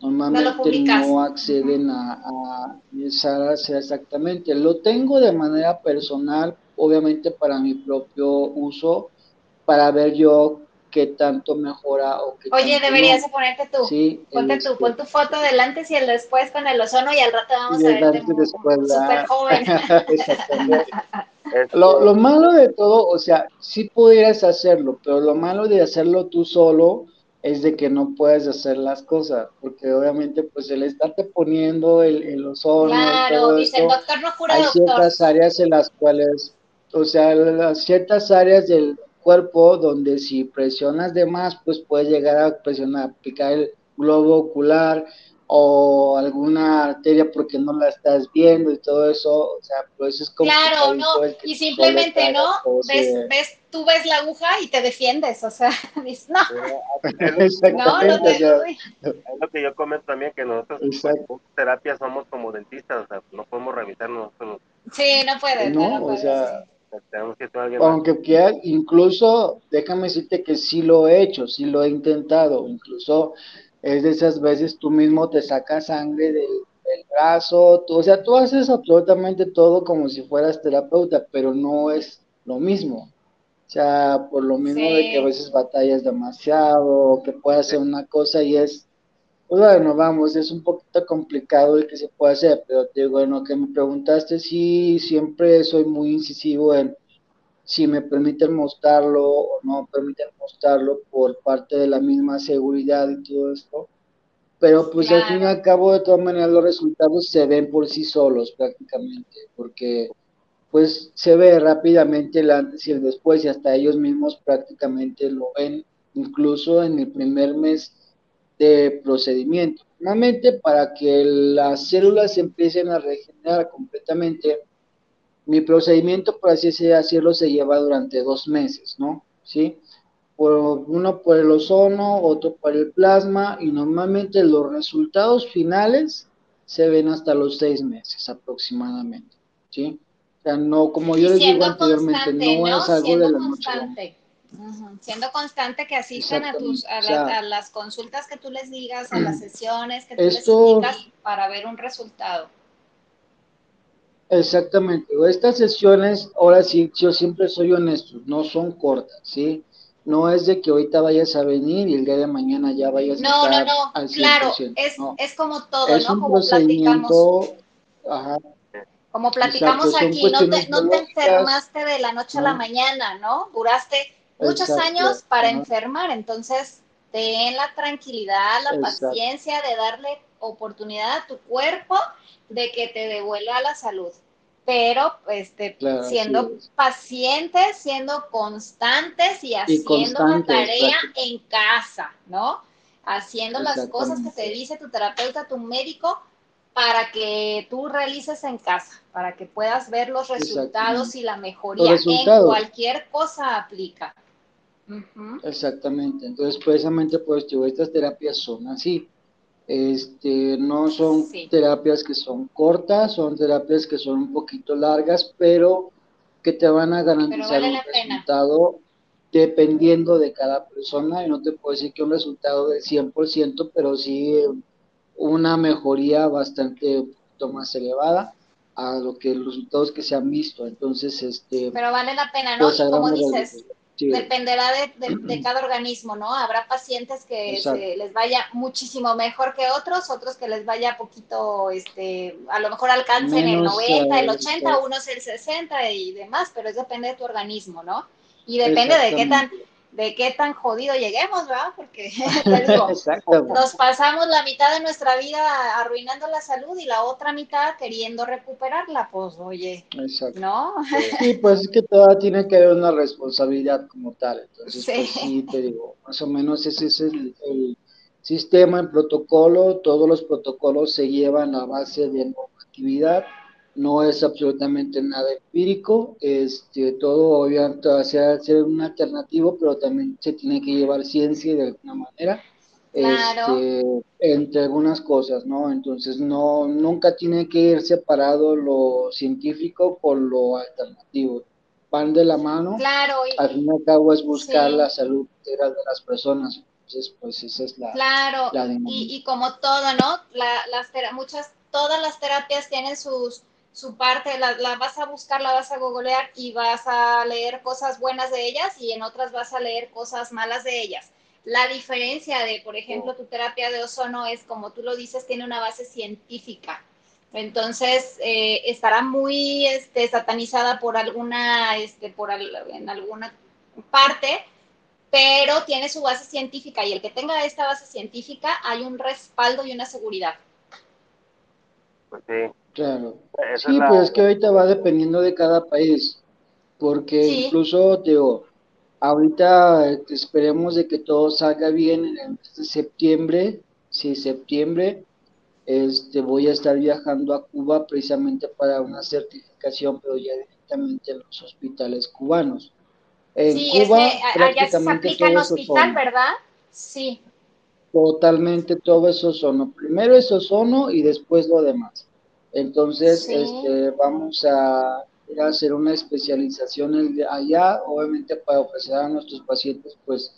normalmente no, acceden a, a, exactamente. Lo tengo de manera personal, obviamente para mi propio uso, para ver yo qué tanto mejora o qué Oye, deberías de ponerte tú. Sí, Ponte tú, pon tu foto del antes y el después con el ozono y al rato vamos a verte súper joven. Exactamente. lo, lo malo de todo, o sea, sí pudieras hacerlo, pero lo malo de hacerlo tú solo es de que no puedes hacer las cosas, porque obviamente pues el estarte poniendo el, el ozono claro, dice, el doctor no cura hay ciertas áreas en las cuales, o sea, las ciertas áreas del cuerpo donde si presionas de más, pues puedes llegar a presionar, picar el globo ocular, o alguna arteria porque no la estás viendo y todo eso, o sea, pues es como... Claro, no, y simplemente, ¿no? Ves, ves, tú ves la aguja y te defiendes, o sea, dices, no, no, no te Es lo que yo comento también, que nosotros en terapia somos como dentistas, o sea, no podemos revisarnos nosotros. Sí, no puedes, no, no, o sea... Aunque quiera, incluso, déjame decirte que sí lo he hecho, sí lo he intentado, incluso es de esas veces tú mismo te sacas sangre del, brazo, o sea, tú haces absolutamente todo como si fueras terapeuta, pero no es lo mismo. O sea, por lo mismo de que a veces batallas demasiado, que puedes hacer una cosa y es, pues bueno, vamos, es un poquito complicado el que se puede hacer, pero te digo, bueno, que me preguntaste, sí, siempre soy muy incisivo en si me permiten mostrarlo o no permiten mostrarlo por parte de la misma seguridad y todo esto. Pero pues al fin y al cabo, de todas maneras, los resultados se ven por sí solos prácticamente, porque pues se ve rápidamente el antes y el después y hasta ellos mismos prácticamente lo ven incluso en el primer mes de procedimiento. Normalmente para que las células empiecen a regenerar completamente, mi procedimiento, por así decirlo, se lleva durante dos meses, ¿no? ¿Sí? Por, uno por el ozono, otro por el plasma, y normalmente los resultados finales se ven hasta los seis meses aproximadamente, ¿sí? O sea, no, como yo les digo anteriormente, no, es algo de la noche. Siendo constante que asistan a, tus, a, las consultas que tú les digas, a las sesiones que tú les digas para ver un resultado. Exactamente. Estas sesiones, ahora sí, yo siempre soy honesto, no son cortas, ¿sí? No es de que ahorita vayas a venir y el día de mañana ya vayas a estar no, no, no, claro, es, es como todo, ¿no? como platicamos. Ajá. Como platicamos aquí, no te, no te enfermaste de la noche a la mañana, ¿no? Duraste muchos años para enfermar, entonces ten la tranquilidad, la paciencia de darle oportunidad a tu cuerpo de que te devuelva la salud. Pero este, siendo pacientes, siendo constantes y haciendo la tarea en casa, ¿no? Haciendo las cosas que te dice tu terapeuta, tu médico, para que tú realices en casa, para que puedas ver los resultados y la mejoría en cualquier cosa aplica. Exactamente. Entonces, precisamente, pues, estas terapias son así. Este, no son terapias que son cortas, son terapias que son un poquito largas, pero que te van a garantizar un resultado dependiendo de cada persona. Y no te puedo decir que un resultado del 100%, pero sí una mejoría bastante más elevada a lo que los resultados que se han visto. Entonces, este. Pero vale la pena, ¿no? Pues, como dices, Dependerá de, cada organismo, ¿no? Habrá pacientes que les vaya muchísimo mejor que otros, otros que les vaya poquito, este, a lo mejor alcancen el 90, el 80, unos el 60 y demás, pero eso depende de tu organismo, ¿no? Y depende de qué tan de qué tan jodido lleguemos, ¿verdad? Porque nos pasamos la mitad de nuestra vida arruinando la salud y la otra mitad queriendo recuperarla, pues oye, ¿no? Sí, pues es que toda tiene que haber una responsabilidad como tal, entonces sí, pues, sí te digo, más o menos ese es el, el sistema, el protocolo, todos los protocolos se llevan a base de normatividad, no es absolutamente nada empírico, este, todo obviamente va a ser un alternativo, pero también se tiene que llevar ciencia de alguna manera, este, entre algunas cosas, ¿no? Entonces no, nunca tiene que ir separado lo científico con lo alternativo, van de la mano, claro, al fin y al cabo es buscar la salud integral de las personas, entonces pues esa es la... Claro, y, y, como todo, ¿no? La, las muchas, todas las terapias tienen sus su parte, la, la, vas a buscar, la vas a googlear y vas a leer cosas buenas de ellas y en otras vas a leer cosas malas de ellas. La diferencia de, por ejemplo, tu terapia de ozono es, como tú lo dices, tiene una base científica. Entonces, eh, estará muy este, satanizada por alguna, este, por en alguna parte, pero tiene su base científica y el que tenga esta base científica hay un respaldo y una seguridad. Sí. Claro. sí, pues es que ahorita va dependiendo de cada país, porque incluso, digo, ahorita esperemos de que todo salga bien en el mes de septiembre, sí, septiembre, este, voy a estar viajando a Cuba precisamente para una certificación, pero ya directamente en los hospitales cubanos. En sí, Cuba, allá se aplica en hospital, ¿verdad? Sí. Totalmente todo eso sono. Primero es ozono y después lo demás. Entonces, este, vamos a ir a hacer una especialización allá, obviamente para ofrecer a nuestros pacientes, pues,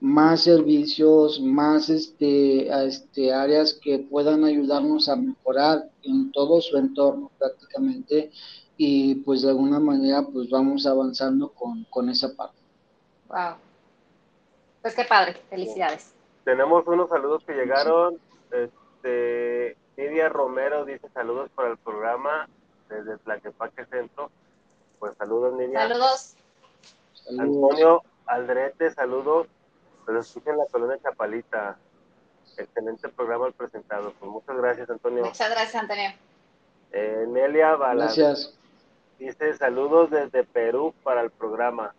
más servicios, más este, a este, áreas que puedan ayudarnos a mejorar en todo su entorno prácticamente y pues de alguna manera pues vamos avanzando con, con esa parte. Wow. Pues qué padre, felicidades. Tenemos unos saludos que llegaron. Este, Nidia Romero dice saludos para el programa desde Tlaquepaque Centro. Pues saludos, Nidia. Saludos. Antonio Aldrete, saludos. Pero en la colonia Chapalita. Excelente programa el presentado. Pues muchas gracias, Antonio. Muchas gracias, Antonio. Eh, Nelia Gracias. Dice saludos desde Perú para el programa.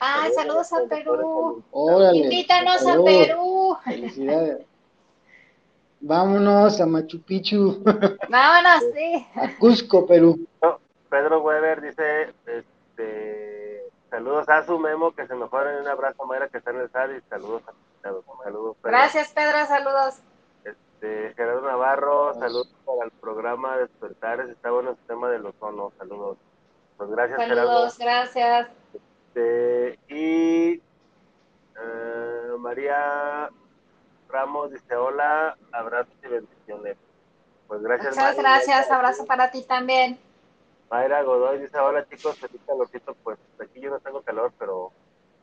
Ah, saludos, a Perú. Invítanos a Perú. Felicidades. Vámonos a Machu Picchu. Vámonos, sí. A Cusco, Perú. Pedro Weber dice, este, saludos a su memo, que se mejoren, un abrazo a Mayra que está en el SAD y saludos a saludos, Gracias, Pedro, saludos. Este, Gerardo Navarro, saludos para el programa Despertares, está bueno el tema del ozono, saludos. Pues gracias, saludos, gracias. Este, y eh, María Ramos dice hola, abrazos y bendiciones. Pues gracias. Muchas gracias, abrazo para ti también. Mayra Godoy dice hola chicos, feliz calorcito, pues aquí yo no tengo calor, pero...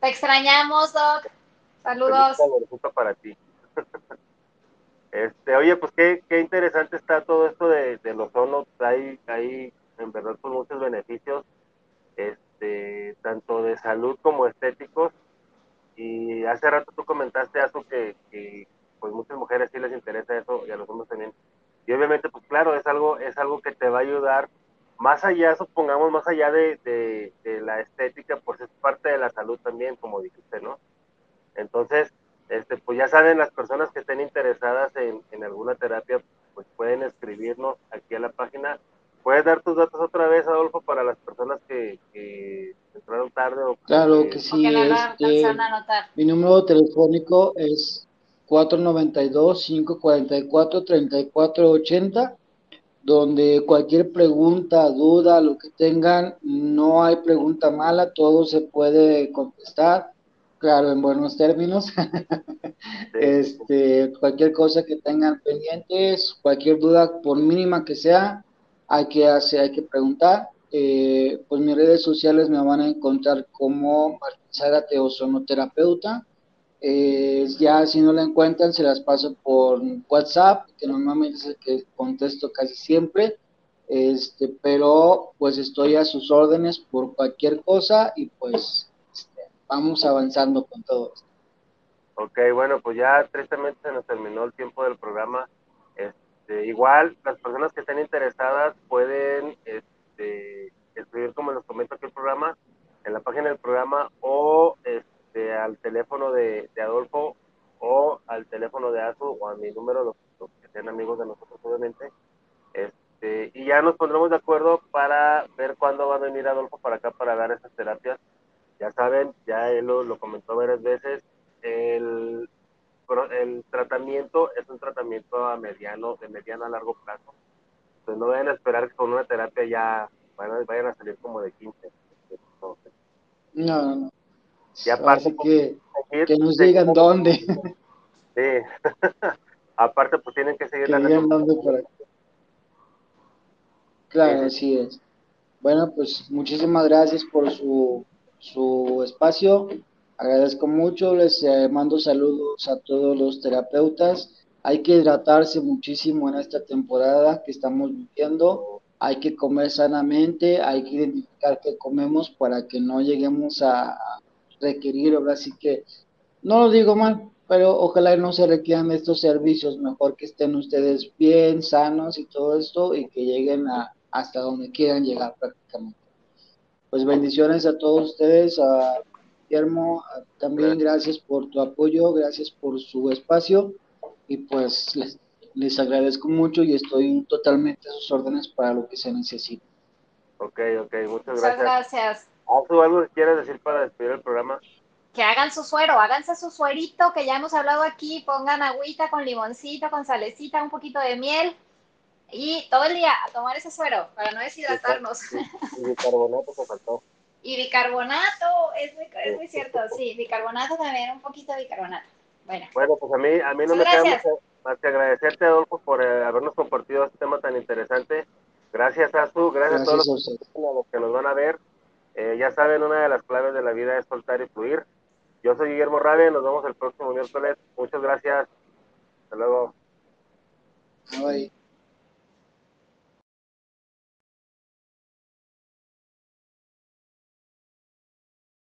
Te extrañamos, Doc. Saludos. Feliz calorcito para ti. este, oye, pues qué, qué interesante está todo esto de, de los ozono, hay, hay en verdad pues muchos beneficios, este, tanto de salud como estéticos, y hace rato tú comentaste algo que, que, pues muchas mujeres sí les interesa eso y a los hombres también. Y obviamente, pues claro, es algo, es algo que te va a ayudar más allá, supongamos, más allá de, de, la estética, pues es parte de la salud también, como dijiste, ¿no? Entonces, este, pues ya saben, las personas que estén interesadas en, en alguna terapia, pues pueden escribirnos aquí a la página. ¿Puedes dar tus datos otra vez, Adolfo, para las personas que, que entraron tarde? O claro que, sí. Este, mi número telefónico es 492-544-3480, donde cualquier pregunta, duda, lo que tengan, no hay pregunta mala, todo se puede contestar, claro, en buenos términos. este, cualquier cosa que tengan pendientes, cualquier duda, por mínima que sea, hay que hacer, hay que preguntar. Eh, pues mis redes sociales me van a encontrar como Martín Zárate Ozonoterapeuta eh, ya si no la encuentran, se las paso por WhatsApp, que normalmente es el que contesto casi siempre. Este, pero pues estoy a sus órdenes por cualquier cosa y pues este, vamos avanzando con todo esto. Ok, bueno, pues ya tristemente se nos terminó el tiempo del programa. Este, igual, las personas que estén interesadas pueden este, escribir, como les comento aquí el programa, en la página del programa o este, este, al teléfono de, Adolfo o al teléfono de Azu o a mi número, los, que sean amigos de nosotros obviamente. Este, y ya nos pondremos de acuerdo para ver cuándo va a venir Adolfo para acá para dar esas terapias. Ya saben, ya él lo, comentó varias veces, el, el tratamiento es un tratamiento a mediano, de mediano a largo plazo. Entonces no vayan a esperar que con una terapia ya vayan, a salir como de 15. No, no, no. Y aparte, que, que nos digan dónde. Sí. aparte, pues tienen que seguir que digan dónde para Claro, así es. Bueno, pues muchísimas gracias por su, su espacio. Agradezco mucho, les eh, mando saludos a todos los terapeutas. Hay que hidratarse muchísimo en esta temporada que estamos viviendo. Hay que comer sanamente, hay que identificar qué comemos para que no lleguemos a requerir, ahora sí que, no lo digo mal, pero ojalá no se requieran estos servicios, mejor que estén ustedes bien, sanos y todo esto y que lleguen a, hasta donde quieran llegar prácticamente. Pues bendiciones a todos ustedes, a Guillermo, también gracias por tu apoyo, gracias por su espacio y pues les, les agradezco mucho y estoy totalmente a sus órdenes para lo que se necesite. Ok, ok, muchas gracias. Muchas gracias. ¿Algo que quieras decir para despedir el programa? Que hagan su suero, háganse su suerito que ya hemos hablado aquí, pongan agüita con limoncito, con salecita, un poquito de miel y todo el día a tomar ese suero para no deshidratarnos. Y bicarbonato que faltó. Y bicarbonato, es muy, es muy cierto, sí, bicarbonato también, un poquito de bicarbonato. Bueno, bueno pues a mí, a mí no me queda más que agradecerte, Adolfo, por eh, habernos compartido este tema tan interesante. Gracias, Azu, gracias, a todos los, que nos van a ver. Eh, ya saben, una de las claves de la vida es soltar y fluir. Yo soy Guillermo Rabe, nos vemos el próximo miércoles. Muchas gracias. Hasta luego. Bye.